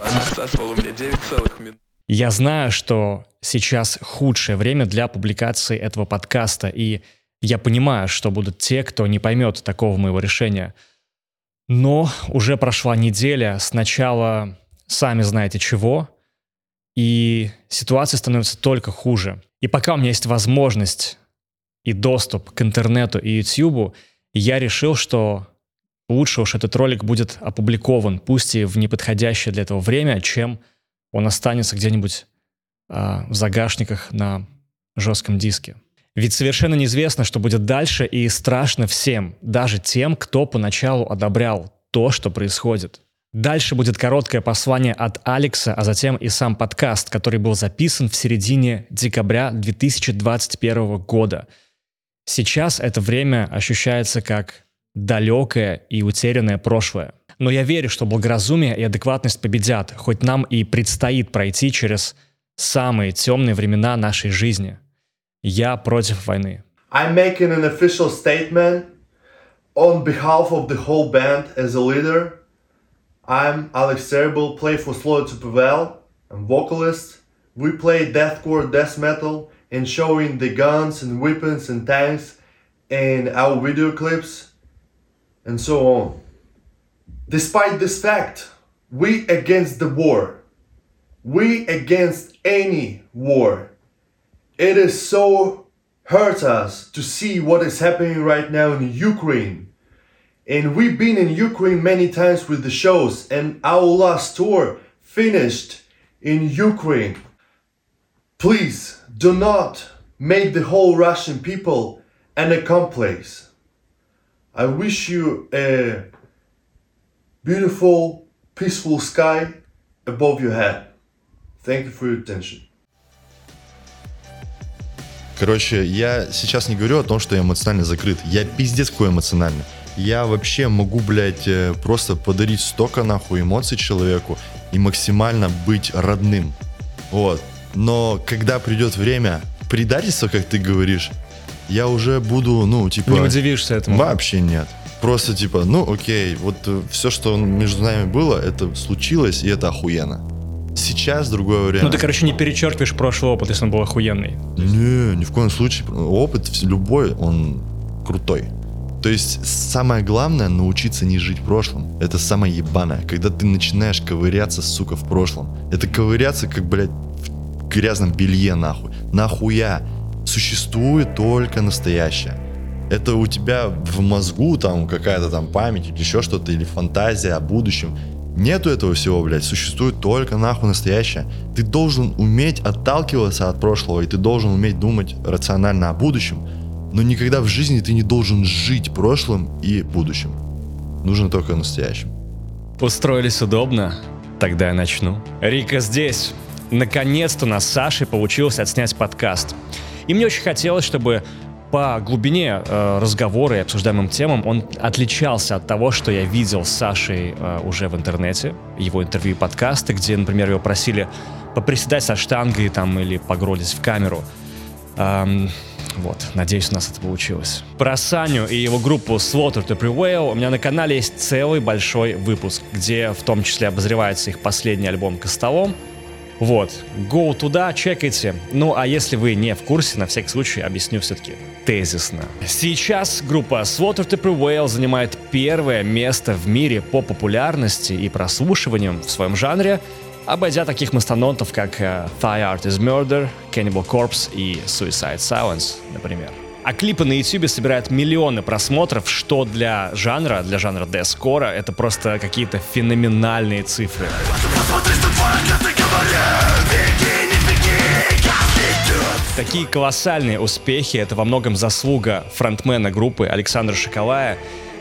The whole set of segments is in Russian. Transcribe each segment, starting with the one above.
Отсасывал у меня 9 целых минут. Я знаю, что сейчас худшее время для публикации этого подкаста, и я понимаю, что будут те, кто не поймет такого моего решения. Но уже прошла неделя с начала сами знаете чего, и ситуация становится только хуже. И пока у меня есть возможность и доступ к интернету и YouTube, я решил, что лучше уж этот ролик будет опубликован, пусть и в неподходящее для этого время, чем он останется где-нибудь э, в загашниках на жестком диске. Ведь совершенно неизвестно, что будет дальше, и страшно всем, даже тем, кто поначалу одобрял то, что происходит. Дальше будет короткое послание от Алекса, а затем и сам подкаст, который был записан в середине декабря 2021 года. Сейчас это время ощущается как далекое и утерянное прошлое. Но я верю, что благоразумие и адекватность победят, хоть нам и предстоит пройти через самые темные времена нашей жизни. Я против войны. I'm making an official statement on behalf of the whole band as a leader. I'm Alex Cerebral, play for Slow to Prevail. I'm vocalist. We play deathcore, death metal, and showing the guns and weapons and tanks in our video clips and so on. Despite this fact, we against the war. We against any war. It is so hurt us to see what is happening right now in Ukraine. And we've been in Ukraine many times with the shows, and our last tour finished in Ukraine. Please do not make the whole Russian people an accomplice. I wish you a beautiful, peaceful sky above your head. Thank you for your attention. Короче, я сейчас не говорю о том, что я эмоционально закрыт. Я пиздец какой эмоциональный. Я вообще могу, блядь, э, просто подарить столько нахуй эмоций человеку и максимально быть родным. Вот. Но когда придет время предательства, как ты говоришь, я уже буду, ну, типа... Не удивишься этому. Вообще нет. Просто типа, ну окей, вот все, что между нами было, это случилось, и это охуенно. Сейчас другое время. Ну ты, короче, не перечеркиваешь прошлый опыт, если он был охуенный. Не, ни в коем случае. Опыт любой, он крутой. То есть самое главное научиться не жить прошлым. Это самое ебаное. Когда ты начинаешь ковыряться, сука, в прошлом. Это ковыряться, как, блядь, в грязном белье, нахуй. Нахуя? Существует только настоящее. Это у тебя в мозгу там какая-то там память или еще что-то, или фантазия о будущем. Нету этого всего, блядь, существует только нахуй настоящее. Ты должен уметь отталкиваться от прошлого, и ты должен уметь думать рационально о будущем, но никогда в жизни ты не должен жить прошлым и будущим. Нужно только настоящим. Устроились удобно? Тогда я начну. Рика здесь. Наконец-то у нас с Сашей получилось отснять подкаст. И мне очень хотелось, чтобы по глубине э, разговора и обсуждаемым темам он отличался от того, что я видел с Сашей э, уже в интернете, его интервью и подкасты, где, например, его просили поприседать со штангой там или погролить в камеру. Эм, вот, надеюсь, у нас это получилось. Про Саню и его группу Slaughter to Prevail у меня на канале есть целый большой выпуск, где в том числе обозревается их последний альбом «Костолом», вот, go туда, чекайте. Ну, а если вы не в курсе, на всякий случай объясню все-таки тезисно. Сейчас группа Slaughter to Prevail занимает первое место в мире по популярности и прослушиваниям в своем жанре, обойдя таких мастодонтов, как uh, Thigh Art is Murder, Cannibal Corpse и Suicide Silence, например. А клипы на YouTube собирают миллионы просмотров, что для жанра, для жанра дескора, это просто какие-то феноменальные цифры. Такие колоссальные успехи — это во многом заслуга фронтмена группы Александра Шиколая.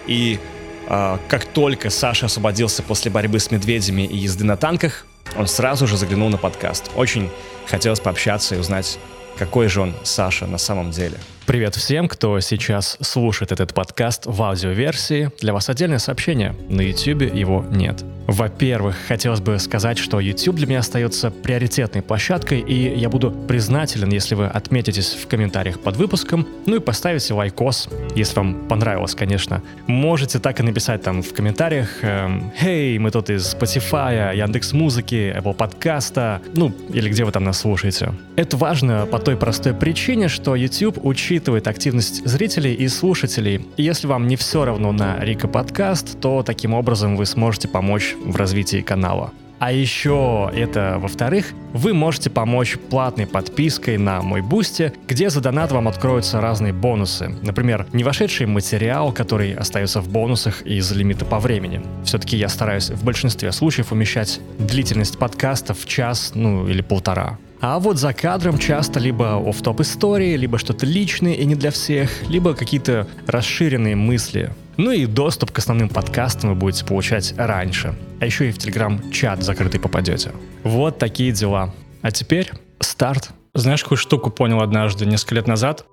И э, как только Саша освободился после борьбы с медведями и езды на танках, он сразу же заглянул на подкаст. Очень хотелось пообщаться и узнать, какой же он Саша на самом деле. Привет всем, кто сейчас слушает этот подкаст в аудиоверсии. Для вас отдельное сообщение. На YouTube его нет. Во-первых, хотелось бы сказать, что YouTube для меня остается приоритетной площадкой, и я буду признателен, если вы отметитесь в комментариях под выпуском, ну и поставите лайкос, если вам понравилось, конечно. Можете так и написать там в комментариях эм, «Хей, мы тут из Spotify, Яндекс Музыки, Apple подкаста», ну или где вы там нас слушаете. Это важно по той простой причине, что YouTube учитывает активность зрителей и слушателей. Если вам не все равно на Рика подкаст, то таким образом вы сможете помочь в развитии канала. А еще это, во-вторых, вы можете помочь платной подпиской на мой бусте, где за донат вам откроются разные бонусы. Например, не вошедший материал, который остается в бонусах из лимита по времени. Все-таки я стараюсь в большинстве случаев умещать длительность подкаста в час, ну или полтора. А вот за кадром часто либо оф топ истории, либо что-то личное и не для всех, либо какие-то расширенные мысли. Ну и доступ к основным подкастам вы будете получать раньше. А еще и в телеграм-чат закрытый попадете. Вот такие дела. А теперь старт. Знаешь, какую штуку понял однажды, несколько лет назад?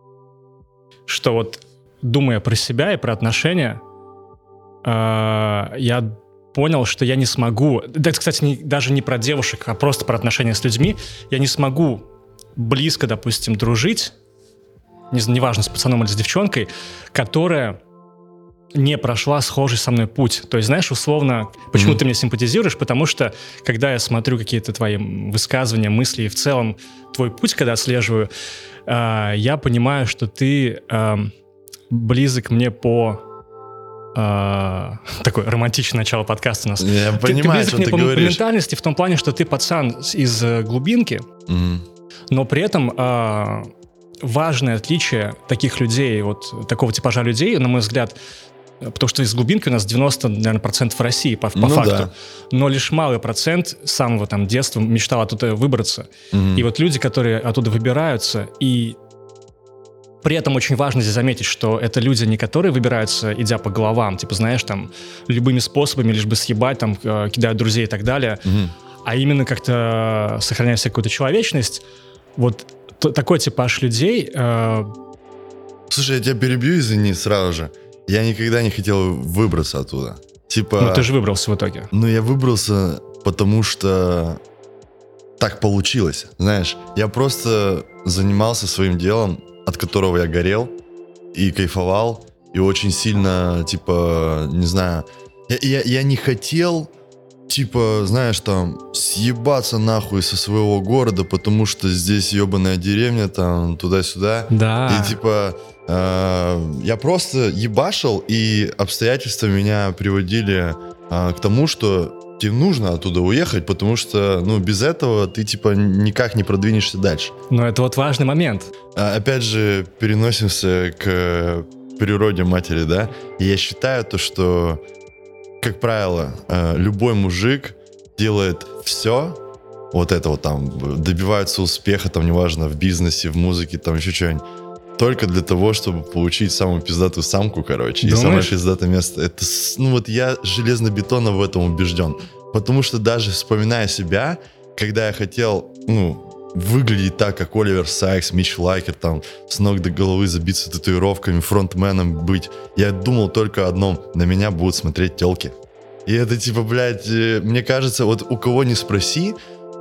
Что вот, думая про себя и про отношения, э, я понял, что я не смогу, да, это, кстати, не, даже не про девушек, а просто про отношения с людьми, я не смогу близко, допустим, дружить, не, неважно, с пацаном или с девчонкой, которая не прошла схожий со мной путь. То есть, знаешь, условно, почему mm-hmm. ты мне симпатизируешь? Потому что, когда я смотрю какие-то твои высказывания, мысли и в целом твой путь, когда отслеживаю, э, я понимаю, что ты э, близок мне по э, такое романтичное начало подкаста у нас. Я ты, понимаю, ты что ты по говоришь. ментальности в том плане, что ты пацан из э, глубинки, но при этом э, важное отличие таких людей, вот такого типажа людей, на мой взгляд, э, потому что из глубинки у нас 90, наверное, процентов России по, по Ну факту, да. но лишь малый процент с самого там детства мечтал оттуда выбраться. Мгм. И вот люди, которые оттуда выбираются, и при этом очень важно здесь заметить, что это люди не которые выбираются, идя по головам, типа, знаешь, там, любыми способами, лишь бы съебать, там, э, кидают друзей и так далее, Мгм. а именно как-то сохраняя себе какую-то человечность, вот такой типаж людей, э, Слушай, я тебя перебью, извини, сразу же. Я никогда не хотел выбраться оттуда. Типа... ну, ты же выбрался в итоге. Ну, я выбрался, потому что так получилось. Знаешь, я просто занимался своим делом, от которого я горел и кайфовал, и очень сильно, типа, не знаю, я, я, я не хотел, типа, знаешь, там, съебаться нахуй со своего города, потому что здесь ебаная деревня, там, туда-сюда. Да. И типа э, я просто ебашил, и обстоятельства меня приводили э, к тому, что тебе нужно оттуда уехать, потому что, ну, без этого ты, типа, никак не продвинешься дальше. Но это вот важный момент. А, опять же, переносимся к природе матери, да? И я считаю то, что, как правило, э, любой мужик делает все, вот это вот там, добивается успеха, там, неважно, в бизнесе, в музыке, там, еще что-нибудь, только для того, чтобы получить самую пиздатую самку, короче, и Думаешь? самое пиздатое место. Это, ну вот я железно-бетонно в этом убежден. Потому что даже вспоминая себя, когда я хотел, ну, выглядеть так, как Оливер Сайкс, Мич Лайкер, там, с ног до головы забиться татуировками, фронтменом быть, я думал только о одном, на меня будут смотреть телки. И это типа, блядь, э, мне кажется, вот у кого не спроси,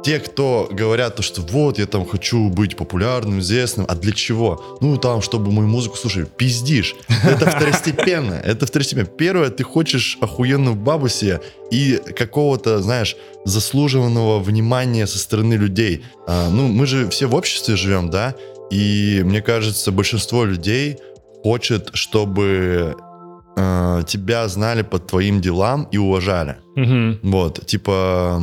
те, кто говорят то, что вот, я там хочу быть популярным, известным, а для чего? Ну, там, чтобы мою музыку слушали. Пиздишь. Это второстепенно. Это второстепенно. Первое, ты хочешь охуенную бабу себе и какого-то, знаешь, заслуженного внимания со стороны людей. А, ну, мы же все в обществе живем, да? И мне кажется, большинство людей хочет, чтобы э, тебя знали по твоим делам и уважали. Мгм. Вот, типа...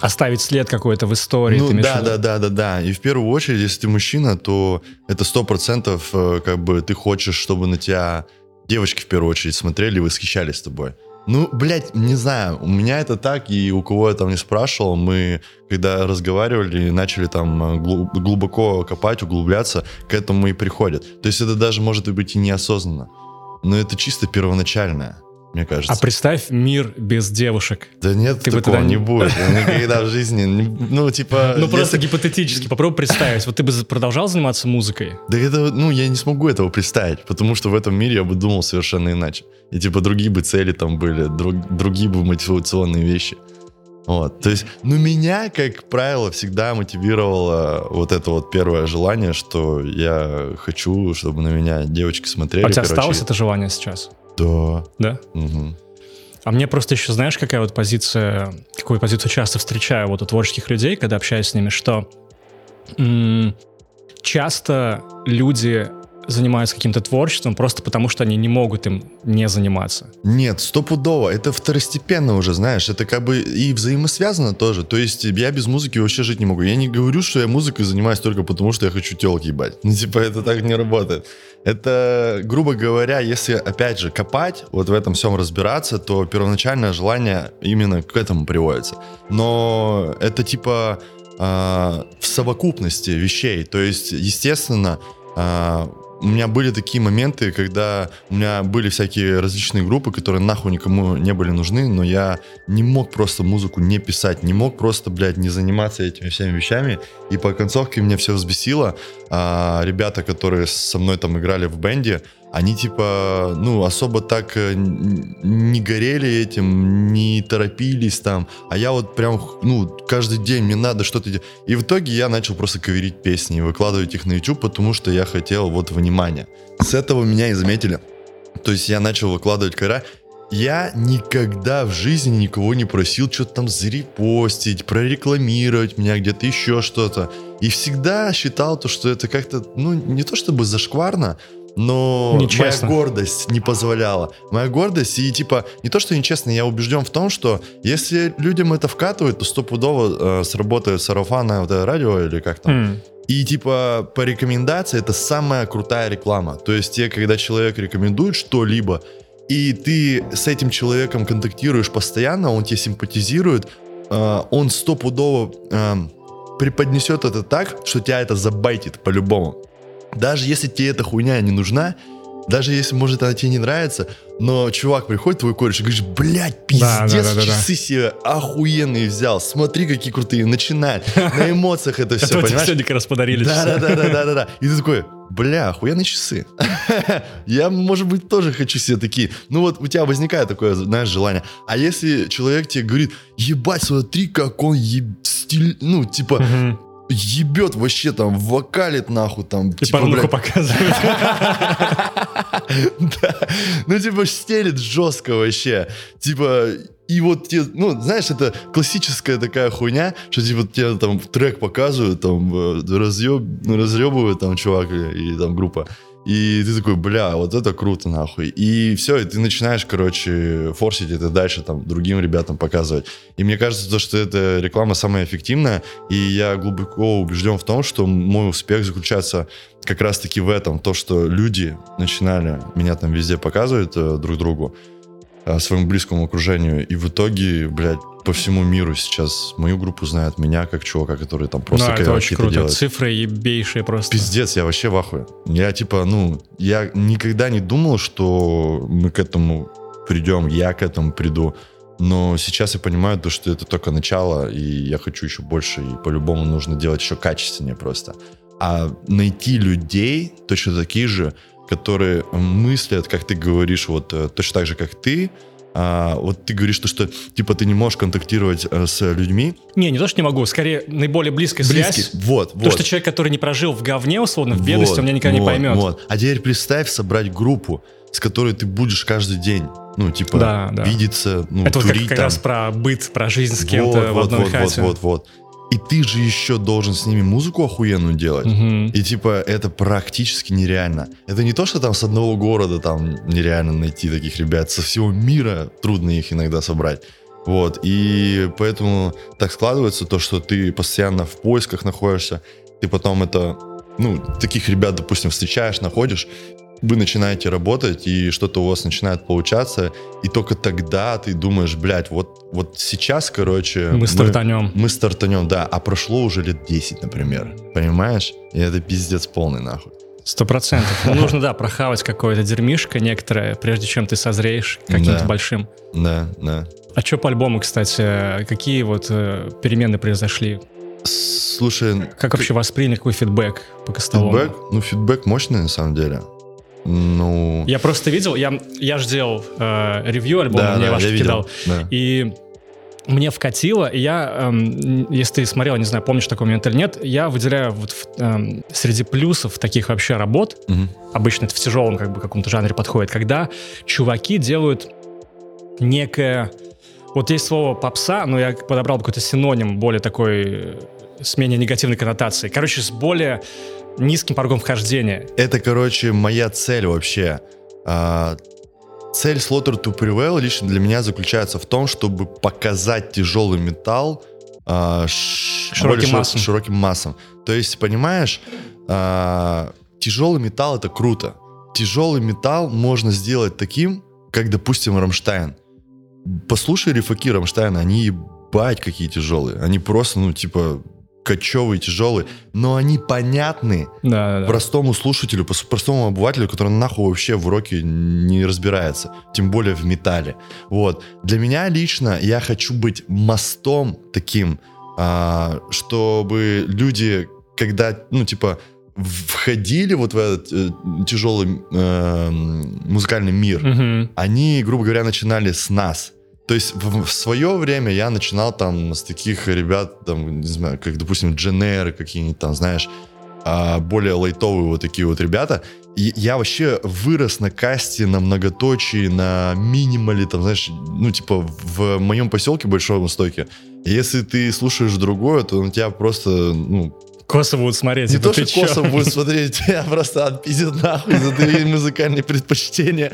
Оставить след какой-то в истории. ну да, да, да, да, да. И в первую очередь, если ты мужчина, то это сто процентов, э, как бы ты хочешь, чтобы на тебя девочки в первую очередь смотрели и восхищались тобой. Ну, блядь, не знаю, у меня это так, и у кого я там не спрашивал, мы, когда разговаривали, начали там э, глу- глубоко копать, углубляться, к этому и приходят. То есть это даже может быть и неосознанно, но это чисто первоначальное. мне кажется. А представь мир без девушек. Да нет, Ты такого не будет. Никогда в жизни. Ну, типа... Ну просто гипотетически, попробуй представить. Вот ты бы продолжал заниматься музыкой? Да это, ну, я не смогу этого представить, потому что в этом мире я бы думал совершенно иначе. И типа другие бы цели там были, друг- другие бы мотивационные вещи. Вот, то есть, ну, меня, как правило, всегда мотивировало вот это вот первое желание, что я хочу, чтобы на меня девочки смотрели. А у тебя короче. осталось это желание сейчас? Да. Да? Мгм. А мне просто еще, знаешь, какая вот позиция, какую позицию часто встречаю вот у творческих людей, когда общаюсь с ними, что м, часто люди занимаются каким-то творчеством просто потому, что они не могут им не заниматься. Нет, стопудово. Это второстепенно уже, знаешь. Это как бы и взаимосвязано тоже. То есть я без музыки вообще жить не могу. Я не говорю, что я музыкой занимаюсь только потому, что я хочу телки ебать. Ну, типа, это так не работает. Это, грубо говоря, если, опять же, копать, вот в этом всем разбираться, то первоначальное желание именно к этому приводится. Но это типа а, в совокупности вещей. То есть, естественно, а, у меня были такие моменты, когда у меня были всякие различные группы, которые нахуй никому не были нужны, но я не мог просто музыку не писать, не мог просто, блядь, не заниматься этими всеми вещами. И по концовке меня все взбесило. А, ребята, которые со мной там играли в бенде, они типа, ну, особо так э, не горели этим, не торопились там. А я вот прям, ну, каждый день мне надо что-то делать. И в итоге я начал просто коверить песни и выкладывать их на YouTube, потому что я хотел вот внимания. С этого меня и заметили. То есть я начал выкладывать кавера. Я никогда в жизни никого не просил что-то там зарепостить, прорекламировать меня где-то еще что-то. И всегда считал то, что это как-то, ну, не то чтобы зашкварно, но Нечестно. моя гордость не позволяла. Моя гордость и типа не то, что нечестно, я убежден в том, что если людям это вкатывают, то стопудово э, сработает сарафанное вот это радио или как там. М. И типа по рекомендации это самая крутая реклама. То есть те, когда человек рекомендует что-либо, и ты с этим человеком контактируешь постоянно, он тебе симпатизирует, э, он стопудово э, преподнесет это так, что тебя это забайтит по-любому. Даже если тебе эта хуйня не нужна, даже если, может, она тебе не нравится, но чувак приходит, твой кореш, и говоришь, блядь, Да, пиздец, да, да, да, да. часы себе охуенные взял, смотри, какие крутые, начинает. На эмоциях это все, понимаешь? сегодня как раз подарили. Да, да, да, да, да, да, да. И ты такой, бля, охуенные часы. Я, может быть, тоже хочу себе такие. Ну вот у тебя возникает такое, знаешь, желание. А если человек тебе говорит, ебать, смотри, как он еб- стиль, ну, типа. Ебет вообще там, вокалит нахуй там. И типа, порнуху блядь, да. Ну, типа, стелит жестко вообще. Типа, и вот тебе, ну, знаешь, это классическая такая хуйня, что, типа, тебе там трек показывают, там, э, разъеб, ну, разъебывают там чувак и, и там группа. И ты такой, бля, вот это круто, нахуй. И все, и ты начинаешь, короче, форсить это дальше, там, другим ребятам показывать. И мне кажется, то, что эта реклама самая эффективная, и я глубоко убежден в том, что мой успех заключается как раз-таки в этом, то, что люди начинали меня там везде показывать э, друг другу, своему близкому окружению, и в итоге, блядь, по всему миру сейчас мою группу знают, меня как чувака, который там просто Ну, это очень круто. делает. Цифры ебейшие просто. Пиздец, я вообще в ахуе. Я типа, ну, я никогда не думал, что мы к этому придем, я к этому приду. Но сейчас я понимаю, то, что это только начало, и я хочу еще больше, и по-любому нужно делать еще качественнее просто. А найти людей, точно такие же, которые мыслят, как ты говоришь, вот э, точно так же, как ты, а, вот ты говоришь, то, что типа ты не можешь контактировать э, с людьми. Не, не то, что не могу, скорее наиболее близкая Близких. связь. Вот, То, вот. что человек, который не прожил в говне, условно, в бедности, Вот, он меня никогда не вот, поймет. вот. А теперь представь собрать группу, с которой ты будешь каждый день, ну, типа, Да, да. видеться, ну, Это вот как, турить как там. раз про быт, про жизнь с Вот, кем-то в вот, одной вот, вот, хате. вот, вот. И ты же еще должен с ними музыку охуенную делать. Мгм. И типа это практически нереально. Это не то, что там с одного города там нереально найти таких ребят. Со всего мира трудно их иногда собрать. Вот. И поэтому так складывается то, что ты постоянно в поисках находишься. Ты потом это, ну, таких ребят, допустим, встречаешь, находишь, вы начинаете работать, и что-то у вас начинает получаться, и только тогда ты думаешь, блядь, вот, вот сейчас, короче... Мы стартанем. Мы стартанем, да, а прошло уже лет 10, например. Понимаешь? И это пиздец полный, нахуй. Сто процентов. Ну, нужно, да, прохавать какое-то дерьмишко некоторое, прежде чем ты созреешь каким-то Да. большим. Да, да. А что по альбому, кстати, какие вот э, перемены произошли? Слушай, Как вообще восприняли, какой фидбэк по костолому? фидбэк, ну, фидбэк мощный на самом деле. Ну, Я просто видел, я, я ж делал э, ревью альбома, да, мне да, ваш кидал. Да. И мне вкатило, и я, эм, если ты смотрел, не знаю, помнишь такой момент или нет, я выделяю вот в, эм, среди плюсов таких вообще работ, Мгм. обычно это в тяжелом как бы каком-то жанре подходит, когда чуваки делают некое... Вот есть слово попса, но я подобрал какой-то синоним более такой э, с менее негативной коннотацией. Короче, с более низким порогом вхождения. Это, короче, моя цель вообще. А, цель Slaughter to Prevail лично для меня заключается в том, чтобы показать тяжелый металл а, ш- Широким более массам. широким массам. То есть, понимаешь, а, тяжелый металл это круто. Тяжелый металл можно сделать таким, как, допустим, Рамштайн. Послушай рифаки Рамштайна, они ебать какие тяжелые. Они просто, ну, типа, качёвые, тяжелые, но они понятны Да, да, простому слушателю, простому обывателю, который нахуй вообще в роке не разбирается, тем более в металле. Вот. Для меня лично я хочу быть мостом таким, а, чтобы люди, когда, ну, типа, входили вот в этот э, тяжелый э, музыкальный мир, Мгм. они, грубо говоря, начинали с нас. То есть в, свое время я начинал там с таких ребят, там, не знаю, как, допустим, Дженеры какие-нибудь там, знаешь, а, более лайтовые вот такие вот ребята. Я вообще вырос на касте, на многоточии, на минимале, там, знаешь, ну, типа, в моем поселке Большом Востоке. Если ты слушаешь другое, то на тебя просто, ну, Косо будут смотреть. не типа, то, что чё? косо будет смотреть, тебя просто отпиздят нахуй за твои музыкальные предпочтения.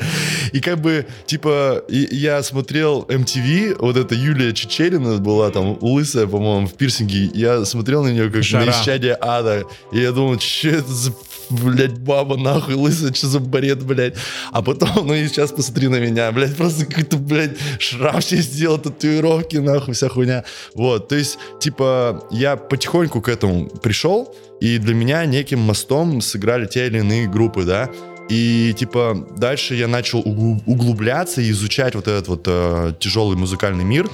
И как бы, типа, я смотрел MTV, вот эта Юлия Чечерина была там, лысая, по-моему, в пирсинге. Я смотрел на нее как Жара. на исчадие ада. И я думал, что это за, блядь, баба нахуй лысая, что за бред, блядь. А потом, ну и сейчас посмотри на меня, блядь, просто какой-то, блядь, шрам себе сделал, татуировки, нахуй, вся хуйня. Вот, то есть, типа, я потихоньку к этому пришел, и для меня неким мостом сыграли те или иные группы, да. И, типа, дальше я начал угу- углубляться и изучать вот этот вот э, тяжелый музыкальный мир.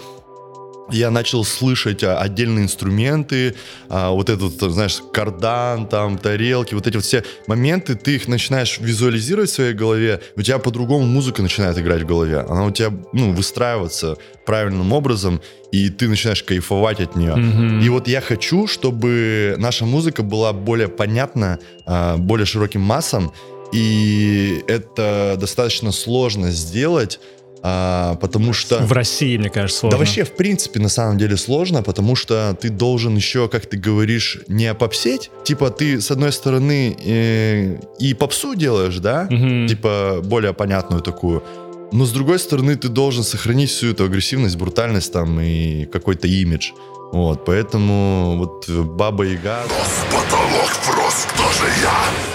Я начал слышать а, отдельные инструменты, а, вот этот, знаешь, кардан, там, тарелки, вот эти вот все моменты, ты их начинаешь визуализировать в своей голове, у тебя по-другому музыка начинает играть в голове. Она у тебя, ну, выстраиваться правильным образом, и ты начинаешь кайфовать от нее. Мгм. И вот я хочу, чтобы наша музыка была более понятна, а, более широким массам, и это достаточно сложно сделать, а, потому что... В России, мне кажется, сложно. Да вообще, в принципе, на самом деле сложно, потому что ты должен еще, как ты говоришь, не попсеть. Типа ты, с одной стороны, э, и попсу делаешь, да? Мгм. Типа более понятную такую. Но с другой стороны, ты должен сохранить всю эту агрессивность, брутальность там и какой-то имидж. Вот, поэтому вот Баба Яга... Потолок просто тоже я.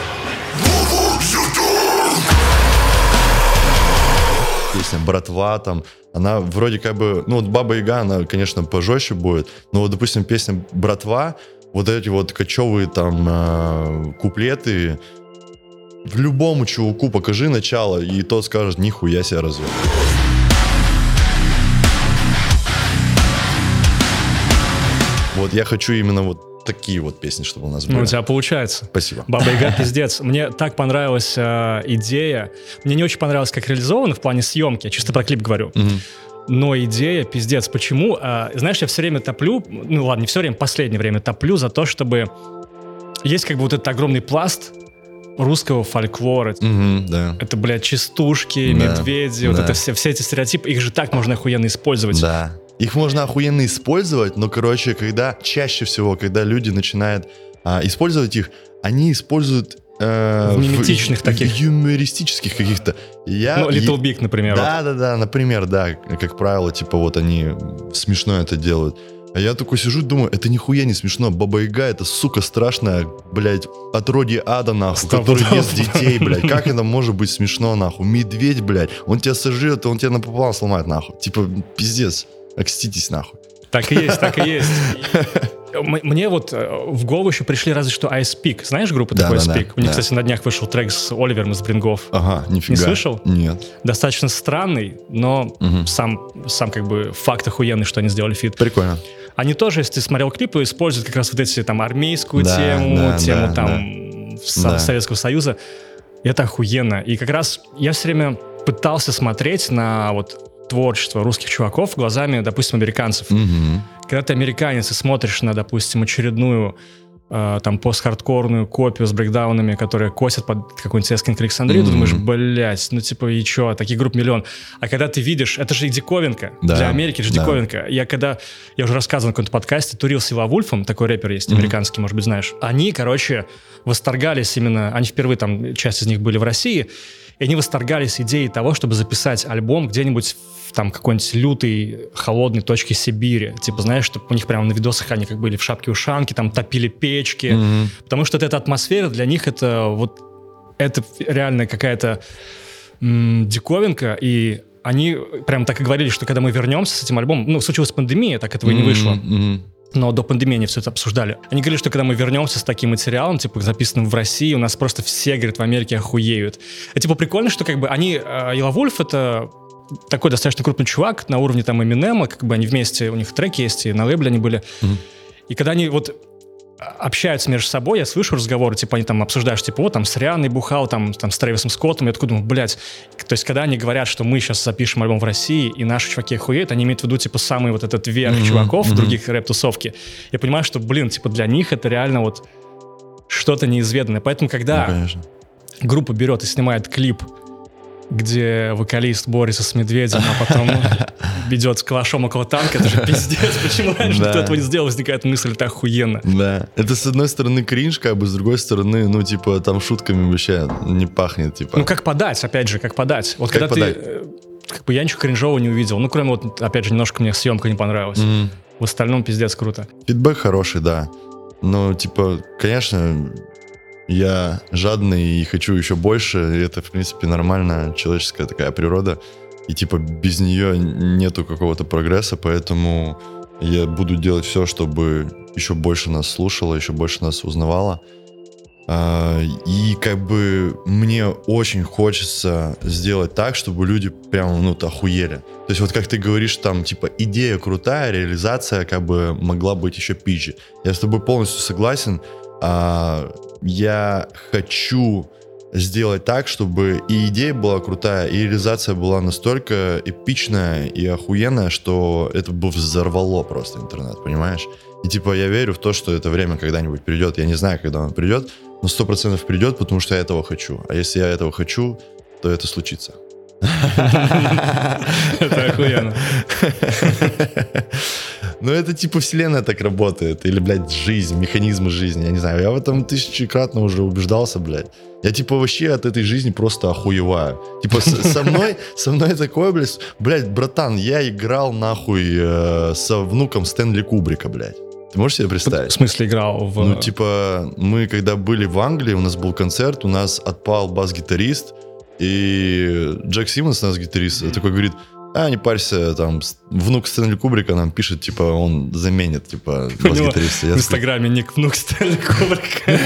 Песня «Братва» там, она вроде как бы, ну вот «Баба Яга», она, конечно, пожестче будет, но вот, допустим, песня «Братва», вот эти вот кочевые там э, куплеты, любому чуваку покажи начало, и тот скажет, нихуя себя развел. Вот я хочу именно вот такие вот песни, чтобы у нас были. Ну, у тебя получается. Спасибо. Баба Яга пиздец. Мне так понравилась э, идея. Мне не очень понравилось, как реализовано в плане съемки. Я чисто про клип говорю. Мгм. Но идея пиздец. Почему? А, знаешь, я все время топлю, ну ладно, не все время, последнее время топлю за то, чтобы... Есть как бы вот этот огромный пласт русского фольклора. Мгм, да. Это, блядь, частушки, Да, медведи, вот да. это все, все эти стереотипы, их же так можно охуенно использовать. Да. Их можно охуенно использовать, но, короче, когда чаще всего, когда люди начинают а, использовать их, они используют э, В миметичных в- таких. в юмористических каких-то. Я, Ну, Little я- Big, например. вот. Да, да, да, например, да, как правило, типа вот они смешно это делают. А я такой сижу и думаю, это нихуя не смешно. Баба Яга, это, сука, страшная, блядь, отродье ада, нахуй, Сто который пудов. ест детей, блядь. Как это может быть смешно, нахуй? Медведь, блядь, он тебя сожрет, он тебя напополам сломает, нахуй. Типа, пиздец, окститесь, нахуй. Так и есть, так и есть. мне вот э, в голову еще пришли разве что Ice Peak. Знаешь группу Да, такой да, Ice да, Peak? У них, да. кстати, на днях вышел трек с Оливером из Брингов. Ага, нифига. Не слышал? Нет. Достаточно странный, но сам, сам как бы факт охуенный, что они сделали фит. Прикольно. Они тоже, если ты смотрел клипы, используют как раз вот эти там армейскую Да, тему, да, тему да, там Да. Советского Союза. Это охуенно. И как раз я все время пытался смотреть на вот творчество русских чуваков глазами, допустим, американцев. Мгм. Когда ты американец и смотришь на, допустим, очередную э, там пост-хардкорную копию с брейкдаунами, которые косят под какой-нибудь Asking Александрию, ты Мгм. думаешь, блядь, ну типа и чё, таких групп миллион. А когда ты видишь, это же и диковинка. Да, Для Америки же да. диковинка. Я когда, я уже рассказывал на каком-то подкасте, турил с Вульфом, такой рэпер есть, американский, может быть, знаешь. Они, короче, восторгались именно, они впервые там, часть из них были в России, и они восторгались идеей того, чтобы записать альбом где-нибудь в там какой-нибудь лютой, холодной точке Сибири. Типа, знаешь, чтобы у них прямо на видосах они как были в шапке-ушанке, там топили печки. Мгм. Потому что вот эта атмосфера для них это вот это реально какая-то м, диковинка, и они прям так и говорили, что когда мы вернемся с этим альбомом, ну, случилась пандемия, так этого и не вышло, Мгм. Но до пандемии они все это обсуждали. Они говорили, что когда мы вернемся с таким материалом, типа, записанным в России, у нас просто все, говорят, в Америке охуеют. И, типа, прикольно, что, как бы, они... э, Ила Вульф — это такой достаточно крупный чувак на уровне, там, Эминема, как бы они вместе, у них треки есть, и на лейбле они были. И когда они вот общаются между собой, я слышу разговоры, типа, они там обсуждают, типа, вот там с Рианой бухал, там, там с Трэвисом Скоттом, я такой думаю, блядь, то есть, когда они говорят, что мы сейчас запишем альбом в России, и наши чуваки охуеют, они имеют в виду, типа, самый вот этот верх Мгм, чуваков мгм. других рэп-тусовке. Я понимаю, что, блин, типа, для них это реально вот что-то неизведанное. Поэтому, когда Ну, конечно. группа берет и снимает клип, где вокалист борется с медведем, а потом идет с калашом около танка, это же пиздец. Почему раньше Да. никто этого не сделал? Возникает мысль, это охуенно. Да. Это с одной стороны кринж, как бы, с другой стороны, ну, типа, там шутками вообще не пахнет, типа. Ну, как подать, опять же, как подать? Вот Как когда подать? ты... э, Как бы я ничего кринжового не увидел. Ну, кроме вот, опять же, немножко мне съемка не понравилась. Мгм. В остальном пиздец круто. Фидбэк хороший, да. Но, типа, конечно, я жадный и хочу еще больше. И это, в принципе, нормальная человеческая такая природа. И, типа, без нее нету какого-то прогресса, поэтому я буду делать все, чтобы еще больше нас слушало, еще больше нас узнавало. А, И как бы мне очень хочется сделать так, чтобы люди прям, ну, охуели. То есть вот как ты говоришь, там, типа, идея крутая, реализация как бы могла быть еще пизже. Я с тобой полностью согласен. А, Я хочу сделать так, чтобы и идея была крутая, и реализация была настолько эпичная и охуенная, что это бы взорвало просто интернет, понимаешь? И типа я верю в то, что это время когда-нибудь придет. Я не знаю, когда оно придет, но сто процентов придет, потому что я этого хочу. А если я этого хочу, то это случится. Это охуенно. Ну, это типа вселенная так работает. Или, блядь, жизнь, механизмы жизни. Я не знаю, я в этом тысячекратно уже убеждался, блядь. Я типа вообще от этой жизни просто охуеваю. Типа со мной, со мной такое, блядь, блядь, братан, я играл нахуй э, со внуком Стэнли Кубрика, блядь. Ты можешь себе В представить? смысле играл в... Ну, типа, мы когда были в Англии, у нас был концерт, у нас отпал бас-гитарист, и Джек Симмонс, у нас гитарист, такой говорит, а, не парься, там, внук Стэнли Кубрика нам пишет, типа, он заменит, типа, бас-гитариста. В Инстаграме ник внук Стэнли Кубрика.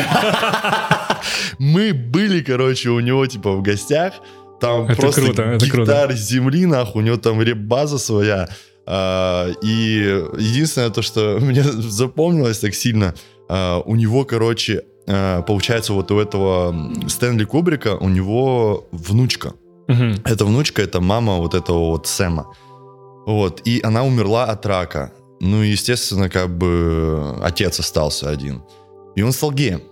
Мы были, короче, у него, типа, в гостях, там Это просто круто, это круто. гитары с земли, нахуй, у него там реп-база своя, А, и единственное то, что мне запомнилось так сильно, а, у него, короче, а, получается, вот у этого Стэнли Кубрика, у него внучка. Мгм. Эта внучка, это мама вот этого вот Сэма. Вот, и она умерла от рака. Ну, естественно, как бы отец остался один. И он стал геем.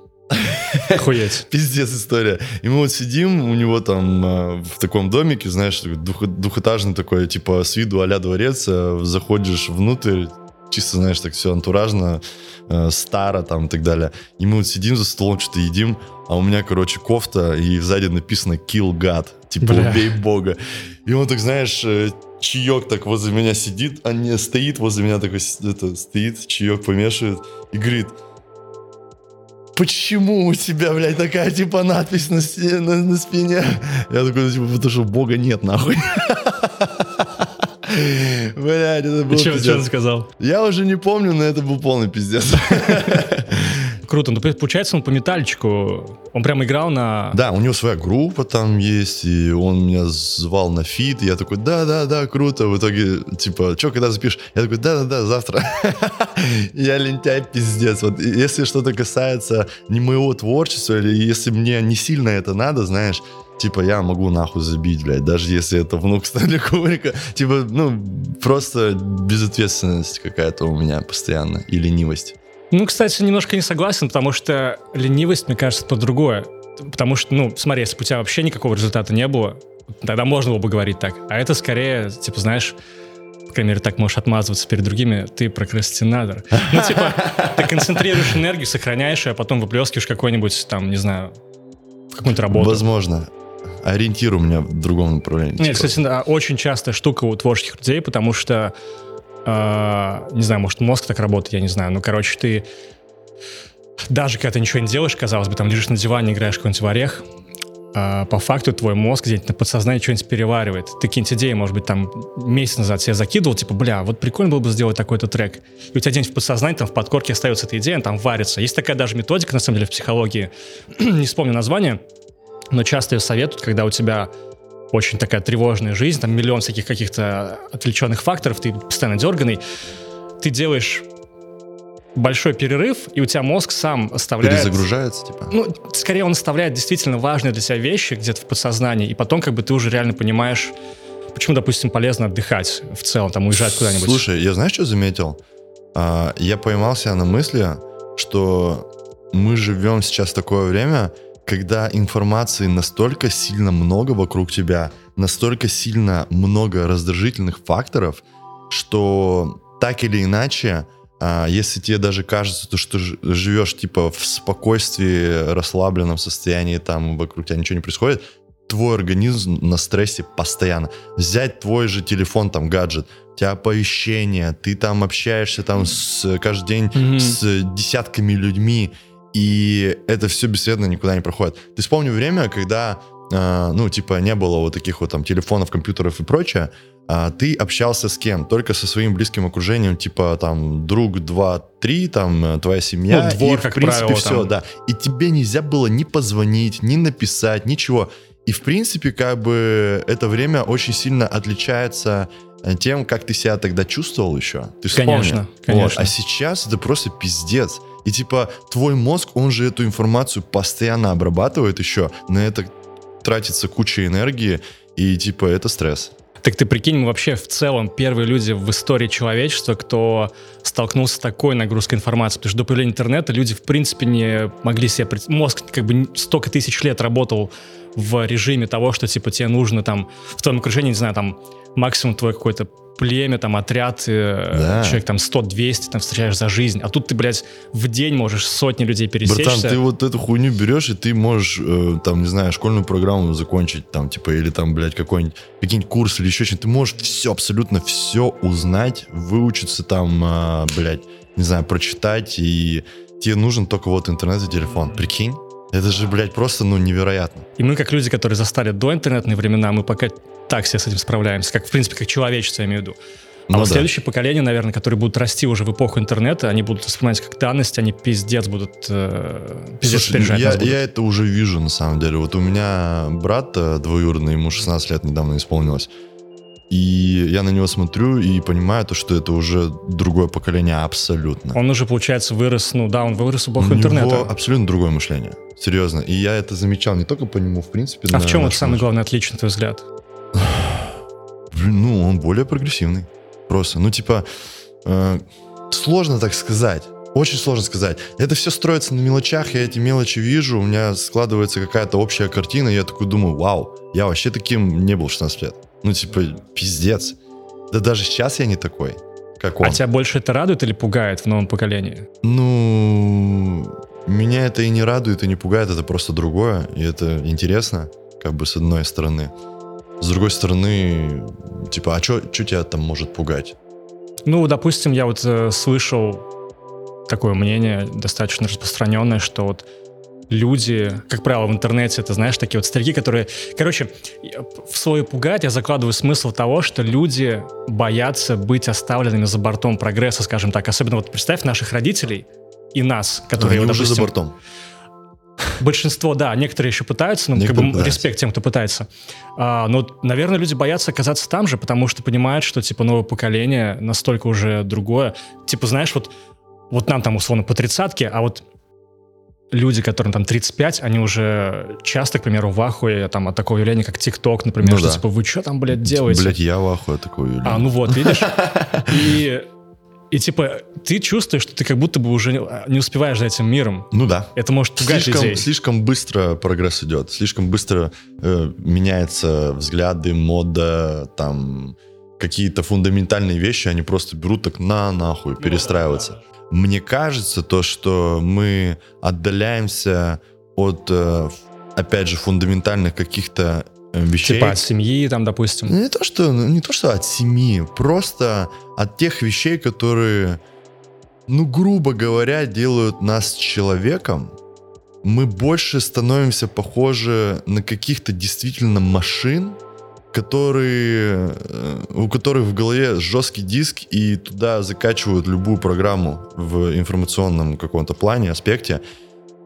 Охуеть. Пиздец история. И мы вот сидим, у него там э, в таком домике, знаешь, двух- двухэтажный такой, типа, с виду а дворец, э, заходишь внутрь, чисто, знаешь, так все антуражно, э, старо там и так далее. И мы вот сидим за столом, что-то едим, а у меня, короче, кофта, и сзади написано «Kill God», типа Бля. «Убей Бога». И он так, знаешь, э, чаек так возле меня сидит, а не стоит возле меня такой, это, стоит, чаек помешивает и говорит, почему у тебя, блядь, такая, типа, надпись на, стене, на, на спине? Я такой, типа, потому что Бога нет, нахуй. Блядь, это был И что, он сказал? Я уже не помню, но это был полный пиздец. Круто. Ну, получается, он по металличку, он прям играл на... Да, у него своя группа там есть, и он меня звал на фит, и я такой, да-да-да, круто. В итоге, типа, что, когда запишешь? Я такой, да-да-да, завтра. Я лентяй пиздец. Вот если что-то касается не моего творчества, или если мне не сильно это надо, знаешь, типа, я могу нахуй забить, блядь, даже если это внук Стэнли Кубрика. Типа, ну, просто безответственность какая-то у меня постоянно, и ленивость. Ну, кстати, немножко не согласен, потому что ленивость, мне кажется, по другое. Потому что, ну, смотри, если бы у тебя вообще никакого результата не было, тогда можно было бы говорить так. А это скорее, типа, знаешь, по крайней мере, так можешь отмазываться перед другими, ты прокрастинатор. Ну, типа, ты концентрируешь энергию, сохраняешь ее, а потом выплескиваешь какой-нибудь, там, не знаю, какую-нибудь работу. Возможно. Ориентир у меня в другом направлении. Нет, типа. кстати, да, очень частая штука у творческих людей, потому что, э, не знаю, может, мозг так работает, я не знаю. Ну, короче, ты даже когда ты ничего не делаешь, казалось бы, там лежишь на диване, играешь какой-нибудь в орех, а, по факту твой мозг где-нибудь на подсознании что-нибудь переваривает. Ты какие-нибудь идеи, может быть, там месяц назад себе закидывал, типа, бля, вот прикольно было бы сделать такой-то трек. И у тебя где-нибудь в подсознании, там в подкорке остается эта идея, она там варится. Есть такая даже методика, на самом деле, в психологии, не вспомню название, но часто ее советуют, когда у тебя очень такая тревожная жизнь, там миллион всяких каких-то отвлеченных факторов, ты постоянно дерганый, ты делаешь большой перерыв, и у тебя мозг сам оставляет... Перезагружается, типа. Ну, скорее он оставляет действительно важные для тебя вещи где-то в подсознании, и потом как бы ты уже реально понимаешь, почему, допустим, полезно отдыхать в целом, там уезжать куда-нибудь. Слушай, я знаешь, что заметил? А, я поймался на мысли, что мы живем сейчас в такое время, когда информации настолько сильно много вокруг тебя, настолько сильно много раздражительных факторов, что так или иначе, а, если тебе даже кажется, то, что живешь типа в спокойствии, расслабленном состоянии, там вокруг тебя ничего не происходит, твой организм на стрессе постоянно. Взять твой же телефон, там, гаджет, у тебя оповещения, ты там общаешься там с, каждый день Мгм. с десятками людьми, и это все бесследно никуда не проходит. Ты вспомни время, когда, э, ну, типа, не было вот таких вот там телефонов, компьютеров и прочее, а ты общался с кем? Только со своим близким окружением, типа, там, друг, два, три, там, э, твоя семья. Ну, двор, и, как в принципе, правило, все, там. да. И тебе нельзя было ни позвонить, ни написать, ничего. И, в принципе, как бы это время очень сильно отличается э, тем, как ты себя тогда чувствовал еще. Ты вспомни. Конечно, Вот. конечно. А сейчас это просто пиздец. И типа твой мозг, он же эту информацию постоянно обрабатывает еще. На это тратится куча энергии. И типа это стресс. Так ты прикинь, мы вообще в целом первые люди в истории человечества, кто столкнулся с такой нагрузкой информации. Потому что до появления интернета люди, в принципе, не могли себе... Мозг как бы столько тысяч лет работал в режиме того, что, типа, тебе нужно там в твоем окружении, не знаю, там максимум твое какое-то племя, там, отряд, э, Да. человек там 100-200 там встречаешь за жизнь. А тут ты, блядь, в день можешь сотни людей пересечься. Братан, ты вот эту хуйню берешь, и ты можешь, э, там, не знаю, школьную программу закончить, там, типа, или там, блядь, какой-нибудь, какие-нибудь курсы или еще что-нибудь. Ты можешь все, абсолютно все узнать, выучиться там, э, блядь, не знаю, прочитать, и тебе нужен только вот интернет и телефон. Прикинь? Это же, блядь, просто, ну, невероятно. И мы, как люди, которые застали до интернетные времена, мы пока так себе с этим справляемся, как, в принципе, как человечество, я имею в виду. А Ну вот да. следующее поколение, наверное, которые будут расти уже в эпоху интернета, они будут воспринимать как данность, они пиздец будут э, пиздец Слушай, переживать я, нас будут. я это уже вижу, на самом деле. Вот у меня брат э, двоюродный, ему 16 лет недавно исполнилось. И я на него смотрю и понимаю то, что это уже другое поколение абсолютно. Он уже, получается, вырос, ну да, он вырос в У эпоху него интернета. абсолютно другое мышление. Серьезно. И я это замечал не только по нему, в принципе. А в чем это самый главный отличие, на твой взгляд? Блин, Ну, он более прогрессивный. Просто. Ну, типа, э, сложно так сказать. Очень сложно сказать. Это все строится на мелочах, я эти мелочи вижу, у меня складывается какая-то общая картина, и я такой думаю, вау, я вообще таким не был в 16 лет. Ну, типа, пиздец. Да даже сейчас я не такой, как он. А тебя больше это радует или пугает в новом поколении? Ну, меня это и не радует, и не пугает, это просто другое, и это интересно, как бы с одной стороны. С другой стороны, типа, а что тебя там может пугать? Ну, допустим, я вот э, слышал такое мнение, достаточно распространенное, что вот люди, как правило, в интернете, это, знаешь, такие вот старики, которые... Короче, в свой пугать я закладываю смысл того, что люди боятся быть оставленными за бортом прогресса, скажем так. Особенно вот представь наших родителей и нас, которые, Они вот, уже за допустим, бортом. Большинство, да, некоторые еще пытаются, ну, как бы респект тем, кто пытается. А, но, наверное, люди боятся оказаться там же, потому что понимают, что, типа, новое поколение настолько уже другое. Типа, знаешь, вот, вот нам там, условно, по тридцатке, а вот люди, которым там 35, они уже часто, к примеру, в ахуе там, от такого явления, как ТикТок, например, Ну что, да. типа, вы что там, блядь, делаете? Блять, я в ахуе такой. А, ну вот, видишь? И, и, типа, ты чувствуешь, что ты как будто бы уже не- успеваешь за этим миром. Ну да. Это может пугать Слишком, людей. слишком быстро прогресс идет, слишком быстро э, меняются взгляды, мода, там какие-то фундаментальные вещи, они просто берут так на нахуй, перестраиваются. Мне кажется то, что мы отдаляемся от, э, опять же, фундаментальных каких-то э, вещей. Типа от семьи, там, допустим. Не то, что, ну, не то, что от семьи, просто от тех вещей, которые, ну, грубо говоря, делают нас человеком. Мы больше становимся похожи на каких-то действительно машин, которые, э, у которых в голове жесткий диск и туда закачивают любую программу в информационном каком-то плане, аспекте.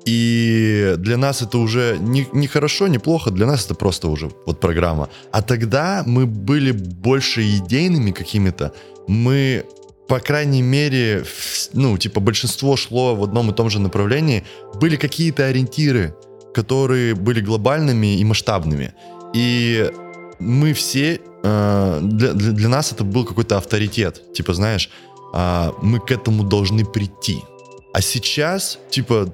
И для нас это уже не, не хорошо, не плохо, для нас это просто уже вот программа. А тогда мы были больше идейными какими-то, мы, по крайней мере, ну, типа большинство шло в одном и том же направлении, были какие-то ориентиры, которые были глобальными и масштабными. И мы все, э, для, для, для нас это был какой-то авторитет. Типа, знаешь, а, мы к этому должны прийти. А сейчас, типа,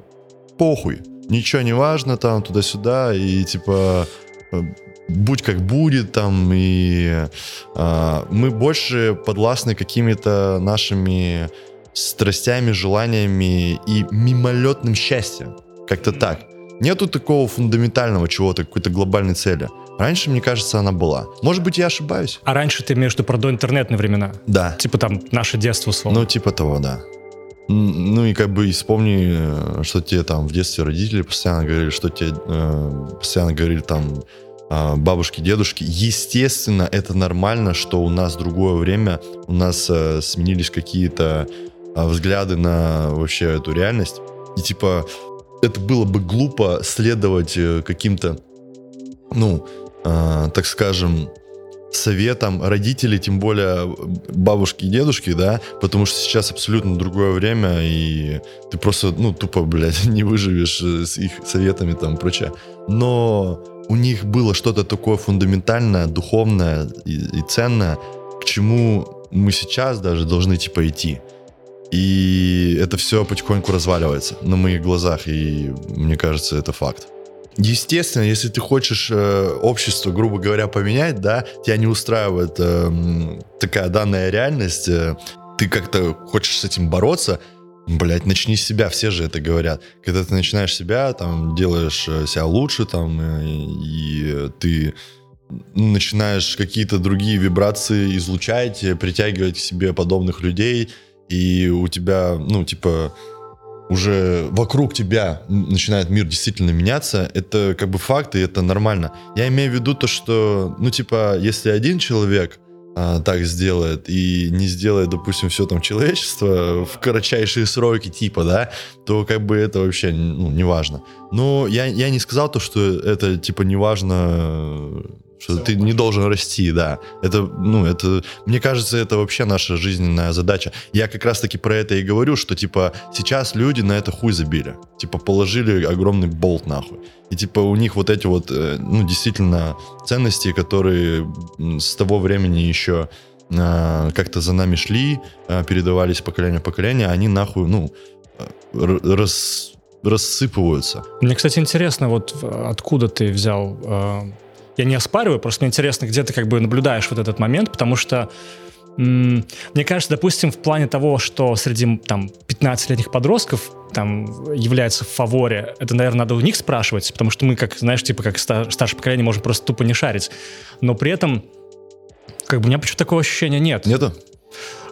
похуй, ничего не важно там туда-сюда, и типа э, будь как будет там, и э, мы больше подвластны какими-то нашими страстями, желаниями и мимолетным счастьем. Как-то так. Нету такого фундаментального чего-то, какой-то глобальной цели. Раньше, мне кажется, она была. Может быть, я ошибаюсь? А раньше ты между про доинтернетные времена. Да. Типа там наше детство, условно. Ну, типа того, да. Ну и как бы и вспомни, э, что тебе там в детстве родители постоянно говорили, что тебе э, постоянно говорили там а, бабушки, дедушки. Естественно, это нормально, что у нас другое время, у нас э, сменились какие-то а, взгляды на вообще эту реальность. И типа это было бы глупо следовать э, каким-то, ну, э, так скажем, советам родителей, тем более бабушки и дедушки, да, потому что сейчас абсолютно другое время, и ты просто, ну, тупо, блядь, не выживешь э, с их советами там прочее. Но у них было что-то такое фундаментальное, духовное и, и ценное, к чему мы сейчас даже должны, типа, идти. И это все потихоньку разваливается на моих глазах, и мне кажется, это факт. Естественно, если ты хочешь э, общество, грубо говоря, поменять, да, тебя не устраивает э, такая данная реальность, э, ты как-то хочешь с этим бороться, блять, начни с себя, все же это говорят. Когда ты начинаешь себя, там, делаешь э, себя лучше, там, э, и ты начинаешь какие-то другие вибрации излучать, э, притягивать к себе подобных людей, и у тебя, ну, типа, уже вокруг тебя начинает мир действительно меняться, это как бы факт, и это нормально. Я имею в виду то, что, ну, типа, если один человек а, так сделает и не сделает, допустим, все там человечество в кратчайшие сроки, типа, да, то как бы это вообще, ну, важно. Но я, я не сказал то, что это, типа, не что ты не должен расти, да. Это, ну, это, мне кажется, это вообще наша жизненная задача. Я как раз-таки про это и говорю, что, типа, сейчас люди на это хуй забили. Типа, положили огромный болт нахуй. И, типа, у них вот эти вот, э, ну, действительно, ценности, которые с того времени еще а, как-то за нами шли, а, передавались поколение в поколение, они нахуй, ну, э, рас- рассыпываются. Мне, кстати, интересно, вот откуда ты взял... я не оспариваю, просто мне интересно, где ты как бы наблюдаешь вот этот момент, потому что мне кажется, допустим, в плане того, что среди там 15-летних подростков там является в фаворе, это, наверное, надо у них спрашивать, потому что мы, как, знаешь, типа как ста- старшее поколение, можем просто тупо не шарить. Но при этом как бы у меня почему-то такого ощущения нет. Нету?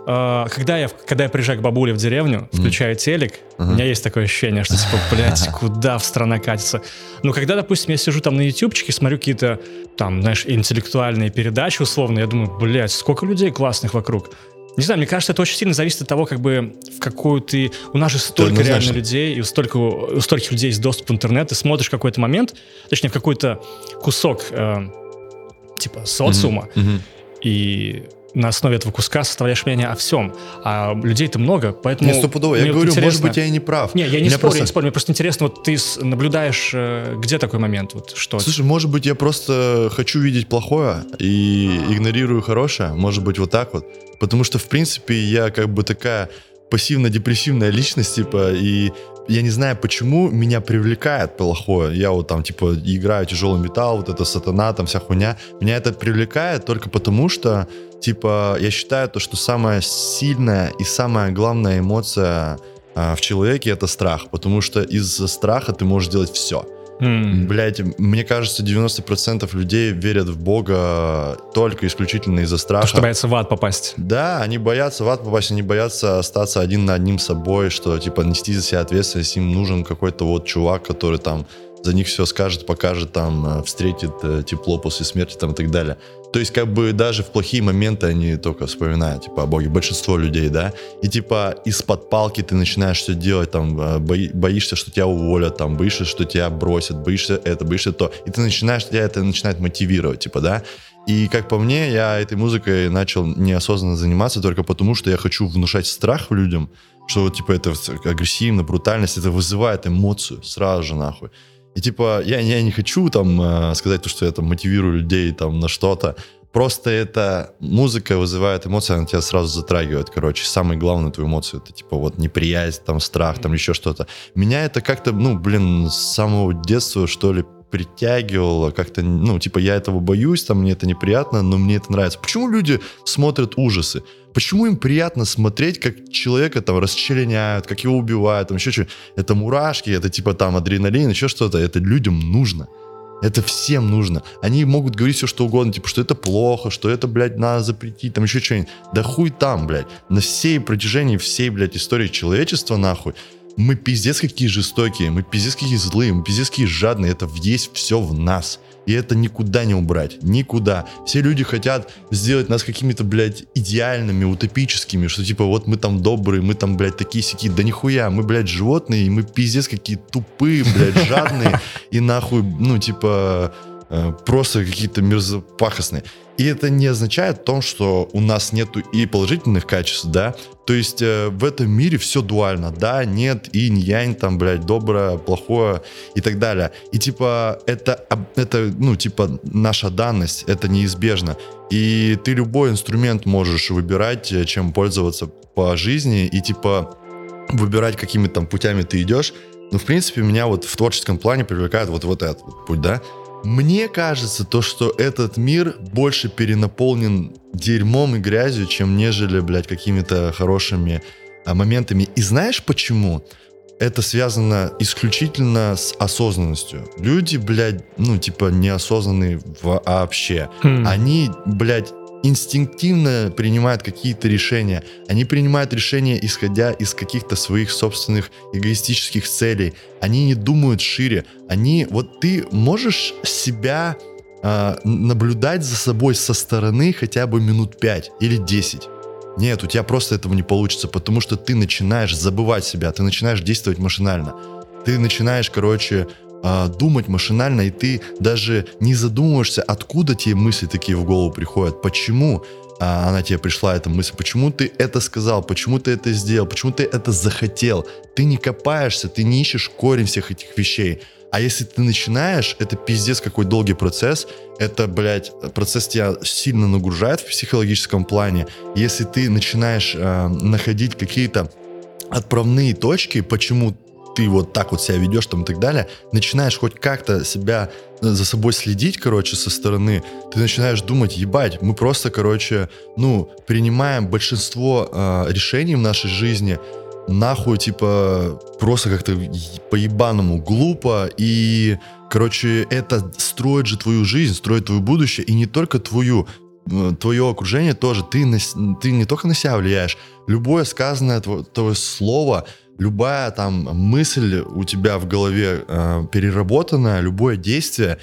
Э, когда я, когда я приезжаю к бабуле в деревню, включаю телек, у меня есть такое ощущение, что типа, блядь, куда в страна катится. Но когда, допустим, я сижу там на ютубчике, смотрю какие-то там, знаешь, интеллектуальные передачи условно, я думаю, блядь, сколько людей классных вокруг. Не знаю, мне кажется, это очень сильно зависит от того, как бы в какую ты... У нас же столько реально людей, и у, столько, у стольких людей есть доступ в интернет, ты смотришь какой-то момент, точнее, в какой-то кусок э, типа социума, Мгм. и на основе этого куска составляешь мнение о всем. А людей-то много, поэтому... Не стопудово. Я говорю, может интересно- быть, я и не прав. Не, я не спорю, просто- я не спорю, мне просто интересно, вот ты наблюдаешь, э, где такой момент, вот что... Слушай, может быть, я просто хочу видеть плохое и игнорирую хорошее. Может быть, вот так вот. Потому что, в принципе, я как бы такая пассивно-депрессивная личность, типа, и я не знаю, почему меня привлекает плохое. Я вот там, типа, играю тяжелый металл, вот это сатана, там вся хуйня. Меня это привлекает только потому, что, типа, я считаю то, что самая сильная и самая главная эмоция а, в человеке это страх. Потому что из-за страха ты можешь делать все. М, Блять, мне кажется, 90% людей верят в Бога только исключительно из-за страха. То, что боятся в ад попасть. Да, они боятся в ад попасть, они боятся остаться один на одним собой, что, типа, нести за себя ответственность, им нужен какой-то вот чувак, который там за них все скажет, покажет, там, э, встретит э, тепло после смерти, там, и так далее. То есть, как бы, даже в плохие моменты они только вспоминают, типа, о Боге. Большинство людей, да? И, типа, из-под палки ты начинаешь все делать, там, э, бои- боишься, что тебя уволят, там, боишься, что тебя бросят, боишься это, боишься то. И ты начинаешь, тебя это начинает мотивировать, типа, да? И, как по мне, я этой музыкой начал неосознанно заниматься только потому, что я хочу внушать страх людям, что типа, это агрессивно, брутальность, это вызывает эмоцию сразу же, нахуй. И, типа, я, я не хочу, там, э, сказать то, что я, там, мотивирую людей, там, на что-то. Просто эта музыка вызывает эмоции, она тебя сразу затрагивает, короче. Самая главная твою эмоцию, это, типа, вот, неприязнь, там, страх, там, еще что-то. Меня это как-то, ну, блин, с самого детства, что ли, притягивало, как-то, ну, типа, я этого боюсь, там, мне это неприятно, но мне это нравится. Почему люди смотрят ужасы? Почему им приятно смотреть, как человека там расчленяют, как его убивают, там еще что Это мурашки, это типа там адреналин, еще что-то. Это людям нужно. Это всем нужно. Они могут говорить все, что угодно, типа, что это плохо, что это, блядь, надо запретить, там еще что-нибудь. Да хуй там, блядь. На всей протяжении всей, блядь, истории человечества, нахуй, мы пиздец какие жестокие, мы пиздец какие злые, мы пиздец какие жадные. Это есть все в нас. И это никуда не убрать. Никуда. Все люди хотят сделать нас какими-то, блядь, идеальными, утопическими, что типа вот мы там добрые, мы там, блядь, такие сики. Да нихуя, мы, блядь, животные, и мы пиздец какие тупые, блядь, жадные. И нахуй, ну, типа, э, просто какие-то мерзопахостные. И это не означает то, что у нас нету и положительных качеств, да. То есть э, в этом мире все дуально, да, нет, и янь, там, блядь, доброе, плохое и так далее. И типа это, это, ну, типа наша данность, это неизбежно. И ты любой инструмент можешь выбирать, э, чем пользоваться по жизни, и типа выбирать, какими там путями ты идешь. Но, в принципе, меня вот в творческом плане привлекает вот, вот этот вот путь, да. Мне кажется, то, что этот мир больше перенаполнен дерьмом и грязью, чем нежели, блядь, какими-то хорошими а, моментами. И знаешь почему? Это связано исключительно с осознанностью. Люди, блядь, ну, типа, неосознанные вообще. Хм. Они, блядь, инстинктивно принимают какие-то решения. Они принимают решения, исходя из каких-то своих собственных эгоистических целей. Они не думают шире. Они, вот ты можешь себя а, наблюдать за собой со стороны хотя бы минут 5 или 10. Нет, у тебя просто этого не получится, потому что ты начинаешь забывать себя, ты начинаешь действовать машинально. Ты начинаешь, короче, а, думать машинально, и ты даже не задумываешься, откуда тебе мысли такие в голову приходят, почему а, она тебе пришла, эта мысль, почему ты это сказал, почему ты это сделал, почему ты это захотел. Ты не копаешься, ты не ищешь корень всех этих вещей. А если ты начинаешь, это пиздец какой долгий процесс. Это, блядь, процесс тебя сильно нагружает в психологическом плане. Если ты начинаешь э, находить какие-то отправные точки, почему ты вот так вот себя ведешь там и так далее, начинаешь хоть как-то себя э, за собой следить, короче, со стороны, ты начинаешь думать, ебать, мы просто, короче, ну, принимаем большинство э, решений в нашей жизни, нахуй, типа, просто как-то по-ебаному глупо, и, короче, это строит же твою жизнь, строит твое будущее, и не только твою, э, твое окружение тоже, ты, на ты не только на себя влияешь, любое сказанное тво- твое слово, любая там мысль у тебя в голове э, переработанная, любое действие,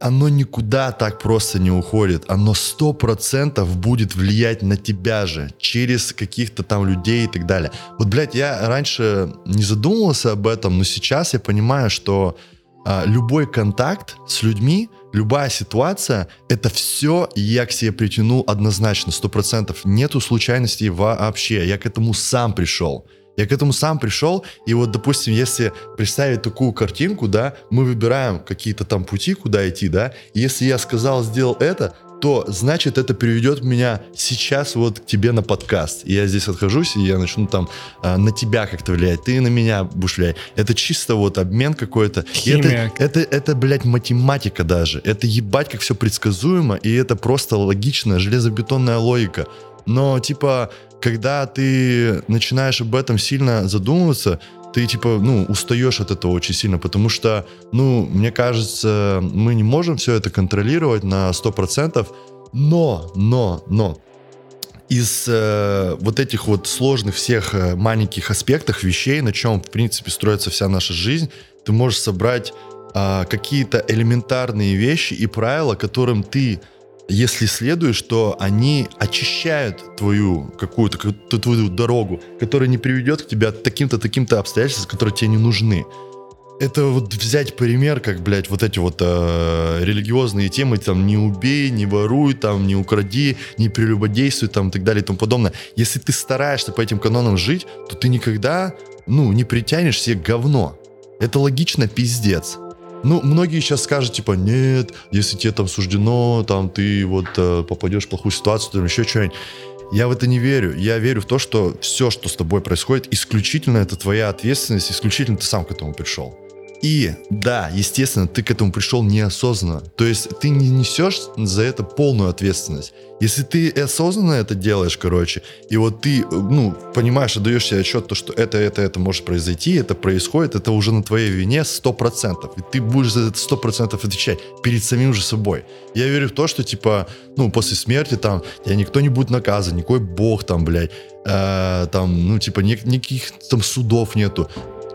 оно никуда так просто не уходит. Оно сто процентов будет влиять на тебя же, через каких-то там людей и так далее. Вот, блядь, я раньше не задумывался об этом, но сейчас я понимаю, что а, любой контакт с людьми, любая ситуация, это все я к себе притянул однозначно, сто процентов. Нету случайностей вообще. Я к этому сам пришел. Я к этому сам пришел, и вот, допустим, если представить такую картинку, да, мы выбираем какие-то там пути, куда идти, да, и если я сказал, сделал это, то значит это приведет меня сейчас вот к тебе на подкаст. И я здесь отхожусь, и я начну там а, на тебя как-то влиять, ты на меня будешь влиять. Это чисто вот обмен какой-то. Это, это, это, блядь, математика даже. Это ебать, как все предсказуемо, и это просто логичная, железобетонная логика. Но, типа, когда ты начинаешь об этом сильно задумываться, ты, типа, ну, устаешь от этого очень сильно, потому что, ну, мне кажется, мы не можем все это контролировать на 100%, но, но, но, из э, вот этих вот сложных всех э, маленьких аспектов вещей, на чем, в принципе, строится вся наша жизнь, ты можешь собрать а, какие-то элементарные вещи и правила, которым ты, если следуешь, то они очищают твою какую-то, твою дорогу, которая не приведет к тебе к таким-то, таким-то обстоятельствам, которые тебе не нужны. Это вот взять пример, как, блядь, вот эти вот э, религиозные темы, там, не убей, не воруй, там, не укради, не прелюбодействуй, там, и так далее и тому подобное. Если ты стараешься по этим канонам жить, то ты никогда, ну, не притянешь себе говно. Это логично пиздец. Ну, многие сейчас скажут, типа, нет, если тебе там суждено, там, ты вот э, попадешь в плохую ситуацию, там, еще что-нибудь. Я в это не верю. Я верю в то, что все, что с тобой происходит, исключительно это твоя ответственность, исключительно ты сам к этому пришел. И да, естественно, ты к этому пришел неосознанно. То есть ты не несешь за это полную ответственность. Если ты осознанно это делаешь, короче, и вот ты, ну, понимаешь, отдаешь себе отчет, то, что это, это, это может произойти, это происходит, это уже на твоей вине 100%. И ты будешь за это 100% отвечать перед самим же собой. Я верю в то, что, типа, ну, после смерти там тебя никто не будет наказан, никакой бог там, блядь, э, там, ну, типа, ни- никаких там судов нету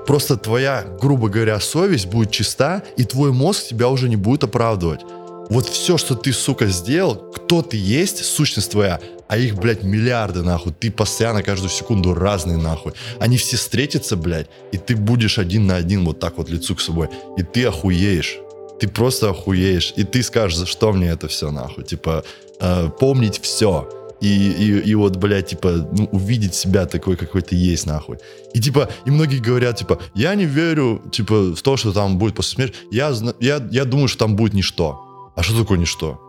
просто твоя, грубо говоря, совесть будет чиста, и твой мозг тебя уже не будет оправдывать. Вот все, что ты, сука, сделал, кто ты есть, сущность твоя, а их, блядь, миллиарды, нахуй. Ты постоянно, каждую секунду разные, нахуй. Они все встретятся, блядь, и ты будешь один на один вот так вот лицу к собой. И ты охуеешь. Ты просто охуеешь. И ты скажешь, за что мне это все, нахуй. Типа, э, помнить все. И, и, и вот, блядь, типа, ну, увидеть себя такой, какой ты есть, нахуй. И, типа, и многие говорят, типа, я не верю, типа, в то, что там будет после смерти. Я, я, я думаю, что там будет ничто. А что такое ничто?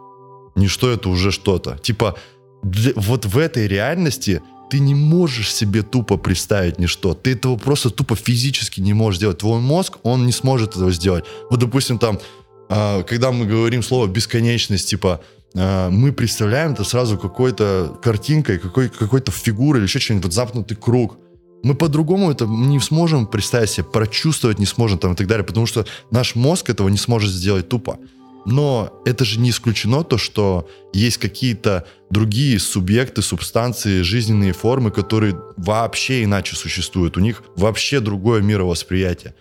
Ничто это уже что-то. Типа, для- вот в этой реальности ты не можешь себе тупо представить ничто. Ты этого просто тупо физически не можешь сделать. Твой мозг, он не сможет этого сделать. Вот, допустим, там, а, когда мы говорим слово бесконечность, типа, мы представляем это сразу какой-то картинкой, какой, какой-то фигурой или еще что-нибудь, вот замкнутый круг. Мы по-другому это не сможем представить себе, прочувствовать не сможем там и так далее, потому что наш мозг этого не сможет сделать тупо. Но это же не исключено то, что есть какие-то другие субъекты, субстанции, жизненные формы, которые вообще иначе существуют. У них вообще другое мировосприятие.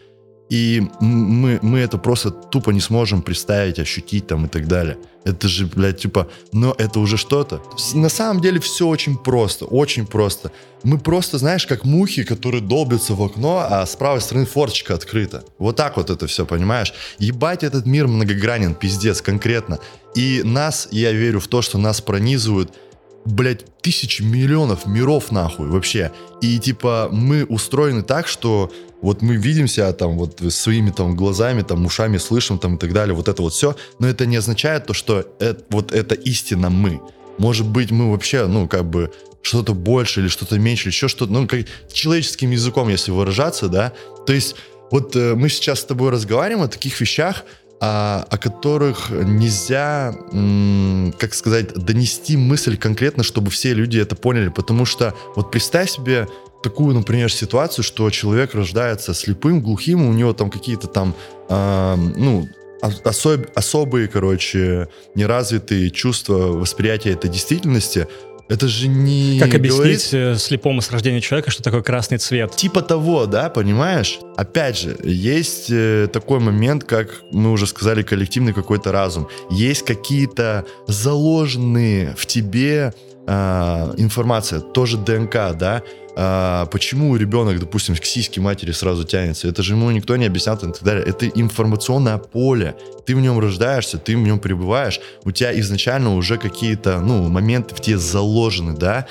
И мы, мы это просто тупо не сможем представить, ощутить там и так далее. Это же, блядь, типа, но это уже что-то. На самом деле все очень просто, очень просто. Мы просто, знаешь, как мухи, которые долбятся в окно, а с правой стороны форточка открыта. Вот так вот это все, понимаешь? Ебать, этот мир многогранен, пиздец, конкретно. И нас, я верю в то, что нас пронизывают блядь, тысячи миллионов миров нахуй вообще. И типа мы устроены так, что вот мы видим себя там вот своими там глазами, там ушами слышим там и так далее, вот это вот все, но это не означает то, что это, вот это истина мы. Может быть, мы вообще, ну, как бы что-то больше или что-то меньше, или еще что-то, ну, как человеческим языком, если выражаться, да. То есть вот э, мы сейчас с тобой разговариваем о таких вещах, а, о которых нельзя, как сказать, донести мысль конкретно, чтобы все люди это поняли. Потому что вот представь себе такую, например, ситуацию, что человек рождается слепым, глухим, у него там какие-то там, а, ну, ос- особ- особые, короче, неразвитые чувства восприятия этой действительности, это же не Как говорит- объяснить э, слепому с рождения человека, что такое красный цвет? Типа того, да, понимаешь? Опять же, есть э, такой момент, как мы уже сказали, коллективный какой-то разум. Есть какие-то заложенные в тебе а, информация, тоже ДНК, да? А, почему ребенок, допустим, к сиське матери сразу тянется? Это же ему никто не объяснял и так далее. Это информационное поле. Ты в нем рождаешься, ты в нем пребываешь. У тебя изначально уже какие-то, ну, моменты в тебе заложены, да?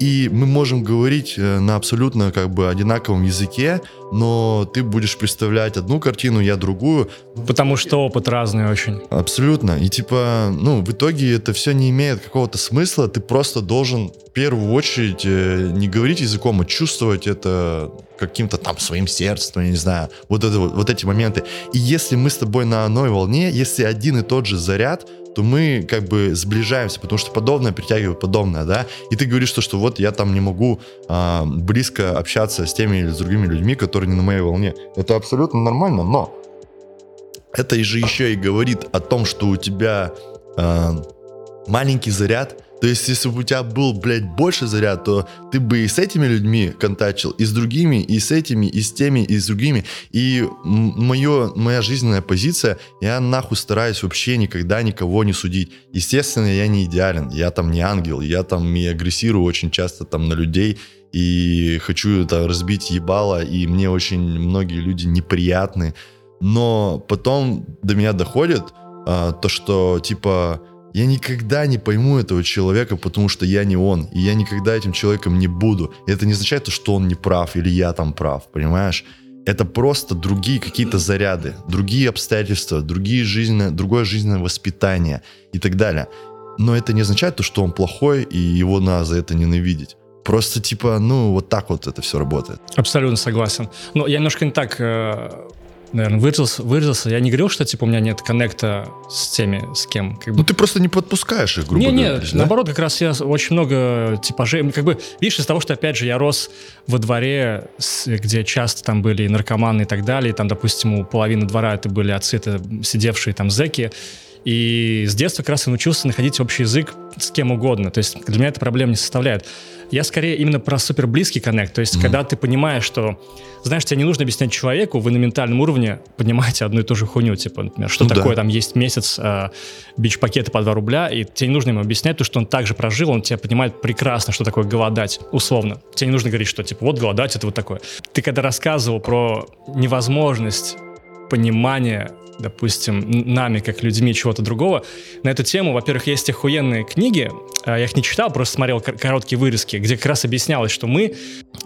И мы можем говорить э, на абсолютно как бы одинаковом языке, но ты будешь представлять одну картину, я другую. Потому что опыт разный очень. Абсолютно. И типа, ну, в итоге это все не имеет какого-то смысла. Ты просто должен в первую очередь э, не говорить языком, а чувствовать это каким-то там своим сердцем, я не знаю. Вот, это, вот, вот эти моменты. И если мы с тобой на одной волне, если один и тот же заряд, то мы как бы сближаемся, потому что подобное притягивает подобное, да. И ты говоришь, что, что вот я там не могу а, близко общаться с теми или с другими людьми, которые не на моей волне. Это абсолютно нормально, но это же еще и говорит о том, что у тебя э, маленький заряд. То есть, если бы у тебя был, блядь, больше заряд, то ты бы и с этими людьми контачил, и с другими, и с этими, и с теми, и с другими. И м- моё, моя жизненная позиция, я нахуй стараюсь вообще никогда никого не судить. Естественно, я не идеален, я там не ангел, я там и агрессирую очень часто там на людей, и хочу это разбить ебало, и мне очень многие люди неприятны. Но потом до меня доходит а, то, что типа я никогда не пойму этого человека, потому что я не он, и я никогда этим человеком не буду. И это не означает, то, что он не прав или я там прав, понимаешь? Это просто другие какие-то заряды, другие обстоятельства, другие жизненные, другое жизненное воспитание и так далее. Но это не означает то, что он плохой и его надо за это ненавидеть. Просто типа, ну, вот так вот это все работает. Абсолютно согласен. Но я немножко не так, наверное, выразился, выразился. Я не говорил, что типа у меня нет коннекта с теми, с кем. Как бы. Ну, ты просто не подпускаешь их, грубо не, не, говоря. да? наоборот, как раз я очень много типажей, как бы, видишь, из того, что, опять же, я рос во дворе, где часто там были наркоманы и так далее, и там, допустим, у половины двора это были отцы, это сидевшие там зэки, и с детства как раз и научился находить общий язык с кем угодно, то есть для меня это проблем не составляет. Я скорее именно про супер близкий коннект, то есть когда ты понимаешь, что, знаешь, тебе не нужно объяснять человеку, вы на ментальном уровне понимаете одну и ту же хуйню, типа, например, что Ну да. такое там есть месяц э, бич-пакеты по 2 рубля, и тебе не нужно ему объяснять то, что он также прожил, он тебя понимает прекрасно, что такое голодать, условно. Тебе не нужно говорить, что типа вот голодать это вот такое. Ты когда рассказывал про невозможность понимания, допустим, нами, как людьми, чего-то другого, на эту тему, во-первых, есть охуенные книги, а, я их не читал, просто смотрел кор- короткие вырезки, где как раз объяснялось, что мы,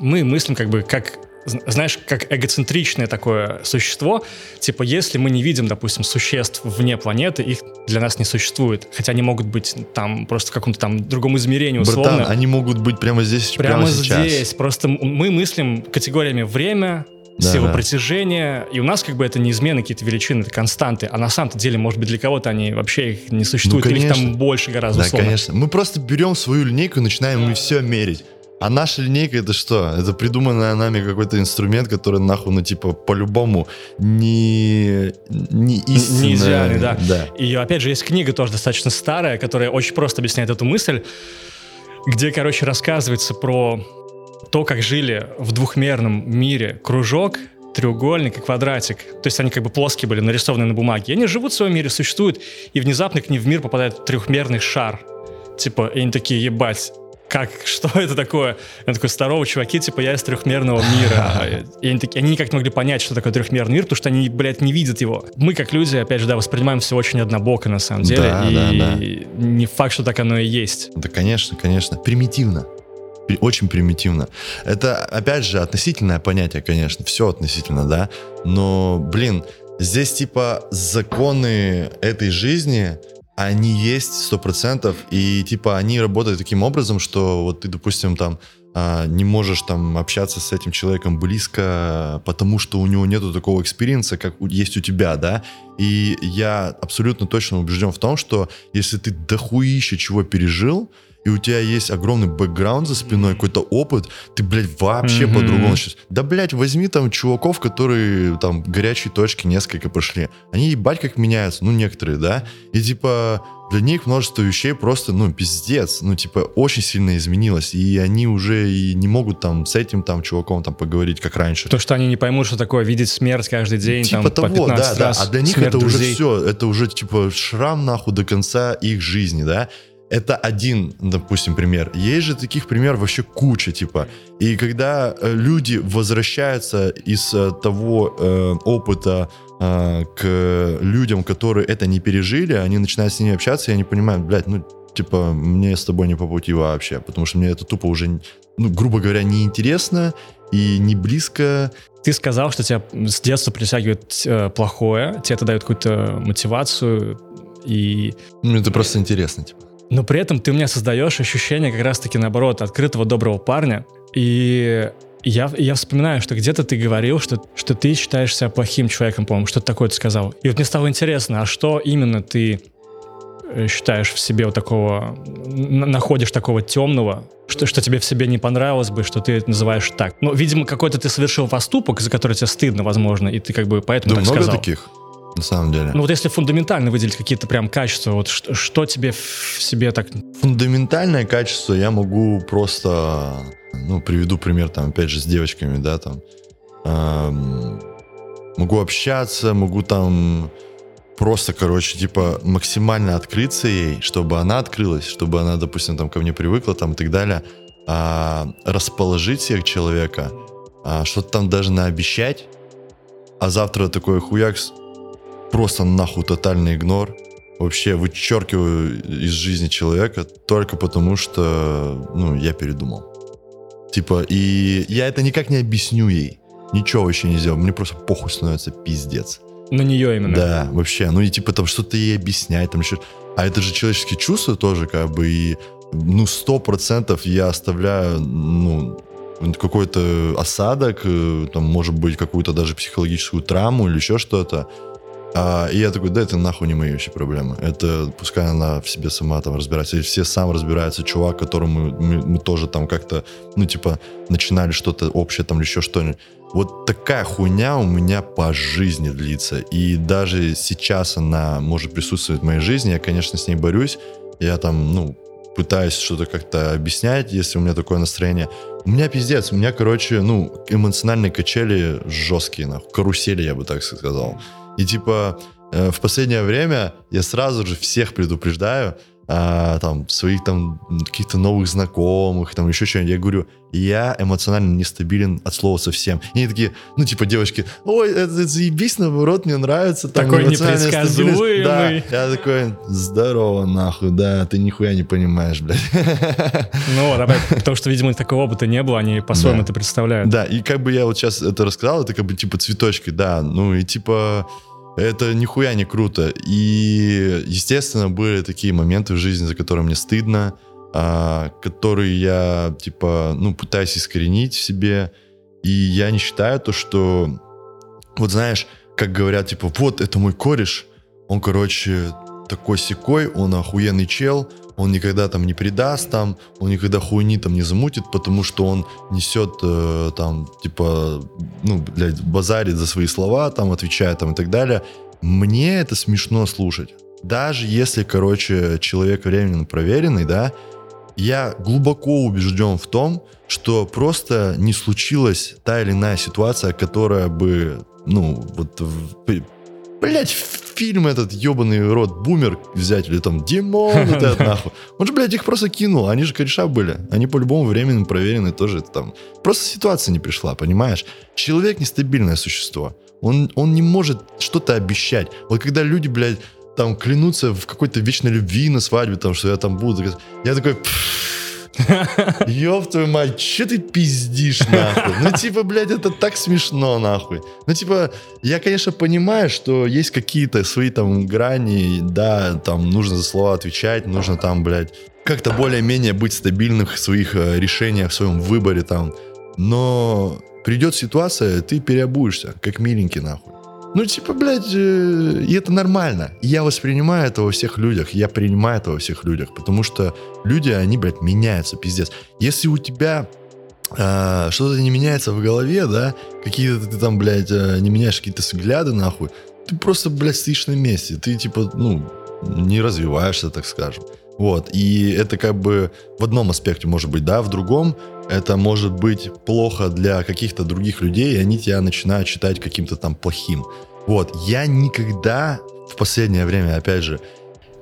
мы мыслим как бы как зн- знаешь, как эгоцентричное такое существо, типа, если мы не видим, допустим, существ вне планеты, их для нас не существует, хотя они могут быть там просто в каком-то там другом измерении, условно. Братан, они могут быть прямо здесь, Прямо, прямо, сейчас. здесь. Просто мы мыслим категориями время, Да, сила да. притяжения, и у нас как бы это неизменные какие-то величины, это константы, а на самом-то деле, может быть, для кого-то они вообще их не существуют, или их там Ну, больше гораздо, Да, условно. конечно. Мы просто берем свою линейку и начинаем мы все мерить. А наша линейка это что? Это придуманный нами какой-то инструмент, который нахуй, ну типа по-любому не, не истинный. Не идеальный, да. да. И опять же, есть книга тоже достаточно старая, которая очень просто объясняет эту мысль, где, короче, рассказывается про то, как жили в двухмерном мире кружок, треугольник и квадратик. То есть они как бы плоские были, нарисованы на бумаге. И они живут в своем мире, существуют, и внезапно к ним в мир попадает трехмерный шар. Типа, и они такие, ебать, как, что это такое? Я такой, здорово, чуваки, типа, я из трехмерного мира. И они, такие, они никак не могли понять, что такое трехмерный мир, потому что они, блядь, не видят его. Мы, как люди, опять же, да, воспринимаем все очень однобоко, на самом деле. Да, и да, да. не факт, что так оно и есть. Да, конечно, конечно. Примитивно. Очень примитивно. Это, опять же, относительное понятие, конечно. Все относительно, да. Но, блин, здесь типа законы этой жизни, они есть сто процентов, и типа они работают таким образом, что вот ты, допустим, там а, не можешь там общаться с этим человеком близко, потому что у него нету такого experience а, как есть у тебя, да. И я абсолютно точно убежден в том, что если ты дохуище чего пережил, и у тебя есть огромный бэкграунд за спиной, какой-то опыт, ты, блядь, вообще Мгм. по-другому начнешь. Да, блядь, возьми там чуваков, которые там горячие точки несколько прошли. Они ебать как меняются, ну, некоторые, да, и типа для них множество вещей просто, ну, пиздец, ну, типа, очень сильно изменилось, и они уже и не могут там с этим там чуваком там поговорить, как раньше. То, что они не поймут, что такое видеть смерть каждый день, Типа там, того, по 15 да, да. раз. А для них это уже друзей. все. Это уже типа шрам нахуй до конца их жизни, да. Это один, допустим, пример. Есть же таких примеров вообще куча, типа. И когда э, люди возвращаются из э, того э, опыта э, к людям, которые это не пережили, они начинают с ними общаться, и они понимают, блядь, ну, типа, мне с тобой не по пути вообще, потому что мне это тупо уже, ну, грубо говоря, неинтересно и не близко, Ты сказал, что тебя с детства притягивает э, плохое, тебе это дает какую-то мотивацию, и... ну, это просто интересно, типа. Но при этом ты мне создаешь ощущение как раз-таки наоборот открытого доброго парня, и я, я вспоминаю, что где-то ты говорил, что, что ты считаешь себя плохим человеком, по-моему, что-то такое ты сказал. И вот мне стало интересно, а что именно ты э, считаешь в себе вот такого, находишь такого темного, что, что тебе в себе не понравилось бы, что ты это называешь так. Ну, видимо, какой-то ты совершил поступок, за который тебе стыдно, возможно, и ты как бы поэтому Да так много сказал. таких, на самом деле. Ну вот если фундаментально выделить какие-то прям качества, вот что, что тебе в себе так... Фундаментальное качество я могу просто, ну, приведу пример, там, опять же, с девочками, да, там, эм, могу общаться, могу там просто, короче, типа, максимально открыться ей, чтобы она открылась, чтобы она, допустим, там, ко мне привыкла, там, и так далее, а, расположить всех человека, а, что-то там даже наобещать, а завтра такой хуякс, просто нахуй тотальный игнор, вообще вычеркиваю из жизни человека только потому, что, ну, я передумал. Типа, и я это никак не объясню ей. Ничего вообще не сделал. Мне просто похуй становится пиздец. На нее именно. Да, вообще. Ну и типа там что-то ей объяснять, там еще... А это же человеческие чувства тоже, как бы, и ну, сто процентов я оставляю, ну, какой-то осадок, э, там, может быть, какую-то даже психологическую травму или еще что-то. А, и я такой, да, это нахуй не мои вообще проблемы. Это пускай она в себе сама там разбирается. И все сам разбираются. Чувак, которому мы, мы, мы тоже там как-то, ну, типа, начинали что-то общее там или еще что-нибудь. Вот такая хуйня у меня по жизни длится. И даже сейчас она может присутствовать в моей жизни. Я, конечно, с ней борюсь. Я там, ну, пытаюсь что-то как-то объяснять, если у меня такое настроение. У меня пиздец, у меня, короче, ну, эмоциональные качели жесткие, нахуй. Карусели, я бы так сказал. И типа э, в последнее время я сразу же всех предупреждаю, а, там, своих там каких-то новых знакомых, там еще что-нибудь. Я говорю, я эмоционально нестабилен от слова совсем. И они такие, ну, типа, девочки, ой, это, это заебись, наоборот, мне нравится. Там, Такой эмоциональная стабильность». непредсказуемый. Да, я такой, здорово, нахуй, да, ты нихуя не понимаешь, блядь. Ну вот, опять, потому что, видимо, такого опыта не было, они по-своему Да. это представляют. Да, и как бы я вот сейчас это рассказал, это как бы типа цветочки, да, ну и типа это нихуя не круто. И, естественно, были такие моменты в жизни, за которые мне стыдно, а, которые я, типа, ну, пытаюсь искоренить в себе. И я не считаю то, что, вот знаешь, как говорят, типа, вот, это мой кореш, он, короче, такой секой, он охуенный чел, он никогда там не предаст там, он никогда хуйни там не замутит, потому что он несет э, там, типа, ну, блядь, базарит за свои слова, там, отвечает там и так далее. Мне это смешно слушать. Даже если, короче, человек временно проверенный, да, я глубоко убежден в том, что просто не случилась та или иная ситуация, которая бы, ну, вот, блять, фильм этот ебаный рот Бумер взять, или там Димон, этот нахуй. Он же, блядь, их просто кинул, они же кореша были. Они по-любому временно проверены тоже это там. Просто ситуация не пришла, понимаешь? Человек нестабильное существо. Он, он не может что-то обещать. Вот когда люди, блядь, там клянутся в какой-то вечной любви на свадьбе, там, что я там буду. Я такой, Ёб твою мать, че ты пиздишь, нахуй? Ну, типа, блядь, это так смешно, нахуй. Ну, типа, я, конечно, понимаю, что есть какие-то свои там грани, да, там нужно за слова отвечать, нужно там, блядь, как-то более-менее быть стабильным в своих э, решениях, в своем выборе там. Но придет ситуация, ты переобуешься, как миленький, нахуй. Ну, типа, блядь, э, и это нормально. Я воспринимаю это во всех людях. Я принимаю это во всех людях. Потому что люди, они, блядь, меняются, пиздец. Если у тебя э, что-то не меняется в голове, да, какие-то ты там, блядь, э, не меняешь какие-то взгляды, нахуй, ты просто, блядь, стоишь на месте. Ты, типа, ну, не развиваешься, так скажем. Вот, и это как бы в одном аспекте может быть, да, в другом это может быть плохо для каких-то других людей, и они тебя начинают считать каким-то там плохим. Вот, я никогда в последнее время, опять же,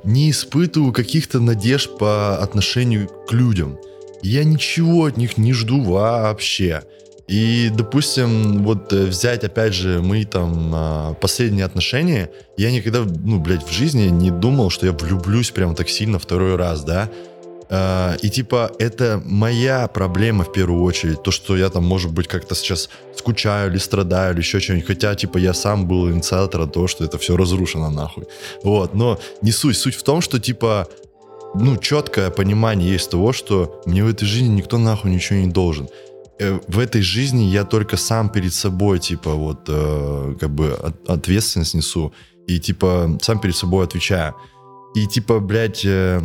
не испытываю каких-то надежд по отношению к людям. Я ничего от них не жду вообще. И, допустим, вот э, взять, опять же, мои там а, последние отношения, я никогда, ну, блядь, в жизни не думал, что я влюблюсь прям так сильно второй раз, да. А, и типа это моя проблема в первую очередь, то, что я там, может быть, как-то сейчас скучаю или страдаю или еще что-нибудь, хотя, типа, я сам был инициатором того, что это все разрушено нахуй. Вот, но не суть. Суть в том, что, типа, ну, четкое понимание есть того, что мне в этой жизни никто нахуй ничего не должен. Э, в этой жизни я только сам перед собой, типа, вот, э, как бы от, ответственность несу. И, типа, сам перед собой отвечаю. И, типа, блядь, э,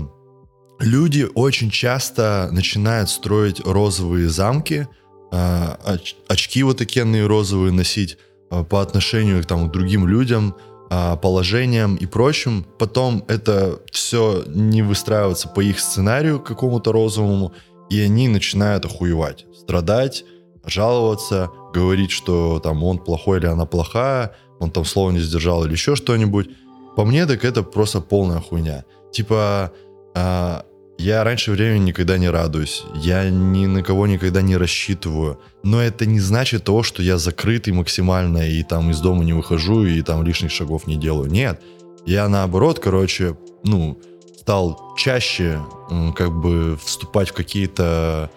люди очень часто начинают строить розовые замки, оч, очки вот такие розовые носить э, по отношению там, к другим людям, э, положениям и прочим. Потом это все не выстраивается по их сценарию какому-то розовому, и они начинают охуевать страдать, жаловаться, говорить, что там он плохой или она плохая, он там слово не сдержал или еще что-нибудь. По мне, так это просто полная хуйня. Типа, э, я раньше времени никогда не радуюсь, я ни на кого никогда не рассчитываю, но это не значит того, что я закрытый максимально и там из дома не выхожу и там лишних шагов не делаю. Нет, я наоборот, короче, ну, стал чаще как бы вступать в какие-то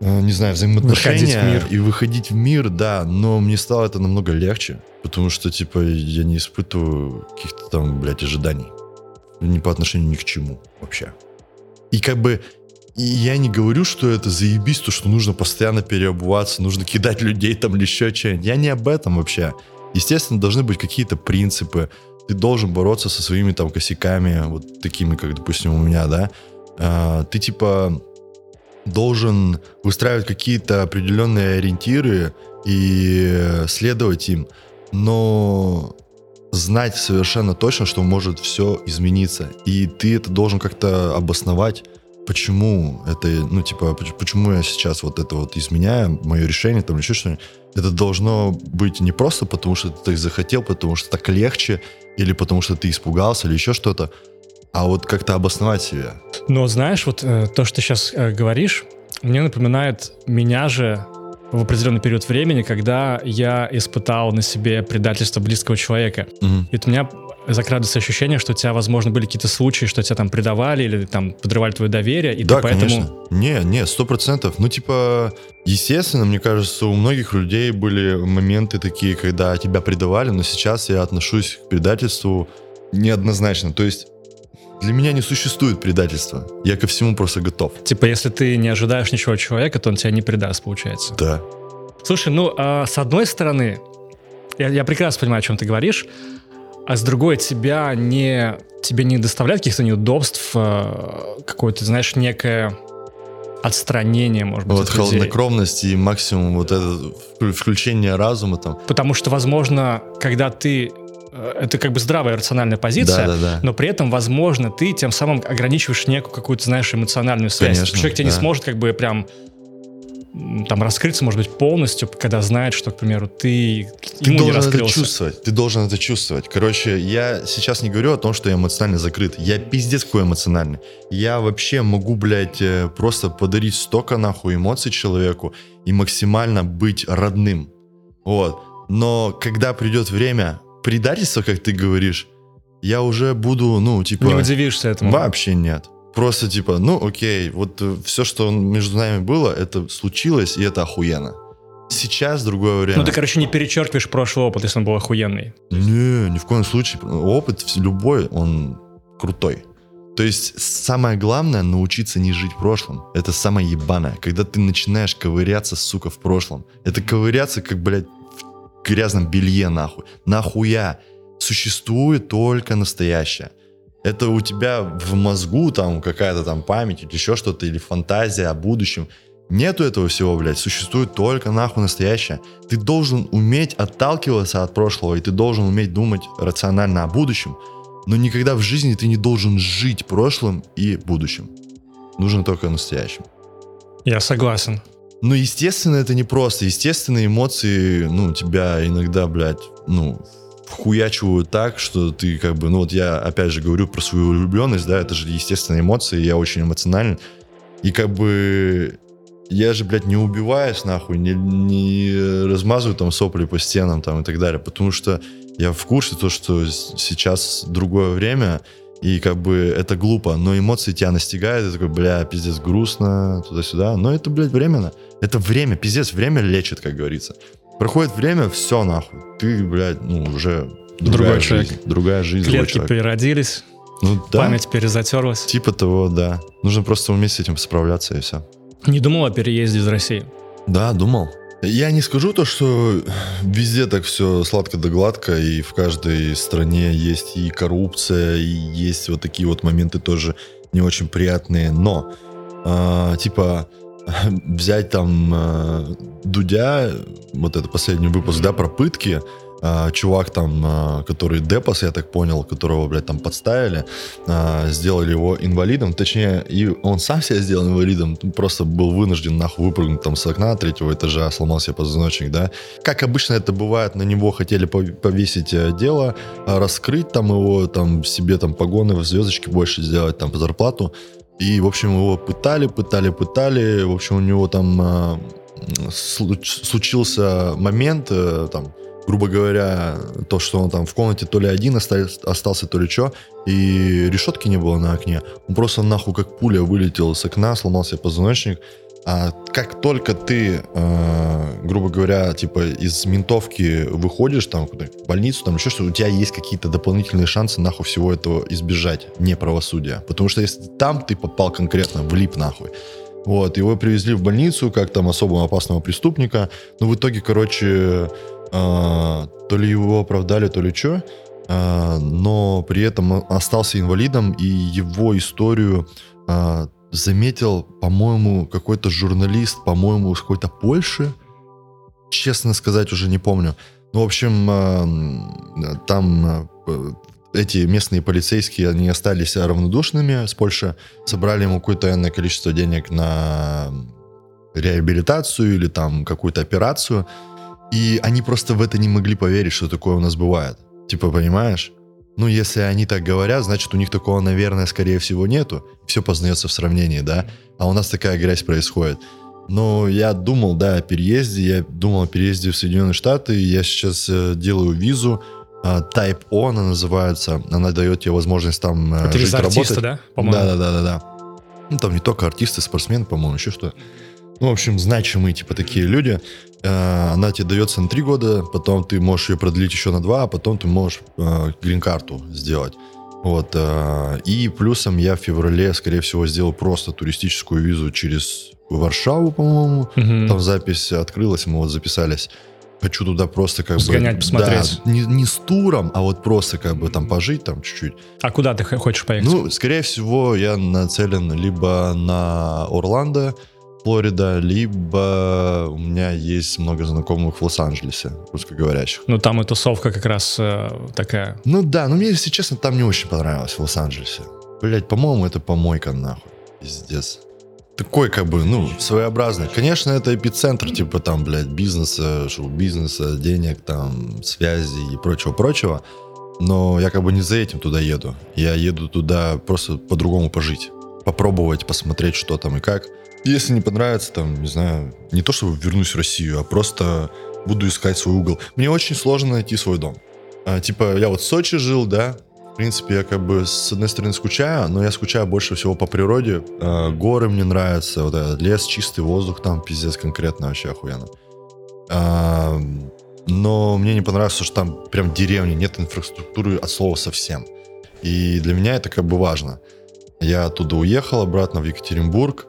Э, не знаю, взаимоотношения выходить в мир. и выходить в мир, да, но мне стало это намного легче, потому что, типа, я не испытываю каких-то там, блядь, ожиданий. Ни по отношению ни к чему вообще. И как бы и я не говорю, что это заебись, то, что нужно постоянно переобуваться, нужно кидать людей там или еще что-нибудь. Я не об этом вообще. Естественно, должны быть какие-то принципы. Ты должен бороться со своими там косяками, вот такими, как, допустим, у меня, да. А, ты типа должен выстраивать какие-то определенные ориентиры и следовать им, но знать совершенно точно, что может все измениться. И ты это должен как-то обосновать, почему это, ну, типа, почему я сейчас вот это вот изменяю, мое решение, там, еще что-нибудь. Это должно быть не просто потому, что ты так захотел, потому что так легче, или потому что ты испугался, или еще что-то, а вот как-то обосновать себя. Но знаешь, вот э, то, что ты сейчас э, говоришь, мне напоминает меня же в определенный период времени, когда я испытал на себе предательство близкого человека. Угу. И вот у меня закрадывается ощущение, что у тебя, возможно, были какие-то случаи, что тебя там предавали или там подрывали твое доверие, и да, ты поэтому... конечно. Не, не, сто процентов. Ну, типа, естественно, мне кажется, у многих людей были моменты такие, когда тебя предавали, но сейчас я отношусь к предательству неоднозначно. То есть для меня не существует предательства. Я ко всему просто готов. Типа, если ты не ожидаешь ничего от человека, то он тебя не предаст, получается. Да. Слушай, ну, а с одной стороны, я, я прекрасно понимаю, о чем ты говоришь, а с другой, тебя не, тебе не доставляет каких-то неудобств, э, какое-то, знаешь, некое отстранение, может быть, Вот холоднокровность и максимум вот это включение разума там. Потому что, возможно, когда ты это как бы здравая рациональная позиция, да, да, да. но при этом, возможно, ты тем самым ограничиваешь некую какую-то, знаешь, эмоциональную связь. Конечно, Человек тебя да. не сможет как бы прям там раскрыться, может быть, полностью, когда знает, что, к примеру, ты, ты ему должен не раскрылся. это чувствовать. Ты должен это чувствовать. Короче, я сейчас не говорю о том, что я эмоционально закрыт. Я пиздец какой эмоциональный. Я вообще могу, блядь, э, просто подарить столько нахуй эмоций человеку и максимально быть родным. Вот. Но когда придет время, предательство, как ты говоришь, я уже буду, ну, типа... Не удивишься этому? Вообще нет. Просто типа, ну, окей, вот э, все, что между нами было, это случилось, и это охуенно. Сейчас другое время. Ну, ты, короче, не перечеркиваешь прошлый опыт, если он был охуенный. Не, ни в коем случае. Опыт любой, он крутой. То есть самое главное научиться не жить прошлым. Это самое ебаное. Когда ты начинаешь ковыряться, сука, в прошлом. Это ковыряться, как, блядь, грязном белье, нахуй. Нахуя? Существует только настоящее. Это у тебя в мозгу там какая-то там память или еще что-то, или фантазия о будущем. Нету этого всего, блядь. Существует только нахуй настоящее. Ты должен уметь отталкиваться от прошлого, и ты должен уметь думать рационально о будущем. Но никогда в жизни ты не должен жить прошлым и будущим. Нужно только настоящим. Я согласен. Ну, естественно, это не просто. Естественно, эмоции, ну, тебя иногда, блядь, ну, вхуячивают так, что ты как бы, ну, вот я опять же говорю про свою влюбленность, да, это же естественные эмоции, я очень эмоционален. И как бы я же, блядь, не убиваюсь, нахуй, не, не размазываю там сопли по стенам там и так далее, потому что я в курсе то, что сейчас другое время, и как бы это глупо, но эмоции тебя настигают, и такой, бля, пиздец, грустно, туда-сюда. Но это, блядь, временно. Это время, пиздец, время лечит, как говорится. Проходит время, все нахуй. Ты, блядь, ну, уже другая Другой жизнь, человек. Другая жизнь, Клетки переродились, Ну да, память перезатерлась. типа того, да. Нужно просто уметь с этим справляться, и все. Не думал о переезде из России. Да, думал. Я не скажу то, что везде так все сладко да гладко, и в каждой стране есть и коррупция, и есть вот такие вот моменты тоже не очень приятные. Но, а, типа, взять там а, Дудя, вот это последний выпуск, да, про пытки, а, чувак там, а, который Депос, я так понял, которого, блядь, там подставили, сделали его инвалидом, точнее, и он сам себя сделал инвалидом, просто был вынужден нахуй выпрыгнуть там с окна третьего этажа, сломал себе позвоночник, да. Как обычно это бывает, на него хотели пов- повесить э, дело, раскрыть там его, там себе там погоны, звездочки больше сделать там по зарплату, и, в общем, его пытали, пытали, пытали, в общем, у него там случ- случился момент, э, там, грубо говоря, то, что он там в комнате то ли один остался, то ли что, и решетки не было на окне. Он просто нахуй как пуля вылетел с окна, сломал себе позвоночник. А как только ты, э, грубо говоря, типа из ментовки выходишь там в больницу, там еще что, у тебя есть какие-то дополнительные шансы нахуй всего этого избежать, не правосудия. Потому что если там ты попал конкретно, влип нахуй, вот, его привезли в больницу, как там особо опасного преступника. Но в итоге, короче, а, то ли его оправдали, то ли что. но при этом остался инвалидом, и его историю а, заметил, по-моему, какой-то журналист, по-моему, из какой-то Польши. Честно сказать, уже не помню. Ну, в общем, а, там а, эти местные полицейские, они остались равнодушными с Польши, собрали ему какое-то энное количество денег на реабилитацию или там какую-то операцию, и они просто в это не могли поверить, что такое у нас бывает. Типа, понимаешь? Ну, если они так говорят, значит, у них такого, наверное, скорее всего, нету. Все познается в сравнении, да? А у нас такая грязь происходит. Но я думал, да, о переезде. Я думал о переезде в Соединенные Штаты. Я сейчас э, делаю визу. э, Type O она называется. Она дает тебе возможность там Это жить, виза артиста, работать. да? По-моему. Да, да, да, да, да. Ну, там не только артисты, спортсмены, по-моему, еще что. Ну, в общем, значимые, типа, такие люди. Э, Она тебе дается на три года, потом ты можешь ее продлить еще на два, а потом ты можешь э, грин-карту сделать. Вот. э, И плюсом я в феврале, скорее всего, сделал просто туристическую визу через Варшаву, по-моему. Мгм. Там запись открылась, мы вот записались. Хочу туда просто как Сгонять, бы... посмотреть. Да, не, не с туром, а вот просто как бы там пожить там чуть-чуть. А куда ты хочешь поехать? Ну, скорее всего, я нацелен либо на Орландо, Флорида, либо у меня есть много знакомых в Лос-Анджелесе, русскоговорящих. Ну, там и тусовка как раз э, такая. Ну да, но мне, если честно, там не очень понравилось в Лос-Анджелесе. Блять, по-моему, это помойка нахуй. Пиздец. Такой, как бы, ну, своеобразный. Конечно, это эпицентр, типа, там, блядь, бизнеса, шоу-бизнеса, денег, там, связи и прочего-прочего. Но я как бы не за этим туда еду. Я еду туда просто по-другому пожить. Попробовать, посмотреть, что там и как. Если не понравится, там, не знаю, не то, чтобы вернусь в Россию, а просто буду искать свой угол. Мне очень сложно найти свой дом. А, типа, я вот в Сочи жил, да, в принципе, я как бы с одной стороны скучаю, но я скучаю больше всего по природе. А, горы мне нравятся, вот этот лес, чистый воздух там, пиздец, конкретно вообще охуенно. А, но мне не понравилось, что там прям деревни, нет инфраструктуры от слова совсем. И для меня это как бы важно. Я оттуда уехал обратно в Екатеринбург.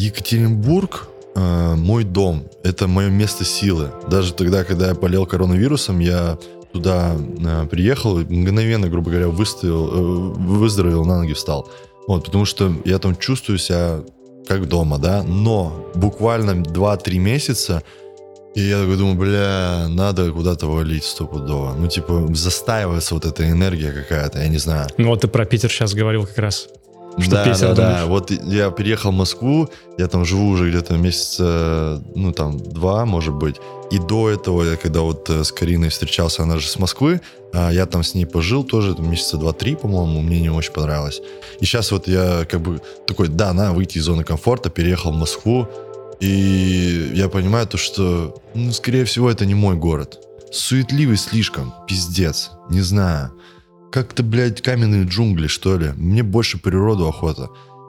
Екатеринбург э, мой дом, это мое место силы. Даже тогда, когда я болел коронавирусом, я туда э, приехал, и мгновенно, грубо говоря, выставил, э, выздоровел, на ноги встал. Вот, потому что я там чувствую себя как дома, да, но буквально 2-3 месяца, и я такой думаю, бля, надо куда-то валить стопудово. Ну, типа, застаивается вот эта энергия какая-то, я не знаю. Ну вот ты про Питер сейчас говорил как раз. Что да, Питер, да, да. Вот я переехал в Москву, я там живу уже где-то месяца, ну там два, может быть. И до этого, я когда вот э, с Кариной встречался, она же с Москвы, а я там с ней пожил тоже там, месяца два-три, по-моему, мне не очень понравилось. И сейчас вот я как бы такой, да, на, выйти из зоны комфорта, переехал в Москву, и я понимаю то, что, ну, скорее всего, это не мой город. Суетливый слишком, пиздец, не знаю. Как-то, блядь, каменные джунгли, что ли. Мне больше природу охота.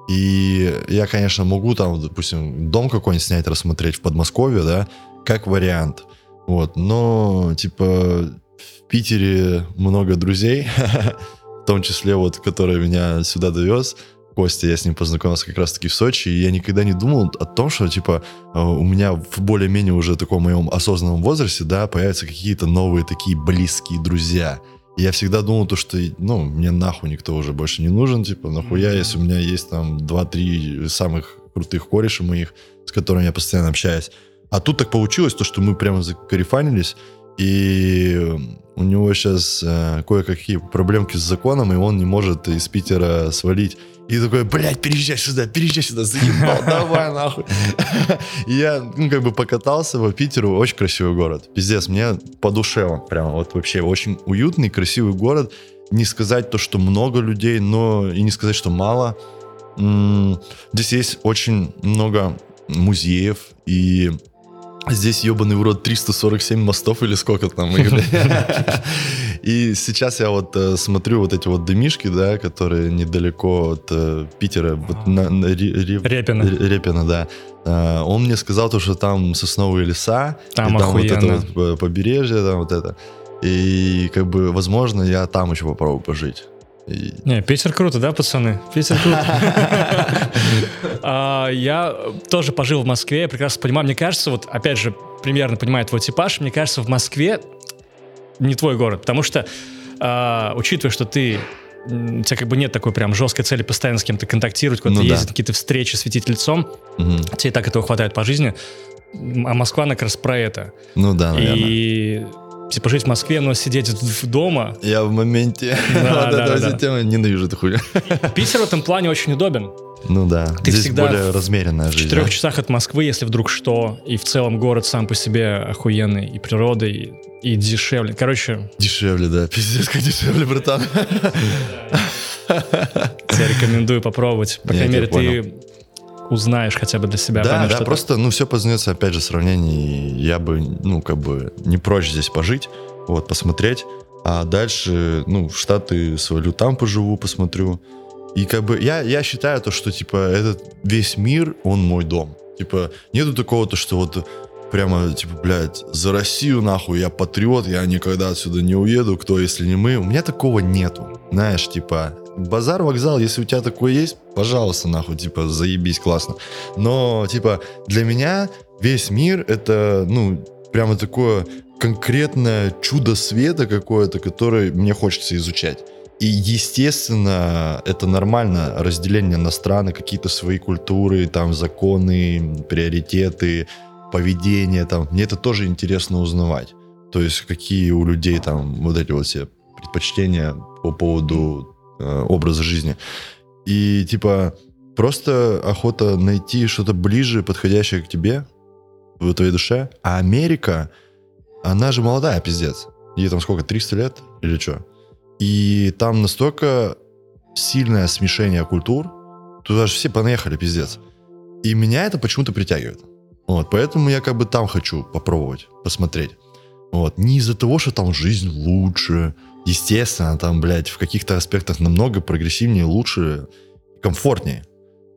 И я, конечно, могу там, допустим, дом какой-нибудь снять, рассмотреть в Подмосковье, да, как вариант. Вот, но, типа, в Питере много друзей, в том числе вот, который меня сюда довез, Костя, я с ним познакомился как раз-таки в Сочи, и я никогда не думал о том, что, типа, э, у меня в более-менее уже таком моем осознанном возрасте, да, появятся какие-то новые такие близкие друзья. И я всегда думал то, что, ну, мне нахуй никто уже больше не нужен, типа, нахуя, если у меня есть там 2-3 самых крутых кореша моих, с которыми я постоянно общаюсь. А тут так получилось, то, что мы прямо закарифанились, и у него сейчас э, кое-какие проблемки с законом, и он не может из Питера свалить. И такой, блядь, переезжай сюда, переезжай сюда, заебал, давай нахуй. Я, ну, как бы покатался по Питеру, очень красивый город. Пиздец, мне по душе он прям вот вообще очень уютный, красивый город. Не сказать то, что много людей, но и не сказать, что мало. Здесь есть очень много музеев, и Здесь ебаный в рот 347 мостов или сколько там. их. И сейчас я вот э, смотрю вот эти вот домишки, да, которые недалеко от э, Питера, вот на, на Ре- Ре- Репино. Ре- Репино, да. А, Он мне сказал то, что там сосновые леса, Там и там вот это вот по- побережье, там вот это. И как бы, возможно, я там еще попробую пожить. И- Не, Питер круто, да, пацаны? Питер круто. А, Я тоже пожил в Москве, я прекрасно понимаю. Мне кажется, вот опять же, примерно понимаю твой типаж, мне кажется, в Москве не твой город, потому что, а, учитывая, что ты у тебя как бы нет такой прям жесткой цели постоянно с кем-то контактировать, куда-то Ну да. ездить, какие-то встречи, светить лицом, Мгм. тебе и так этого хватает по жизни. А Москва, она как раз про это. Ну да, наверное. И типа жить в Москве, но сидеть в- дома. Я в моменте Да, вот да, этого да. тема ненавижу эту хуйню. Питер в этом плане очень удобен. Ну да, Ты здесь всегда более в размеренная В жизнь. четырех да. часах от Москвы, если вдруг что, и в целом город сам по себе охуенный, и природа, и, и дешевле. Короче, Дешевле, да, пиздец, как дешевле, братан. тебе рекомендую попробовать. По крайней мере, тебя ты узнаешь хотя бы для себя. Да, поймешь, да, просто, ну, все познается, опять же, в сравнении. Я бы, ну, как бы, не прочь здесь пожить, вот, посмотреть. А дальше, ну, в Штаты свалю, там поживу, посмотрю. И как бы я, я считаю то, что, типа, этот весь мир, он мой дом. Типа, нету такого, то, что вот прямо, типа, блядь, за Россию, нахуй, я патриот, я никогда отсюда не уеду, кто, если не мы. У меня такого нету. Знаешь, типа, базар, вокзал, если у тебя такое есть, пожалуйста, нахуй, типа, заебись, классно. Но, типа, для меня весь мир это, ну, прямо такое конкретное чудо света какое-то, которое мне хочется изучать. И, естественно, это нормально, разделение на страны, какие-то свои культуры, там, законы, приоритеты, поведение, там. Мне это тоже интересно узнавать. То есть, какие у людей там вот эти вот все предпочтения по поводу э, образа жизни. И, типа, просто охота найти что-то ближе, подходящее к тебе, в твоей душе. А Америка, она же молодая, пиздец. Ей там сколько, 300 лет или что? И там настолько сильное смешение культур, туда же все понаехали, пиздец. И меня это почему-то притягивает. Вот, поэтому я как бы там хочу попробовать, посмотреть. Вот, не из-за того, что там жизнь лучше. Естественно, там, блядь, в каких-то аспектах намного прогрессивнее, лучше, комфортнее.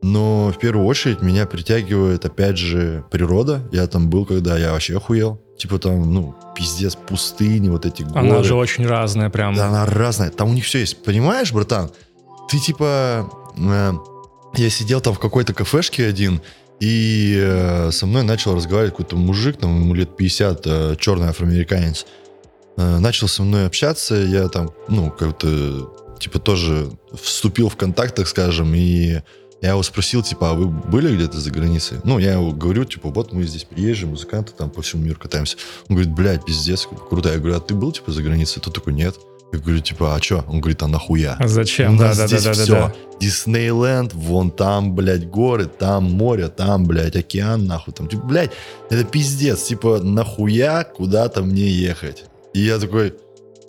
Но в первую очередь меня притягивает, опять же, природа. Я там был, когда я вообще охуел. Типа там, ну, пиздец, пустыни, вот эти горы. Она же очень разная прям. Да, она разная. Там у них все есть. Понимаешь, братан? Ты типа... э, я сидел там в какой-то кафешке один, И э, со мной начал разговаривать какой-то мужик, там ему лет 50, э, черный афроамериканец. Э, начал со мной общаться, я там, ну, как-то, типа, тоже вступил в контакт, так скажем, и я его спросил, типа, а вы были где-то за границей? Ну, я его говорю, типа, вот мы здесь приезжие, музыканты там по всему миру катаемся. Он говорит, блядь, пиздец, круто. Я говорю, а ты был, типа, за границей? Тот такой, нет. Я говорю, типа, а что? Он говорит, а нахуя? А зачем? У нас Да, да, здесь да, да, все. да. Диснейленд, вон там, блядь, горы, там море, там, блядь, океан, нахуй. Там, типа, блядь, это пиздец. Типа, нахуя куда-то мне ехать? И я такой,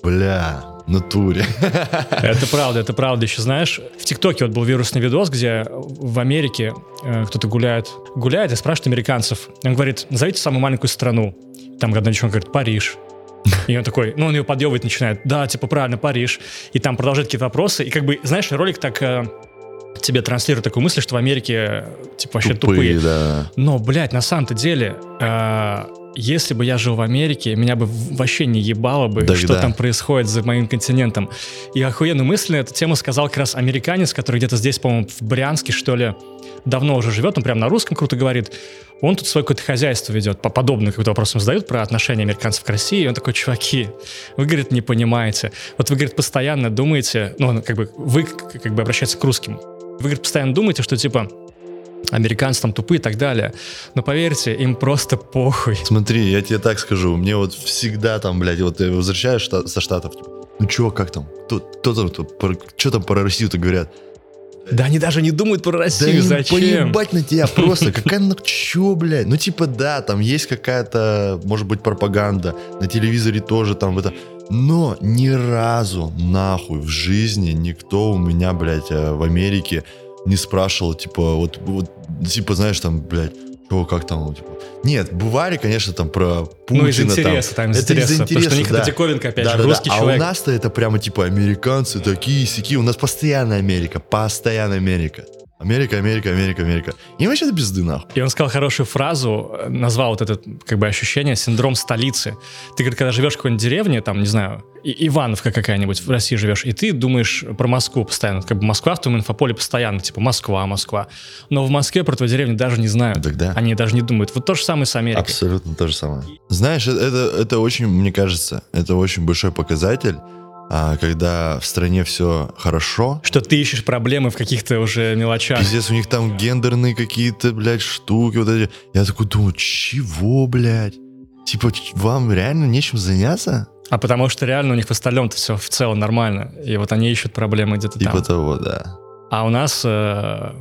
бля, натуре. Это правда, это правда. Еще знаешь, в ТикТоке вот был вирусный видос, где в Америке э, кто-то гуляет, гуляет и спрашивает американцев. Он говорит, назовите самую маленькую страну. Там одна девчонка говорит, Париж. И он такой, ну, он ее подъебывать начинает. Да, типа, правильно, Париж. И там продолжает какие-то вопросы. И как бы, знаешь, ролик так э, тебе транслирует такую мысль, что в Америке, типа, вообще тупые. да. Но, блядь, на самом-то деле, э, если бы я жил в Америке, меня бы вообще не ебало бы, Да, что да. там происходит за моим континентом. И охуенную мысль на эту тему сказал как раз американец, который где-то здесь, по-моему, в Брянске, что ли, давно уже живет, он прям на русском круто говорит. Он тут свое какое-то хозяйство ведет, по подобным каким-то вопросам задают про отношения американцев к России, и он такой, чуваки, вы, говорит, не понимаете. Вот вы, говорит, постоянно думаете, ну, он как бы, вы как бы обращается к русским. Вы, говорит, постоянно думаете, что, типа, американцы там тупые и так далее. Но поверьте, им просто похуй. Смотри, я тебе так скажу, мне вот всегда там, блядь, вот ты возвращаешь со Штатов, типа, ну чё, как там? Кто, кто там, что там про Россию-то говорят? Да они даже не думают про Да Россию, им зачем? поебать на тебя просто. Какая ну чё, блядь? Ну типа да, там есть какая-то, может быть, пропаганда. На телевизоре тоже там это. Но ни разу нахуй в жизни никто у меня, блядь, э, в Америке не спрашивал, типа, вот, вот типа, знаешь, там, блядь, что, как там, типа. Нет, бывали, конечно, там про Путина. Ну, из интереса, там, из Это интереса. Потому что у них да. это диковинка, опять же, Да-да-да. русский а человек. у нас-то это прямо типа американцы такие сики. У нас постоянно Америка, постоянно Америка. Америка, Америка, Америка, Америка. И вообще до пизды нахуй. И он сказал хорошую фразу, назвал вот это как бы ощущение синдром столицы. Ты, говорит, когда живешь в какой-нибудь деревне, там, не знаю, И- Ивановка какая-нибудь в России живешь, и ты думаешь про Москву постоянно. Как бы Москва в твоем инфополе постоянно, типа Москва, Москва. Но в Москве про твою деревню даже не знают. Так да. Они даже не думают. Вот то же самое с Америкой. Абсолютно то же самое. Знаешь, это, это, это очень, мне кажется, это очень большой показатель, а, когда в стране все хорошо, Что ты ищешь проблемы в каких-то уже мелочах. Пиздец, у них там гендерные какие-то, блядь, штуки вот эти. Я такой думаю, чего, блядь? Типа, вам реально нечем заняться? А потому что реально у них в остальном-то все в целом нормально. И вот они ищут проблемы где-то Типа там. того, да. А у нас э,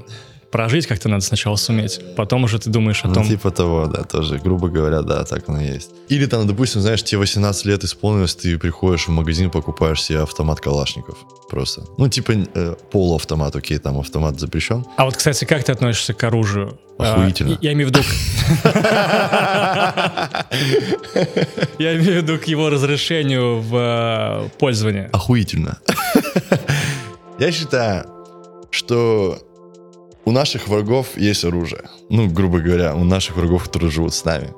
прожить как-то надо сначала суметь. Потом уже ты думаешь о Ну, том... типа того, да, тоже, грубо говоря, да, так оно и есть. Или там, допустим, знаешь, тебе 18 лет исполнилось, ты приходишь в магазин, покупаешь себе автомат Калашников. Просто. Ну, типа, э, полуавтомат, окей, там автомат запрещен. А вот, кстати, как ты относишься к оружию? Охуительно. А, я имею в виду... Я имею в виду к его разрешению в э, пользовании. Охуительно. Я считаю, что у наших врагов есть оружие. Ну, грубо говоря, у наших врагов, которые живут с нами.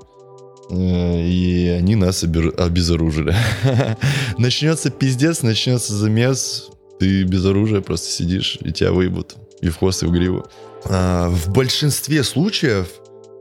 Э, И они нас обезоружили. Начнется пиздец, начнется замес. Ты без оружия просто сидишь, и тебя выебут. И в хвост, и в гриву. А, В большинстве случаев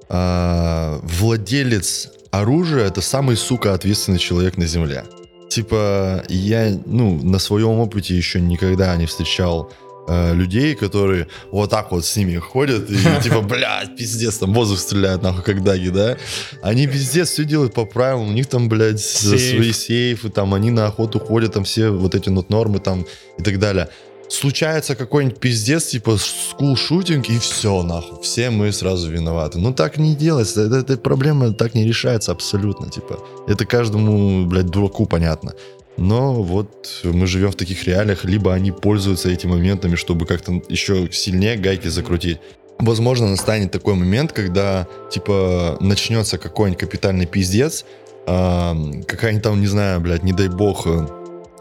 а, владелец оружия это самый, сука, ответственный человек на земле. Типа, я, ну, на своем опыте еще никогда не встречал э, людей, которые вот так вот с ними ходят и типа, блядь, пиздец, там воздух стреляют нахуй, как даги, да? Они пиздец все делают по правилам, у них там, блядь, Сейф. свои сейфы, там, они на охоту ходят, там все вот эти вот нормы там и так далее. Случается какой-нибудь пиздец, типа скул-шутинг, и все, нахуй. Все мы сразу виноваты. Ну так не делается. Это, эта проблема так не решается абсолютно. Типа, это каждому, блядь, дураку понятно. Но вот мы живем в таких реалиях, либо они пользуются этими моментами, чтобы как-то еще сильнее гайки закрутить. Возможно, настанет такой момент, когда, типа, начнется какой-нибудь капитальный пиздец, а, какая-нибудь там, не знаю, блядь, не дай бог, э,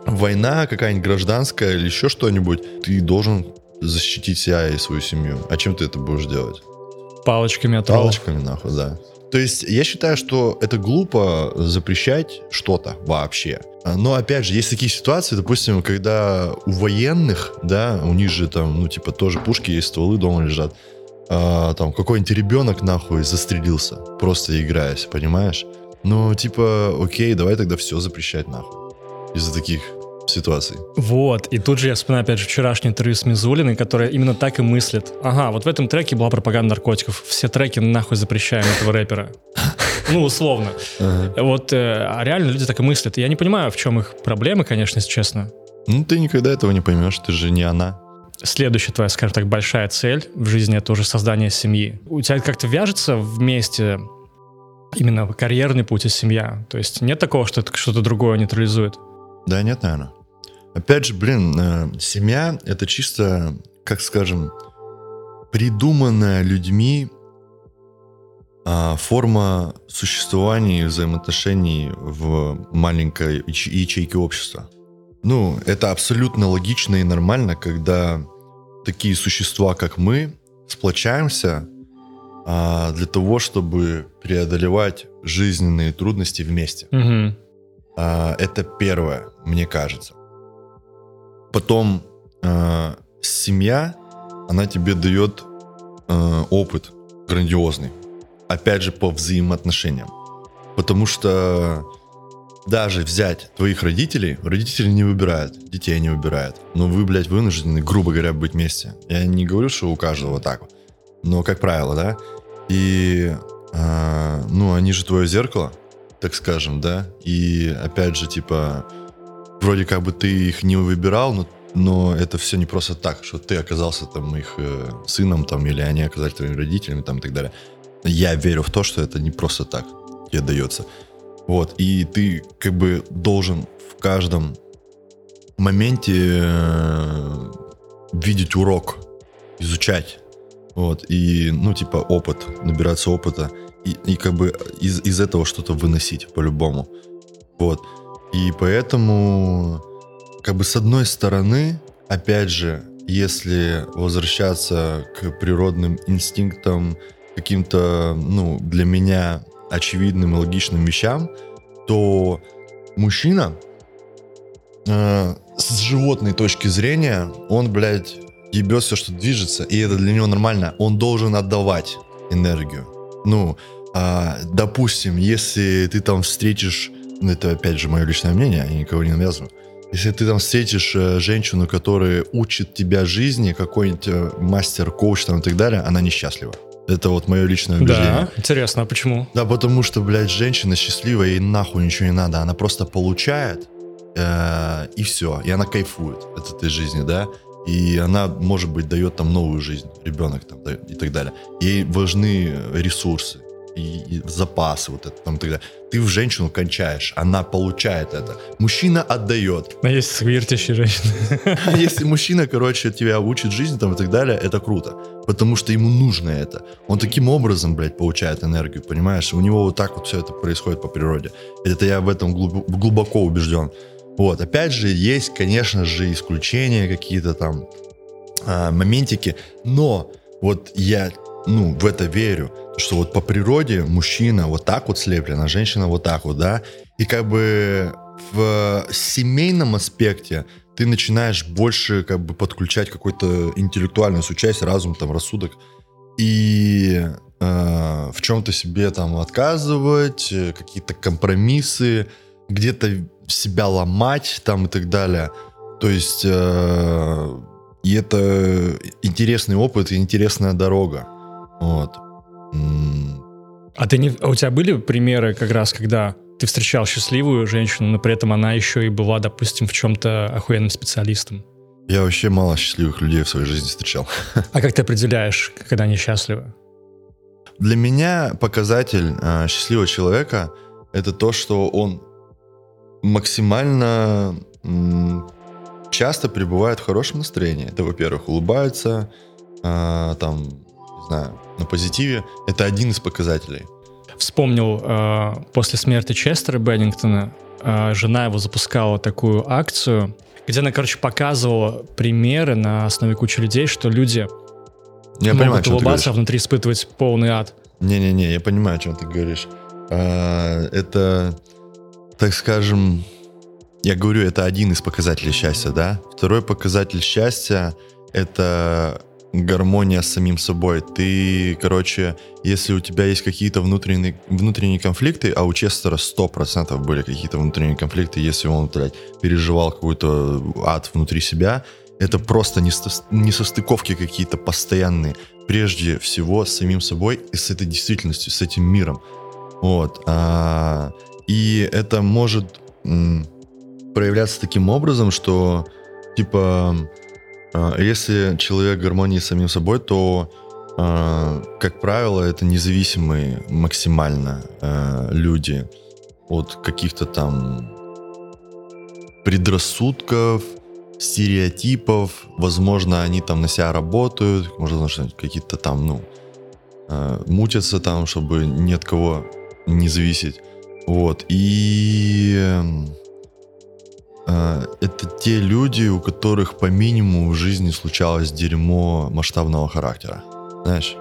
война какая-нибудь гражданская или еще что-нибудь, ты должен защитить себя и свою семью. А чем ты это будешь делать? Палочками от. Палочками, нахуй, да. То есть я считаю, что это глупо запрещать что-то вообще. Но опять же, есть такие ситуации, допустим, когда у военных, да, у них же там, ну, типа, тоже пушки есть, стволы дома лежат. а, там какой-нибудь ребенок нахуй застрелился, просто играясь, понимаешь? Ну, типа, окей, давай тогда все запрещать нахуй. Из-за таких ситуаций. Вот, и тут же я вспоминаю, опять же, вчерашнее интервью с Мизулиной, которая именно так и мыслит. Ага, вот в этом треке была пропаганда наркотиков. Все треки нахуй запрещаем этого рэпера. Ну, условно. Вот э, а реально люди так и мыслят. Я не понимаю, в чем их проблемы, конечно, если честно. Ну, ты никогда этого не поймешь, ты же не она. Следующая твоя, скажем так, большая цель в жизни — это уже создание семьи. У тебя это как-то вяжется вместе именно карьерный путь и семья? То есть нет такого, что это что-то другое нейтрализует? Да, нет, наверное. Опять же, блин, э, семья — это чисто, как скажем, придуманная людьми а, форма существования и взаимоотношений в маленькой яч- ячейке общества. Ну, это абсолютно логично и нормально, когда такие существа, как мы, сплочаемся а, для того, чтобы преодолевать жизненные трудности вместе. Мгм. А, это первое, мне кажется. Потом а, семья, она тебе дает а, опыт грандиозный. Опять же, по взаимоотношениям. Потому что даже взять твоих родителей, родители не выбирают, детей не выбирают. Но вы, блядь, вынуждены, грубо говоря, быть вместе. Я не говорю, что у каждого так. Но, как правило, да. И, а, ну, они же твое зеркало, так скажем, да. И, опять же, типа, вроде как бы ты их не выбирал, но, но это все не просто так, что ты оказался там их э, сыном, там, или они оказались твоими родителями, там, и так далее. Я верю в то, что это не просто так тебе дается. Вот, и ты как бы должен в каждом моменте э, видеть урок, изучать, вот, и, ну, типа, опыт, набираться опыта, и, и как бы из, из этого что-то выносить по-любому, вот. И поэтому, как бы, с одной стороны, опять же, если возвращаться к природным инстинктам, каким-то, ну, для меня очевидным и логичным вещам, то мужчина э, с животной точки зрения, он, блядь, ебет все, что движется, и это для него нормально. Он должен отдавать энергию. Ну, а, допустим, если ты там встретишь, это опять же мое личное мнение, я никого не навязываю, если ты там встретишь э, женщину, которая учит тебя жизни, какой-нибудь э, мастер-коуч там и так далее, она несчастлива. Это вот мое личное убеждение. Да, интересно, а почему? Да, потому что, блядь, женщина счастливая, ей нахуй ничего не надо. Она просто получает, э, и все. И она кайфует от этой жизни, да. И она, может быть, дает там новую жизнь, ребенок там, и так далее. Ей важны ресурсы и, и запасы вот это там и так далее. Ты в женщину кончаешь, она получает это. Мужчина отдает. А есть вертящие женщины. Если мужчина, короче, тебя учит жизни там и так далее, это круто. Потому что ему нужно это. Он таким образом, блядь, получает энергию, понимаешь? У него вот так вот все это происходит по природе. Это я в этом глуб- глубоко убежден. Вот, опять же, есть, конечно же, исключения какие-то там, а, моментики, но вот я, ну, в это верю, что вот по природе мужчина вот так вот слеплен, а женщина вот так вот, да, и как бы в семейном аспекте ты начинаешь больше как бы подключать какой-то интеллектуальную часть, разум, там, рассудок, и э, в чем-то себе там отказывать, э, какие-то компромиссы, где-то себя ломать там и так далее. То есть э, и это интересный опыт и интересная дорога. Вот. А ты не, а у тебя были примеры как раз, когда ты встречал счастливую женщину, но при этом она еще и была, допустим, в чем-то охуенным специалистом? Я вообще мало счастливых людей в своей жизни встречал. А как ты определяешь, когда они счастливы? Для меня показатель э, счастливого человека это то, что он максимально м, часто пребывает в хорошем настроении. Это, во-первых, улыбается, э, там, знаю, на позитиве. Это один из показателей. Вспомнил, э, после смерти Честера Беннингтона э, жена его запускала такую акцию, где она, короче, показывала примеры на основе кучи людей, что люди Я могут понимаю, улыбаться, а внутри испытывать полный ад. Не-не-не, я понимаю, о чем ты говоришь. А, это, так скажем, я говорю, это один из показателей счастья, да? Второй показатель счастья — это гармония с самим собой. Ты, короче, если у тебя есть какие-то внутренние, внутренние конфликты, а у Честера 100% были какие-то внутренние конфликты, если он, блядь, переживал какой-то ад внутри себя, это просто несо- несостыковки какие-то постоянные. Прежде всего с самим собой и с этой действительностью, с этим миром. Вот. а, и это может м, проявляться таким образом, что, типа, если человек в гармонии с самим собой, то, а, как правило, это независимые максимально а, люди от каких-то там предрассудков, стереотипов. Возможно, они там на себя работают, возможно, что какие-то там, ну, а, мутятся там, чтобы ни от кого не зависеть. Вот. И эм, а, это те люди, у которых по минимуму в жизни случалось дерьмо масштабного характера. Знаешь?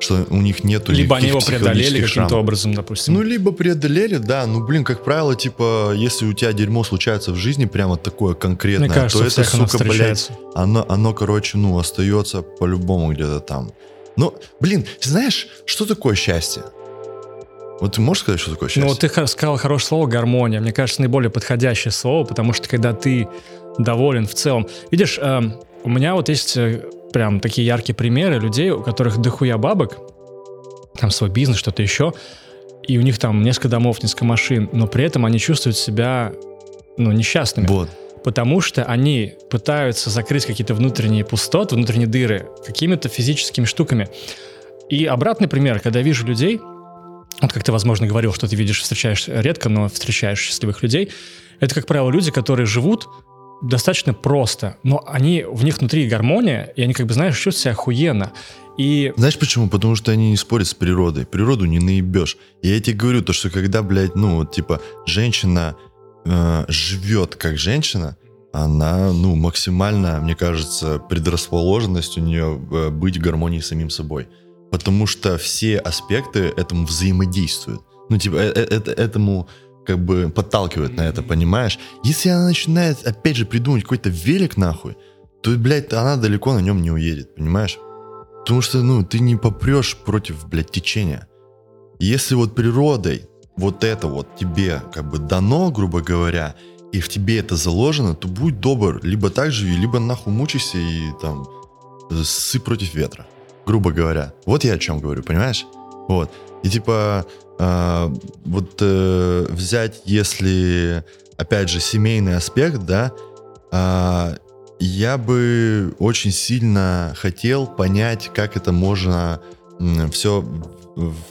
Что у них нету Либо они его преодолели каким-то образом, допустим. Ну, либо преодолели, да. Ну, блин, как правило, типа, если у тебя дерьмо случается в жизни, прямо такое конкретное, Мне кажется, то это, всех оно сука, блядь, оно, оно, короче, ну, остается по-любому где-то там. Ну, блин, знаешь, что такое счастье? Вот ты можешь сказать, что такое счастье? Ну, вот ты сказал хорошее слово гармония. Мне кажется, наиболее подходящее слово, потому что когда ты доволен в целом. Видишь, эм, у меня вот есть э, прям такие яркие примеры людей, у которых дохуя бабок, там свой бизнес, что-то еще, и у них там несколько домов, несколько машин, но при этом они чувствуют себя, ну, несчастными. Вот. Потому что они пытаются закрыть какие-то внутренние пустоты, внутренние дыры какими-то физическими штуками. И обратный пример, когда я вижу людей, вот как ты, возможно, говорил, что ты видишь, встречаешь редко, но встречаешь счастливых людей, это, как правило, люди, которые живут достаточно просто, но они, в них внутри гармония, и они, как бы, знаешь, чувствуют себя охуенно. И Знаешь почему? Потому что они не спорят с природой. Природу не наебешь. И я тебе говорю, то, что когда, блядь, ну, вот, типа, женщина э, живет как женщина, она, ну, максимально, мне кажется, предрасположенность у нее э, быть в гармонии с самим собой. Потому что все аспекты этому взаимодействуют. Ну, типа, э- э- это, этому как бы подталкивает на это, понимаешь? Если она начинает, опять же, придумать какой-то велик нахуй, то, блядь, она далеко на нем не уедет, понимаешь? Потому что, ну, ты не попрешь против, блядь, течения. Если вот природой вот это вот тебе как бы дано, грубо говоря, и в тебе это заложено, то будь добр, либо так живи, либо нахуй мучайся и там сы против ветра, грубо говоря. Вот я о чем говорю, понимаешь? Вот. И типа а, вот э, взять, если, опять же, семейный аспект, да, а, я бы очень сильно хотел понять, как это можно все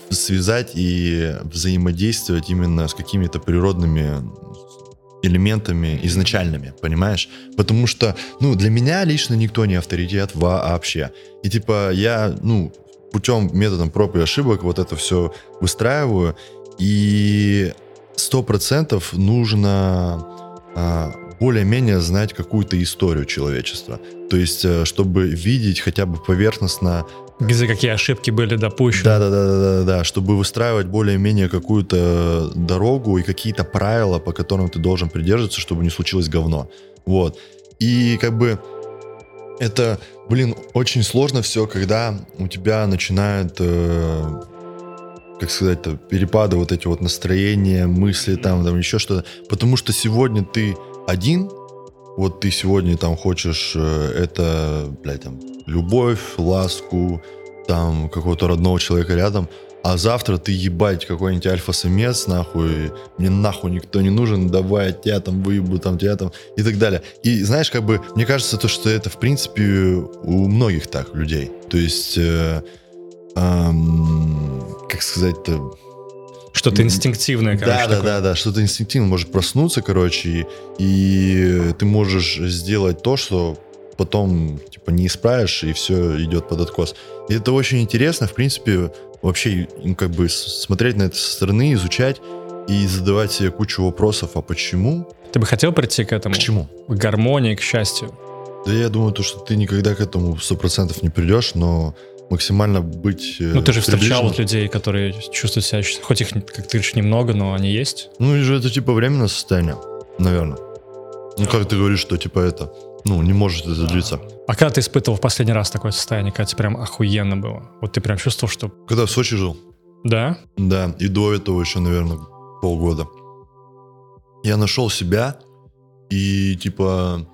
связать и взаимодействовать именно с какими-то природными элементами изначальными, понимаешь? Потому что, ну, для меня лично никто не авторитет вообще. И типа я, ну, путем методом проб и ошибок вот это все выстраиваю, и сто процентов нужно а, более-менее знать какую-то историю человечества. То есть, э, чтобы видеть хотя бы поверхностно где какие ошибки были допущены. да, да, да, да, да, да, чтобы выстраивать более-менее какую-то дорогу и какие-то правила, по которым ты должен придерживаться, чтобы не случилось говно. Вот. И как бы это, блин, очень сложно все, когда у тебя начинают, э, как сказать, перепады вот эти вот настроения, мысли там, там еще что-то. Потому что сегодня ты один, вот ты сегодня там хочешь э, это, блядь, там, любовь, ласку, там, какого-то родного человека рядом, а завтра ты ебать какой-нибудь альфа-самец, нахуй, мне нахуй никто не нужен, давай, тебя там выебу, там, тебя там, и так далее. И знаешь, как бы, мне кажется, то, что это, в принципе, у многих так, людей. То есть, э, эм, как сказать-то, Что-то инстинктивное, короче. да, да, такое. да, да, что-то инстинктивно может проснуться, короче, и, и ты можешь сделать то, что потом типа не исправишь, и все идет под откос. И это очень интересно, в принципе, вообще как бы смотреть на это со стороны, изучать и задавать себе кучу вопросов, а почему? Ты бы хотел прийти к этому? К чему? К гармонии, к счастью. Да я думаю, то, что ты никогда к этому сто процентов не придешь, но максимально быть э, Ну, ты же встречал вот людей, которые чувствуют себя, хоть их, как ты говоришь, немного, но они есть. Ну, или же это типа временное состояние, наверное. Ну, как ты говоришь, что, типа, это, ну, не может это длиться. А когда ты испытывал в последний раз такое состояние, когда тебе прям охуенно было? Вот ты прям чувствовал, что... Когда в Сочи жил, Да? да, и до этого еще, наверное, полгода. Я нашел себя, и, типа,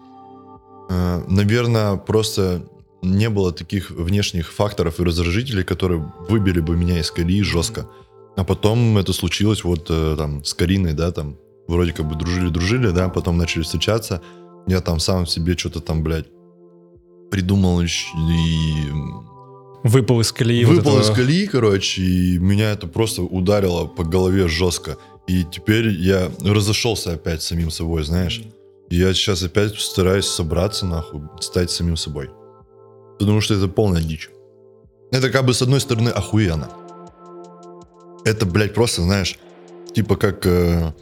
э, наверное, просто не было таких внешних факторов и раздражителей, которые выбили бы меня из колеи жестко. А потом это случилось вот э, там с Кариной, да, там вроде как бы дружили-дружили, да, потом начали встречаться. Я там сам себе что-то там, блядь, придумал и Выпал из колеи. вот выпал этого- из колеи, короче, и меня это просто ударило по голове жестко. И теперь я разошелся опять самим собой, знаешь. И я сейчас опять стараюсь собраться, нахуй, стать самим собой. Потому что это полная дичь. Это как бы с одной стороны охуенно. Это, блядь, просто, знаешь, типа как э,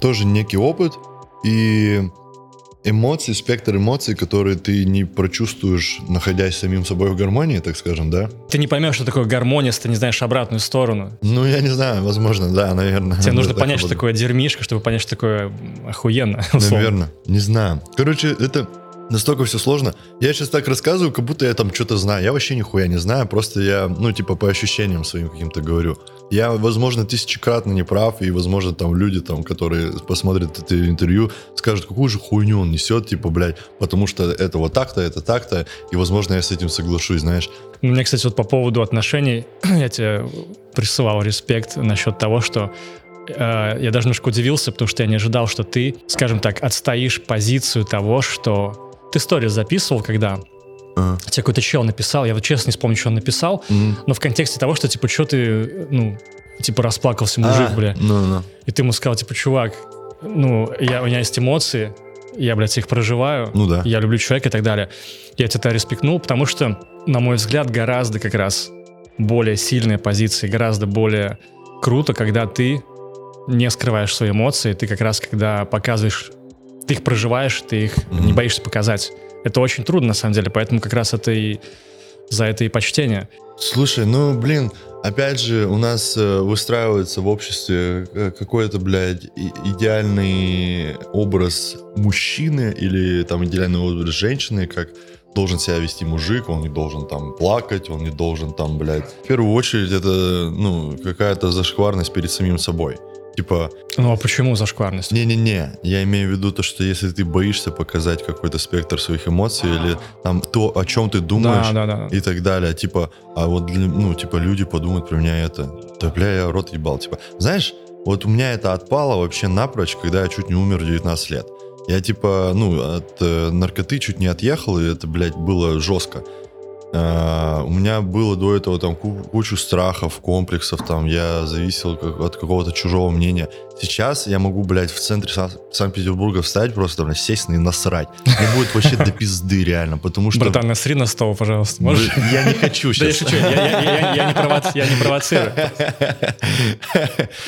тоже некий опыт и эмоции, спектр эмоций, которые ты не прочувствуешь, находясь самим собой в гармонии, так скажем, да? Ты не поймешь, что такое гармония, если ты не знаешь обратную сторону. Ну, я не знаю, возможно, да, наверное. Тебе нужно понять, что такое дерьмишка, чтобы понять, что такое охуенно. условно. Наверное, не знаю. Короче, это настолько все сложно. Я сейчас так рассказываю, как будто я там что-то знаю. Я вообще нихуя не знаю, просто я, ну, типа, по ощущениям своим каким-то говорю. Я, возможно, тысячекратно не прав, и, возможно, там люди, там, которые посмотрят это интервью, скажут, какую же хуйню он несет, типа, блядь, потому что это вот так-то, это так-то, и, возможно, я с этим соглашусь, знаешь. Мне, кстати, вот по поводу отношений, я тебе присылал респект насчет того, что э, я даже немножко удивился, потому что я не ожидал, что ты, скажем так, отстоишь позицию того, что... Ты сторис записывал, когда А. тебе какой-то чел написал, я вот честно не вспомню, что он написал, М. но в контексте того, что, типа, что ты, ну, типа, расплакался мужик, А, бля. Ну, ну. И ты ему сказал, типа, чувак, ну, я, у меня есть эмоции, я, блядь, их проживаю, Ну да. я люблю человека и так далее. Я тебя респектнул, потому что, на мой взгляд, гораздо как раз более сильная позиция, гораздо более круто, когда ты не скрываешь свои эмоции, ты как раз, когда показываешь, ты их проживаешь, ты их Мгм. не боишься показать. Это очень трудно, на самом деле, поэтому как раз это и за это и почтение. Слушай, ну, блин, опять же, у нас э, выстраивается в обществе э, какой-то, блядь, идеальный образ мужчины или там идеальный образ женщины, как должен себя вести мужик, он не должен там плакать, он не должен там, блядь. В первую очередь это, ну, какая-то зашкварность перед самим собой. Типа, Ну а почему зашкварность? не-не-не, я имею в виду то, что если ты боишься показать какой-то спектр своих эмоций или там то, о чем ты думаешь, Да, да, да. и так далее. Типа, а вот, для- ну, типа, люди подумают про меня это. Да, бля, я рот ебал. Типа, знаешь, вот у меня это отпало вообще напрочь, когда я чуть не умер в 19 лет. Я, типа, ну, от э, наркоты чуть не отъехал, и это, блядь, было жестко. А, у меня было до этого там ку- кучу страхов, комплексов, там, я зависел как- от какого-то чужого мнения. Сейчас я могу, блядь, в центре Сан- Санкт-Петербурга встать, просто, блядь, сесть и насрать. Мне будет вообще до пизды, реально, потому что... Братан, насри на стол, пожалуйста. Можешь? Я не хочу Да я сейчас. шучу, я, не провоцирую.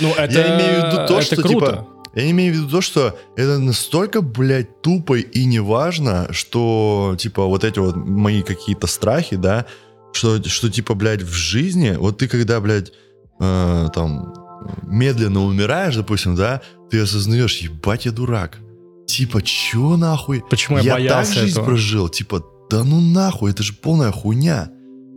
Ну, это, я имею в виду то, что типа. Я имею в виду то, что это настолько, блядь, тупо и неважно, что, типа, вот эти вот мои какие-то страхи, да, что, что типа, блядь, в жизни, вот ты когда, блядь, э, там, медленно умираешь, допустим, да, ты осознаешь, ебать, я дурак. Типа, чё нахуй? Почему я, я боялся так жизнь этого? прожил. Типа, да ну нахуй, это же полная хуйня.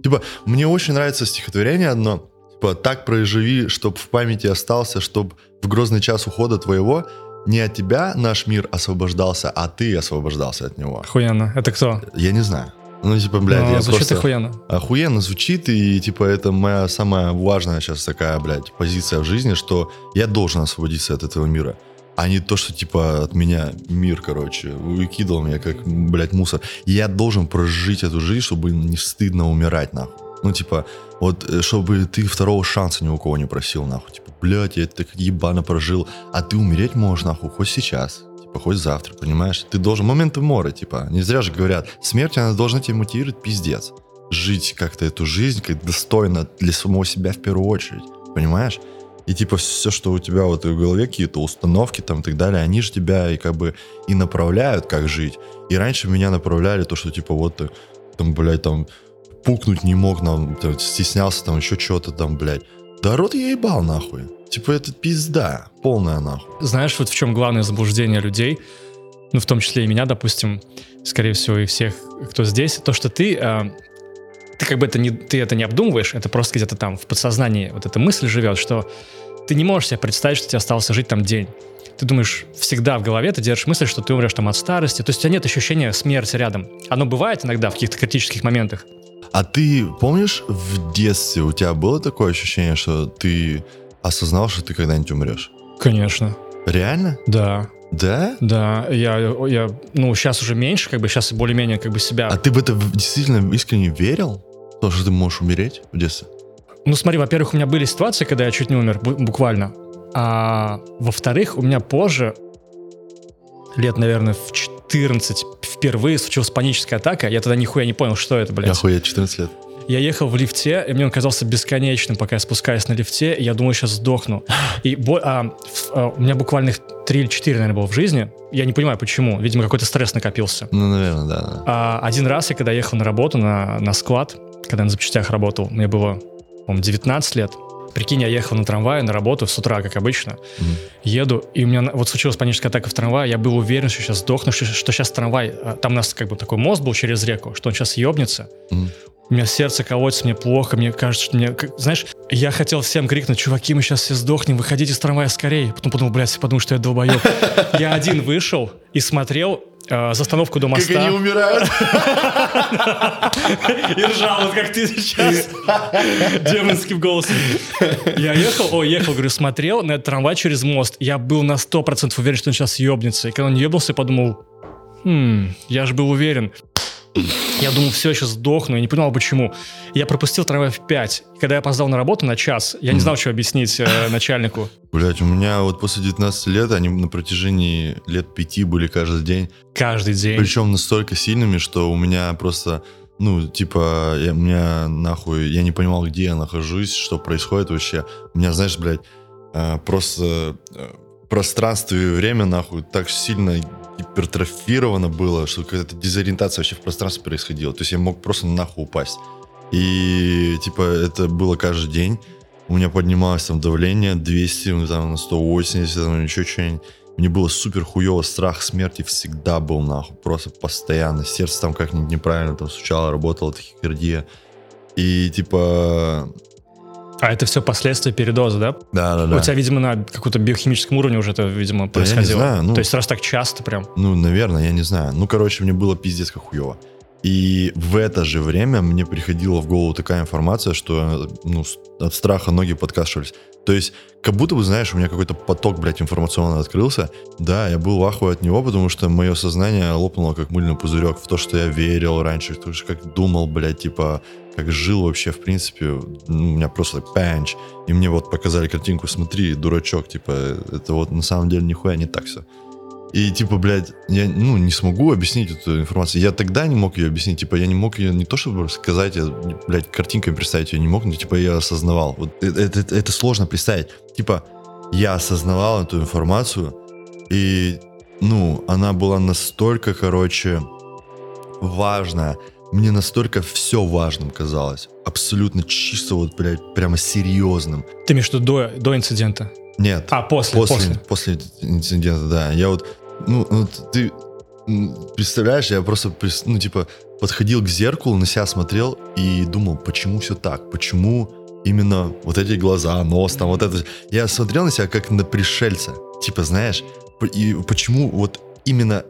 Типа, мне очень нравится стихотворение одно. Типа, так проживи, чтоб в памяти остался, чтоб в грозный час ухода твоего не от тебя наш мир освобождался, а ты освобождался от него. Охуенно. Это кто? Я не знаю. Ну, типа, блядь, Ну, я звучит просто... охуенно. Охуенно звучит, и, типа, это моя самая важная сейчас такая, блядь, позиция в жизни, что я должен освободиться от этого мира. А не то, что, типа, от меня мир, короче, выкидывал меня, как, блядь, мусор. Я должен прожить эту жизнь, чтобы не стыдно умирать, нахуй. Ну, типа, вот, э, чтобы ты второго шанса ни у кого не просил, нахуй. Блядь, я так ебано прожил, а ты умереть можешь, нахуй, хоть сейчас. Типа, хоть завтра, понимаешь? Ты должен, моменты мора, типа, не зря же говорят, смерть, она должна тебя мотивировать, пиздец. Жить как-то эту жизнь, как достойно для самого себя в первую очередь, понимаешь? И типа все, что у тебя вот в голове, какие-то установки там и так далее, они же тебя и как бы и направляют, как жить. И раньше меня направляли то, что типа вот ты там, блядь, там пукнуть не мог, нам, там, стеснялся там еще чего-то там, блядь. Да рот я ебал нахуй. Типа это пизда, полная нахуй. Знаешь, вот в чем главное заблуждение людей? ну, в том числе и меня, допустим, скорее всего, и всех, кто здесь, то, что ты, э, ты как бы это не, ты это не обдумываешь, это просто где-то там в подсознании вот эта мысль живет, что ты не можешь себе представить, что тебе остался жить там день. Ты думаешь, всегда в голове ты держишь мысль, что ты умрешь там от старости. То есть у тебя нет ощущения смерти рядом. Оно бывает иногда в каких-то критических моментах. А ты помнишь, в детстве у тебя было такое ощущение, что ты осознал, что ты когда-нибудь умрешь? Конечно. Реально? Да. Да? Да, я, я, ну, сейчас уже меньше, как бы, сейчас более-менее, как бы, себя... А ты в это действительно искренне верил? То, что ты можешь умереть в детстве? Ну, смотри, во-первых, у меня были ситуации, когда я чуть не умер, бу- буквально. А во-вторых, у меня позже, лет, наверное, в 14, впервые случилась паническая атака. Я тогда нихуя не понял, что это, блядь. Охуеть, 14 лет. Я ехал в лифте, и мне он казался бесконечным, пока я спускаюсь на лифте, и я думаю, сейчас сдохну. И бо- а, а, у меня буквально их 3 или 4, наверное, было в жизни. Я не понимаю, почему. Видимо, какой-то стресс накопился. Ну, наверное, да. А один раз я, когда ехал на работу, на, на склад, когда я на запчастях работал, мне было, по 19 лет. Прикинь, я ехал на трамвае на работу с утра, как обычно. Мгм. Еду, и у меня вот случилась паническая атака в трамвае. Я был уверен, что сейчас сдохну, что, что сейчас трамвай... а, Там у нас как бы такой мост был через реку, что он сейчас ебнется. Мгм. У меня сердце колотится, мне плохо, мне кажется, что мне... Знаешь, я хотел всем крикнуть, чуваки, мы сейчас все сдохнем, выходите из трамвая скорее. Потом подумал, блядь, все подумают, что я долбоеб. Я один вышел и смотрел э, застановку до моста. умирают? И ржал, вот как ты сейчас, демонским голосом. Я ехал, ой, ехал, говорю, смотрел на этот трамвай через мост. Я был на 100% уверен, что он сейчас ебнется. И когда он ебнулся, я подумал, хм, я же был уверен. Я думал, все, я сейчас сдохну, я не понимал, почему. Я пропустил трамвай в 5. И когда я опоздал на работу на час, я не знал, что объяснить э, начальнику. Блять, у меня вот после 19 лет, они на протяжении лет пяти были каждый день. Каждый день. Причем настолько сильными, что у меня просто, ну, типа, я, у меня нахуй, я не понимал, где я нахожусь, что происходит вообще. У меня, знаешь, блядь, э, просто э, пространство и время, нахуй, так сильно гипертрофировано было, что какая-то дезориентация вообще в пространстве происходила. То есть я мог просто нахуй упасть. И, типа, это было каждый день. У меня поднималось там давление 200, ну, там, на 180, там, еще что-нибудь. Мне было супер хуево, страх смерти всегда был, нахуй, просто постоянно. Сердце там как-нибудь неправильно там стучало, работало, тахикардия. И, типа, А это все последствия передоза, да? да-да-да. У тебя, видимо, на каком-то биохимическом уровне уже это, видимо, я не происходило. знаю, ну- То есть раз так часто прям. Ну, наверное, я не знаю. Ну, короче, мне было пиздец как хуево. И в это же время мне приходила в голову такая информация, что ну, от страха ноги подкашивались. То есть, как будто бы, знаешь, у меня какой-то поток, блядь, информационный открылся. Да, я был в ахуе от него, потому что мое сознание лопнуло как мыльный пузырек в то, что я верил раньше, в то, что как думал, блядь, типа, как жил вообще, в принципе. У меня просто панч. И мне вот показали картинку, смотри, дурачок, типа, это вот на самом деле нихуя не так все. И типа, блядь, я ну, не смогу объяснить эту информацию. Я тогда не мог ее объяснить. Типа, я не мог ее не то чтобы сказать, я, блядь, картинкой представить ее не мог, но типа я осознавал. Вот это, это- это сложно представить. Типа, я осознавал эту информацию, и, ну, она была настолько, короче, важная. Мне настолько все важным казалось. Абсолютно чисто вот, блядь, прямо серьезным. Ты имеешь в виду до, до инцидента? Нет. А, после, после, после. после инцидента, да. Я вот, ну, вот ты представляешь, я просто, ну, типа, подходил к зеркалу, на себя смотрел и думал, почему все так? Почему именно вот эти глаза, нос, там, вот это. Я смотрел на себя как на пришельца. Типа, знаешь, и почему вот именно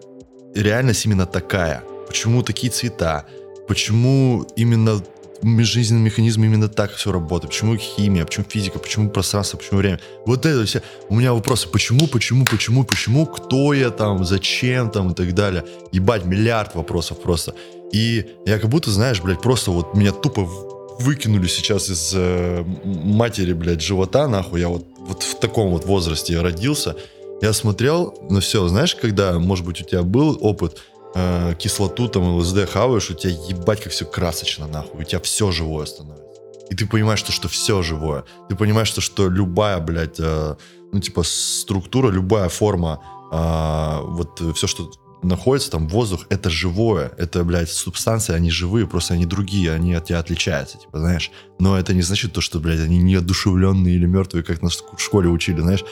реальность именно такая? Почему такие цвета? Почему именно жизненный механизм именно так все работает? Почему химия? Почему физика? Почему пространство? Почему время? Вот это все. У меня вопросы. Почему, почему, почему, почему? Кто я там? Зачем там? И так далее. Ебать, миллиард вопросов просто. И я как будто, знаешь, блядь, просто вот меня тупо выкинули сейчас из э, матери, блядь, живота, нахуй. Я вот, вот в таком вот возрасте родился. Я смотрел, ну все, знаешь, когда, может быть, у тебя был опыт, э, кислоту там ЛСД хаваешь, у тебя ебать как все красочно, нахуй, у тебя все живое становится. И ты понимаешь, что, что все живое. Ты понимаешь, что, что любая, блядь, э, ну, типа, структура, любая форма, э, вот все, что находится там, воздух, это живое. Это, блядь, субстанции, они живые, просто они другие, они от тебя отличаются, типа, знаешь. Но это не значит то, что, блядь, они неодушевленные или мертвые, как нас в школе учили, знаешь.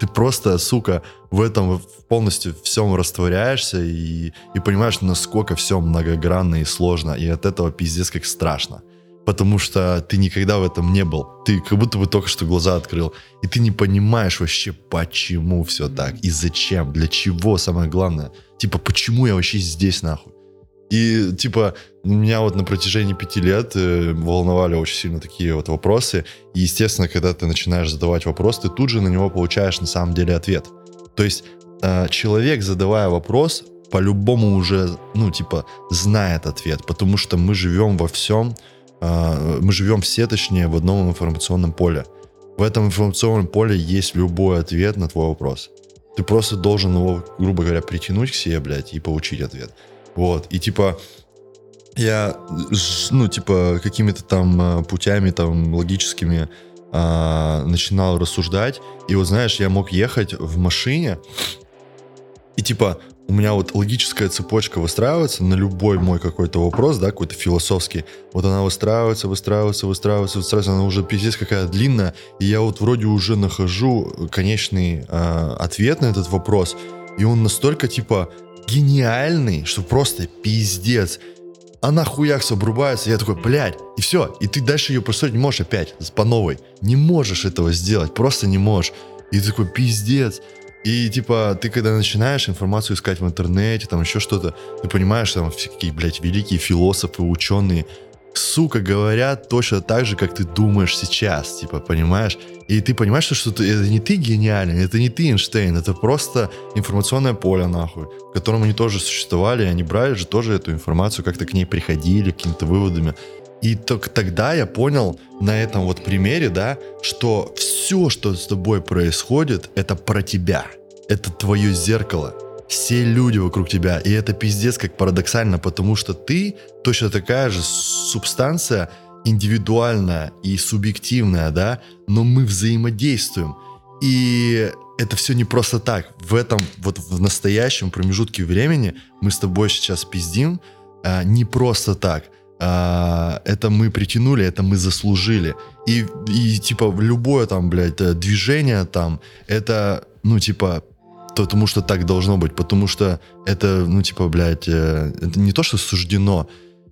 Ты просто, сука, в этом полностью всем растворяешься и, и понимаешь, насколько все многогранно и сложно. И от этого пиздец как страшно. Потому что ты никогда в этом не был. Ты как будто бы только что глаза открыл. И ты не понимаешь вообще, почему все так. И зачем, для чего, самое главное. Типа, почему я вообще здесь нахуй? И, типа, меня вот на протяжении пяти лет э, волновали очень сильно такие вот вопросы. И, естественно, когда ты начинаешь задавать вопрос, ты тут же на него получаешь на самом деле ответ. То есть э, человек, задавая вопрос, по-любому уже, ну, типа, знает ответ, потому что мы живем во всем, э, мы живем все, точнее, в одном информационном поле. В этом информационном поле есть любой ответ на твой вопрос. Ты просто должен его, грубо говоря, притянуть к себе, блядь, и получить ответ. Вот, и типа, я, ну, типа, какими-то там а, путями, там, логическими а, начинал рассуждать. И вот, знаешь, я мог ехать в машине, и типа, у меня вот логическая цепочка выстраивается на любой мой какой-то вопрос, да, какой-то философский. Вот она выстраивается, выстраивается, выстраивается, выстраивается, она уже пиздец какая длинная, и я вот вроде уже нахожу конечный э, ответ на этот вопрос, и он настолько, типа, гениальный, что просто пиздец. Она хуякс обрубается, я такой, блядь, и все. И ты дальше ее построить не можешь опять, по новой. Не можешь этого сделать, просто не можешь. И ты такой, пиздец. И типа, ты когда начинаешь информацию искать в интернете, там еще что-то, ты понимаешь, там всякие, блядь, великие философы, ученые, сука, говорят точно так же, как ты думаешь сейчас, типа, понимаешь? И ты понимаешь, что ты, это не ты гениальный, это не ты Эйнштейн, это просто информационное поле, нахуй, в котором они тоже существовали, и они брали же тоже эту информацию, как-то к ней приходили, какими-то выводами. И только тогда я понял на этом вот примере, да, что все, что с тобой происходит, это про тебя. Это твое зеркало все люди вокруг тебя. И это пиздец как парадоксально, потому что ты точно такая же субстанция, индивидуальная и субъективная, да, но мы взаимодействуем. И это все не просто так. В этом, вот в настоящем промежутке времени мы с тобой сейчас пиздим а, не просто так. А, это мы притянули, это мы заслужили. И, и типа любое там, блядь, движение там, это, ну, типа, потому что так должно быть, потому что это, ну, типа, блядь, э, это не то, что суждено,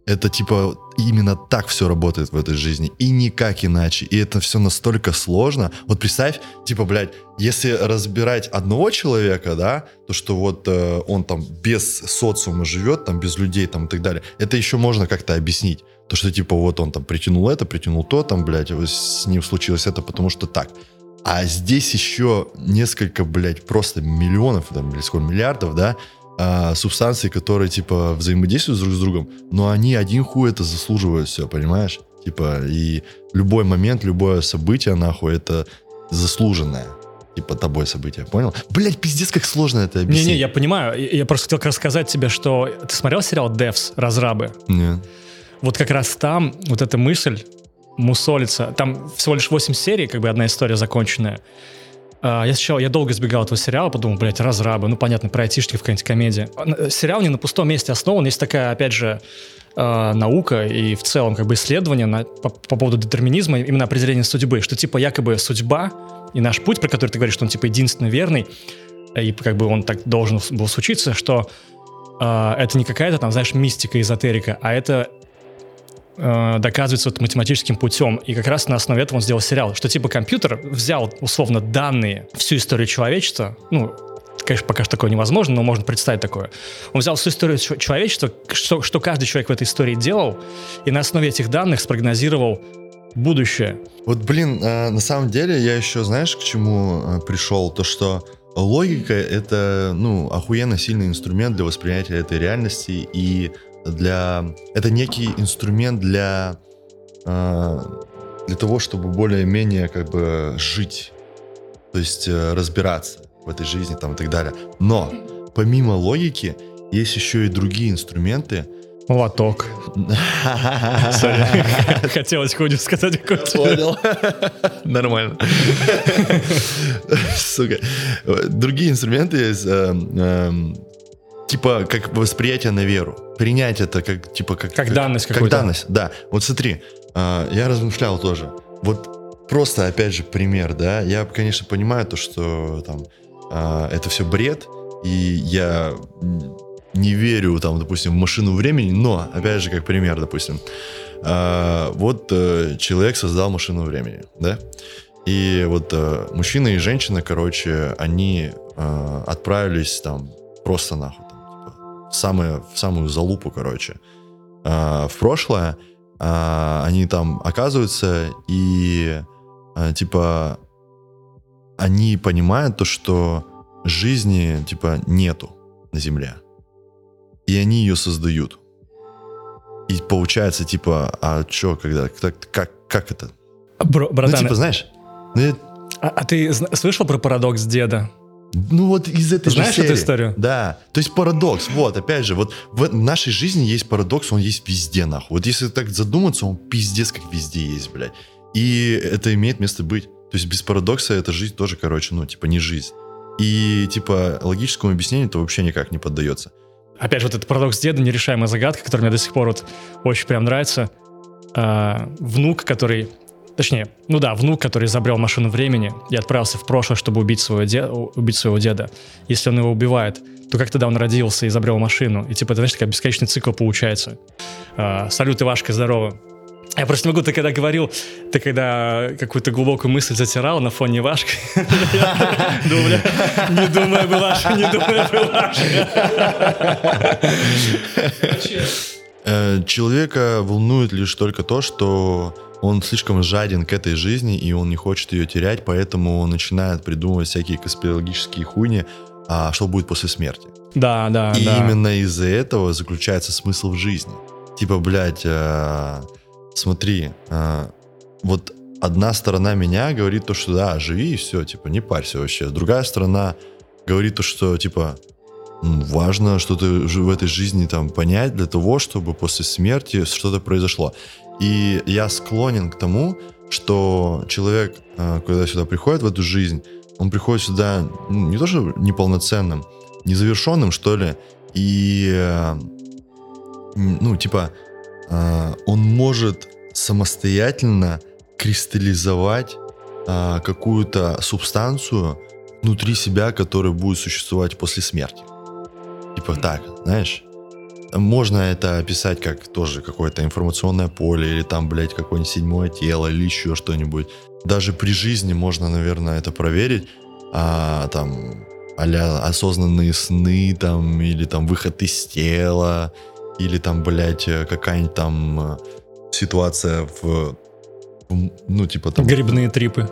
это, типа, именно так все работает в этой жизни, и никак иначе, и это все настолько сложно. Вот представь, типа, блядь, если разбирать одного человека, да, то, что вот э, он там без социума живет, там, без людей, там, и так далее, это еще можно как-то объяснить. То, что, типа, вот он там притянул это, притянул то, там, блядь, с ним случилось это, потому что так. А здесь еще несколько, блядь, просто миллионов, там, или сколько, миллиардов, да, а, субстанций, которые, типа, взаимодействуют друг с другом, но они один хуй это заслуживают все, понимаешь? Типа, и любой момент, любое событие, нахуй, это заслуженное типа тобой событие, понял? Блять, пиздец, как сложно это объяснить. Не-не, я понимаю. Я просто хотел рассказать тебе, что... Ты смотрел сериал «Девс. Разрабы»? Нет. Вот как раз там вот эта мысль, мусолится. Там всего лишь 8 серий, как бы одна история законченная. А, я сначала, я долго избегал этого сериала, подумал, блядь, разрабы, ну, понятно, про айтишников какая-нибудь комедия. Э, сериал не на пустом месте основан, есть такая, опять же, э, наука и в целом как бы исследование на, по, по поводу детерминизма, именно определения судьбы, что типа якобы судьба и наш путь, про который ты говоришь, что он типа единственный верный, и как бы он так должен был случиться, что э, это не какая-то там, знаешь, мистика, эзотерика, а это э, доказывается вот математическим путем. И как раз на основе этого он сделал сериал, что типа компьютер взял условно данные, всю историю человечества, ну, конечно, пока что такое невозможно, но можно представить такое. Он взял всю историю человечества, что, что каждый человек в этой истории делал, и на основе этих данных спрогнозировал будущее. Вот, блин, э, на самом деле я еще, знаешь, к чему э, пришел? То, что логика — это, ну, охуенно сильный инструмент для восприятия этой реальности, и для... Это некий инструмент для, э, для того, чтобы более-менее как бы жить, то есть э, разбираться в этой жизни там и так далее. Но помимо логики есть еще и другие инструменты. Лоток. Хотелось хуйню сказать какой-то. Понял. Нормально. Сука. Другие инструменты есть э, эм, типа как восприятие на веру. Принять это как типа как как, как данность как какую-то. данность, да. Вот смотри, э, я размышлял тоже. Вот просто, опять же, пример, да. Я, конечно, понимаю то, что там а, это все бред, и я не верю, там, допустим, в машину времени, но, опять же, как пример, допустим, а, вот э, человек создал машину времени, да, и вот э, мужчина и женщина, короче, они э, отправились там просто нахуй, самое, в самую залупу, короче, э, в прошлое. А, они там оказываются, и э, типа они понимают то, что жизни типа нету на Земле. И они ее создают. И получается, типа, а чё, когда, как, как, как это? Бро- Ну, братан, типа, знаешь, ну, это- а, а ты слышал про парадокс деда? Ну вот из этой Знаешь же эту серии. историю? Да. То есть парадокс. Вот, опять же, вот в нашей жизни есть парадокс, он есть везде, нахуй. Вот если так задуматься, он пиздец как везде есть, блядь. И это имеет место быть. То есть без парадокса эта жизнь тоже, короче, ну, типа, не жизнь. И, типа, логическому объяснению это вообще никак не поддается. Опять же, вот этот парадокс деда, нерешаемая загадка, которая мне до сих пор вот очень прям нравится. А, внук, который... Точнее, ну да, внук, который изобрел машину времени и отправился в прошлое, чтобы убить своего, де- убить своего деда. Если он его убивает, то как тогда он родился и изобрел машину? И типа, это, знаешь, такой бесконечный цикл получается. А, салют, Ивашка, здорово. Я просто не могу, ты когда говорил, ты когда какую-то глубокую мысль затирал на фоне Ивашки, не думай об Ивашке, не думай об Ивашке. Э, Человека волнует лишь только то, что он слишком жаден к этой жизни, и он не хочет ее терять, поэтому он начинает придумывать всякие конспирологические хуйни, а что будет после смерти. Да, да, И да. именно из-за этого заключается смысл в жизни. Типа, блядь, э, смотри, э, вот одна сторона меня говорит то, что да, живи и все, типа, не парься вообще. Другая сторона говорит то, что, типа, важно что-то в этой жизни там понять для того, чтобы после смерти что-то произошло. И я склонен к тому, что человек, э, когда сюда приходит в эту жизнь, он приходит сюда ну, не то что неполноценным, незавершенным, что ли, и, э, ну, типа, э, он может самостоятельно кристаллизовать э, какую-то субстанцию внутри себя, которая будет существовать после смерти. Типа так, знаешь? Можно это описать как тоже какое-то информационное поле, или там, блядь, какое-нибудь седьмое тело, или еще что-нибудь. Даже при жизни можно, наверное, это проверить. А, там, а осознанные сны, там, или там выход из тела, или там, блядь, какая-нибудь там э, ситуация в- ну, типа там... Грибные трипы.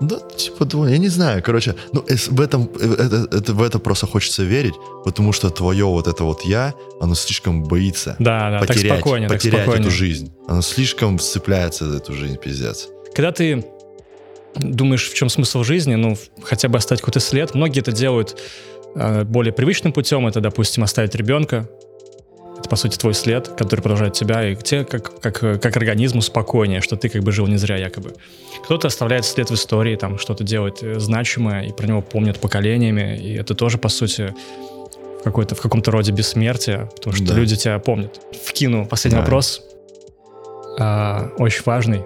Да, типа того, я не знаю, короче, ну, в этом, э, это, это- в это просто хочется верить, потому что твое вот это вот я, оно слишком боится Да, да, так потерять, спокойнее, так потерять спокойнее. эту жизнь. Оно слишком сцепляется за эту жизнь, пиздец. Когда ты думаешь, в чем смысл жизни, ну, хотя бы оставить какой-то след, многие это делают э, более привычным путем, это, допустим, оставить ребенка, это, по сути, твой след, который продолжает тебя, и тебе, как, как, как организму, спокойнее, что ты как бы жил не зря, якобы. Кто-то оставляет след в истории, там, что-то делает э, значимое, и про него помнят поколениями, и это тоже, по сути, в, какой-то, в каком-то роде бессмертие, потому что Да. люди тебя помнят. Вкину последний Да. вопрос, а, очень важный.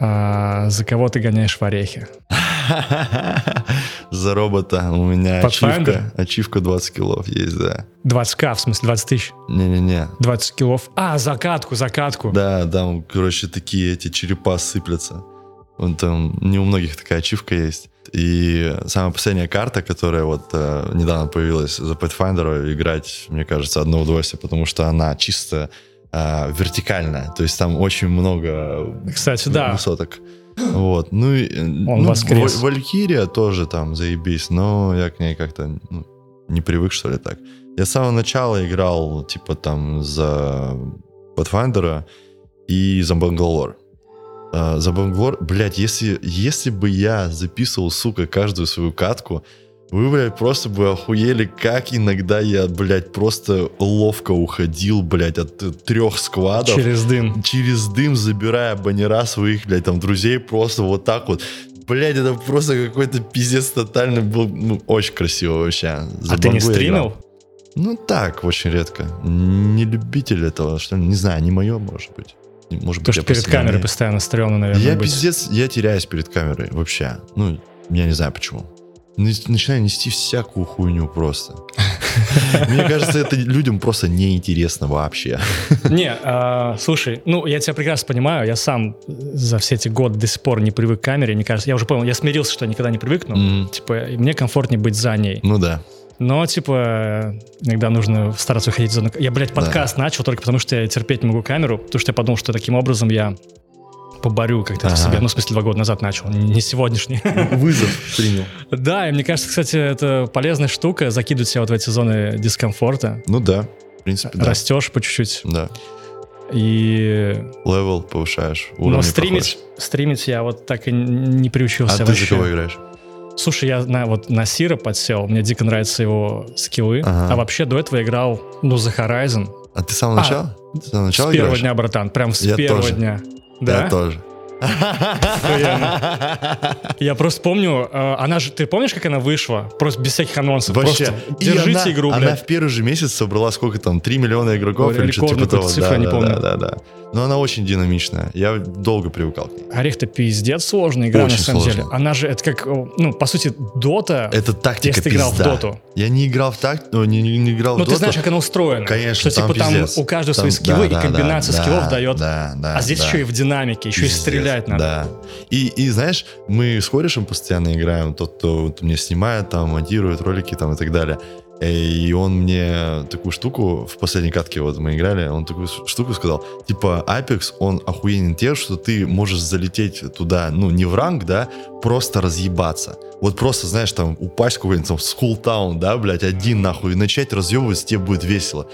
А, за кого ты гоняешь в орехи? За робота у меня ачивка, ачивка 20 килов есть, да. 20к, в смысле 20 тысяч? Не-не-не, 20 килов. А, закатку, закатку. да, там, короче, такие эти черепа сыплятся. Вон там не у многих такая ачивка есть. И самая последняя карта, которая вот э, недавно появилась за Pathfinder, играть, мне кажется, одно удовольствие, потому что она чисто э, вертикальная. То есть там очень много Кстати, да. Вот. Ну, и, э, Он ну, воскрес. Ва- Валькирия тоже там заебись, но я к ней как-то ну, не привык, что ли, так. Я с самого начала играл, типа, там, за Pathfinder и за Бангалор. За Бангалор, блядь, если, если бы я записывал, сука, каждую свою катку, вы, блядь, просто бы охуели, как иногда я, блядь, просто ловко уходил, блядь, от трех сквадов Через дым. через дым забирая баннера своих, блядь, там, друзей просто вот так вот. Блядь, это просто какой-то пиздец тотальный был, ну, очень красиво вообще. За А ты не стримил? Ну, так, очень редко. Не любитель этого, что ли, не знаю, не мое, может быть. может Потому быть, что перед камерой постоянно стрёмно, наверное, Я быть. пиздец, я теряюсь перед камерой вообще. Ну, я не знаю почему. Начинаю нести всякую хуйню просто. Мне кажется, это людям просто неинтересно вообще. Не, а, слушай, ну, я тебя прекрасно понимаю, я сам за все эти годы до сих пор не привык к камере, мне кажется, я уже понял, я смирился, что я никогда не привыкну, М. типа, мне комфортнее быть за ней. Ну да. Но, типа, иногда нужно стараться выходить за... Я, блядь, подкаст начал только потому, что я терпеть не могу камеру, потому что я подумал, что таким образом я поборю как-то в Ага. себе. Ну, в смысле, два года назад начал, не сегодняшний. Вызов принял. Да, и мне кажется, кстати, это полезная штука, закидывать себя вот в эти зоны дискомфорта. Ну да. В принципе, да. Растешь по чуть-чуть. Да. И... Левел повышаешь. Но стримить, стримить я вот так и не приучился проходишь. А ты за кого играешь? Слушай, я на, вот на Сира подсел, мне дико нравятся его скиллы. Ага. А вообще до этого я играл, ну, за Horizon. А ты с самого А, начала? С самого С начала первого играешь? дня, братан, прям с Я первого тоже. дня. Да? Я тоже. Я просто помню, э, она же, ты помнишь, как она вышла? Просто без всяких анонсов. Вообще. Просто держите она, игру, Она в первый же месяц собрала сколько там, 3 миллиона игроков или что-то типа того. какую-то цифру, да, я не да, помню. Да, да, да. Но она очень динамичная. Я долго привыкал к ней. Орех-то пиздец сложная игра, Очень на самом сложно. деле. Она же, это как, э, ну, по сути, Дота. Это тактика Если ты играл в пизда. доту. Я не играл в так, ну, не, не- играл Ну, в ты доту. знаешь, как она устроена. Конечно, Что, типа, там пиздец. у каждого Там- свои скиллы, да, и комбинация да, скиллов да, дает. Да, да, а здесь да. еще и в динамике, еще и Пиздец, стрелять надо. Да. И, и знаешь, мы с корешем постоянно играем, тот, кто вот мне снимает, там, монтирует ролики там и так далее. И он мне такую штуку в последней катке вот мы играли, он такую штуку сказал, типа Apex, он охуенен тем, что ты можешь залететь туда, ну, не в ранг, да, просто разъебаться. Вот просто, знаешь, там, упасть в какой-нибудь там Skulltown, да, блядь, один нахуй, и начать разъебываться, тебе будет весело.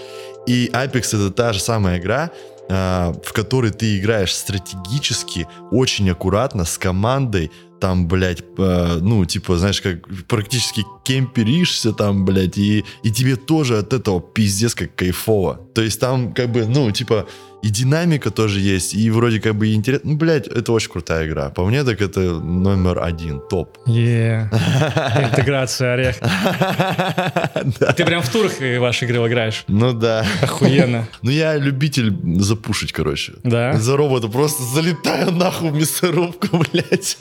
И Apex это та же самая игра, а, в которой ты играешь стратегически, очень аккуратно, с командой, там, блядь, э, ну, типа, знаешь, как практически кемперишься там, блядь, и, и тебе тоже от этого пиздец как кайфово. То есть там, как бы, ну, типа, и динамика тоже есть, и вроде как бы и интересно. Ну, блядь, это очень крутая игра. По мне, так это номер один, топ. Интеграция орех. Ты прям в турах э, ваши игры играешь. Ну да. Охуенно. Ну я любитель запушить, короче. Да? За робота просто залетаю нахуй в мясорубку, блядь.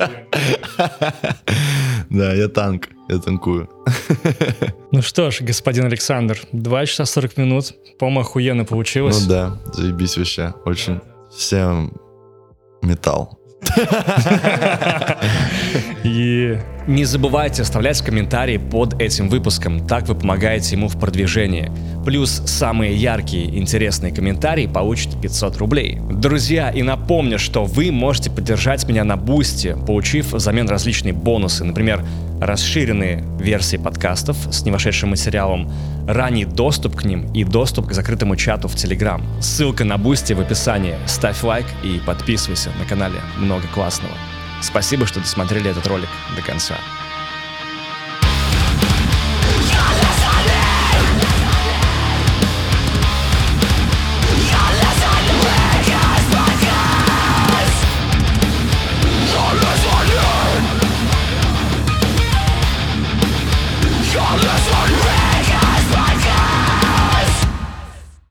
Да, я танк, я танкую. Ну что ж, господин Александр, 2 часа 40 минут. По-моему, охуенно получилось. Ну да, заебись вообще. Очень всем металл. И Не забывайте оставлять комментарии под этим выпуском, так вы помогаете ему в продвижении. Плюс самые яркие, интересные комментарии получат 500 рублей. Друзья, и напомню, что вы можете поддержать меня на Boosty, получив взамен различные бонусы, например, расширенные версии подкастов с невошедшим материалом, ранний доступ к ним и доступ к закрытому чату в Телеграм. Ссылка на Boosty в описании. Ставь лайк и подписывайся на канале. Много классного. Спасибо, что досмотрели этот ролик до конца.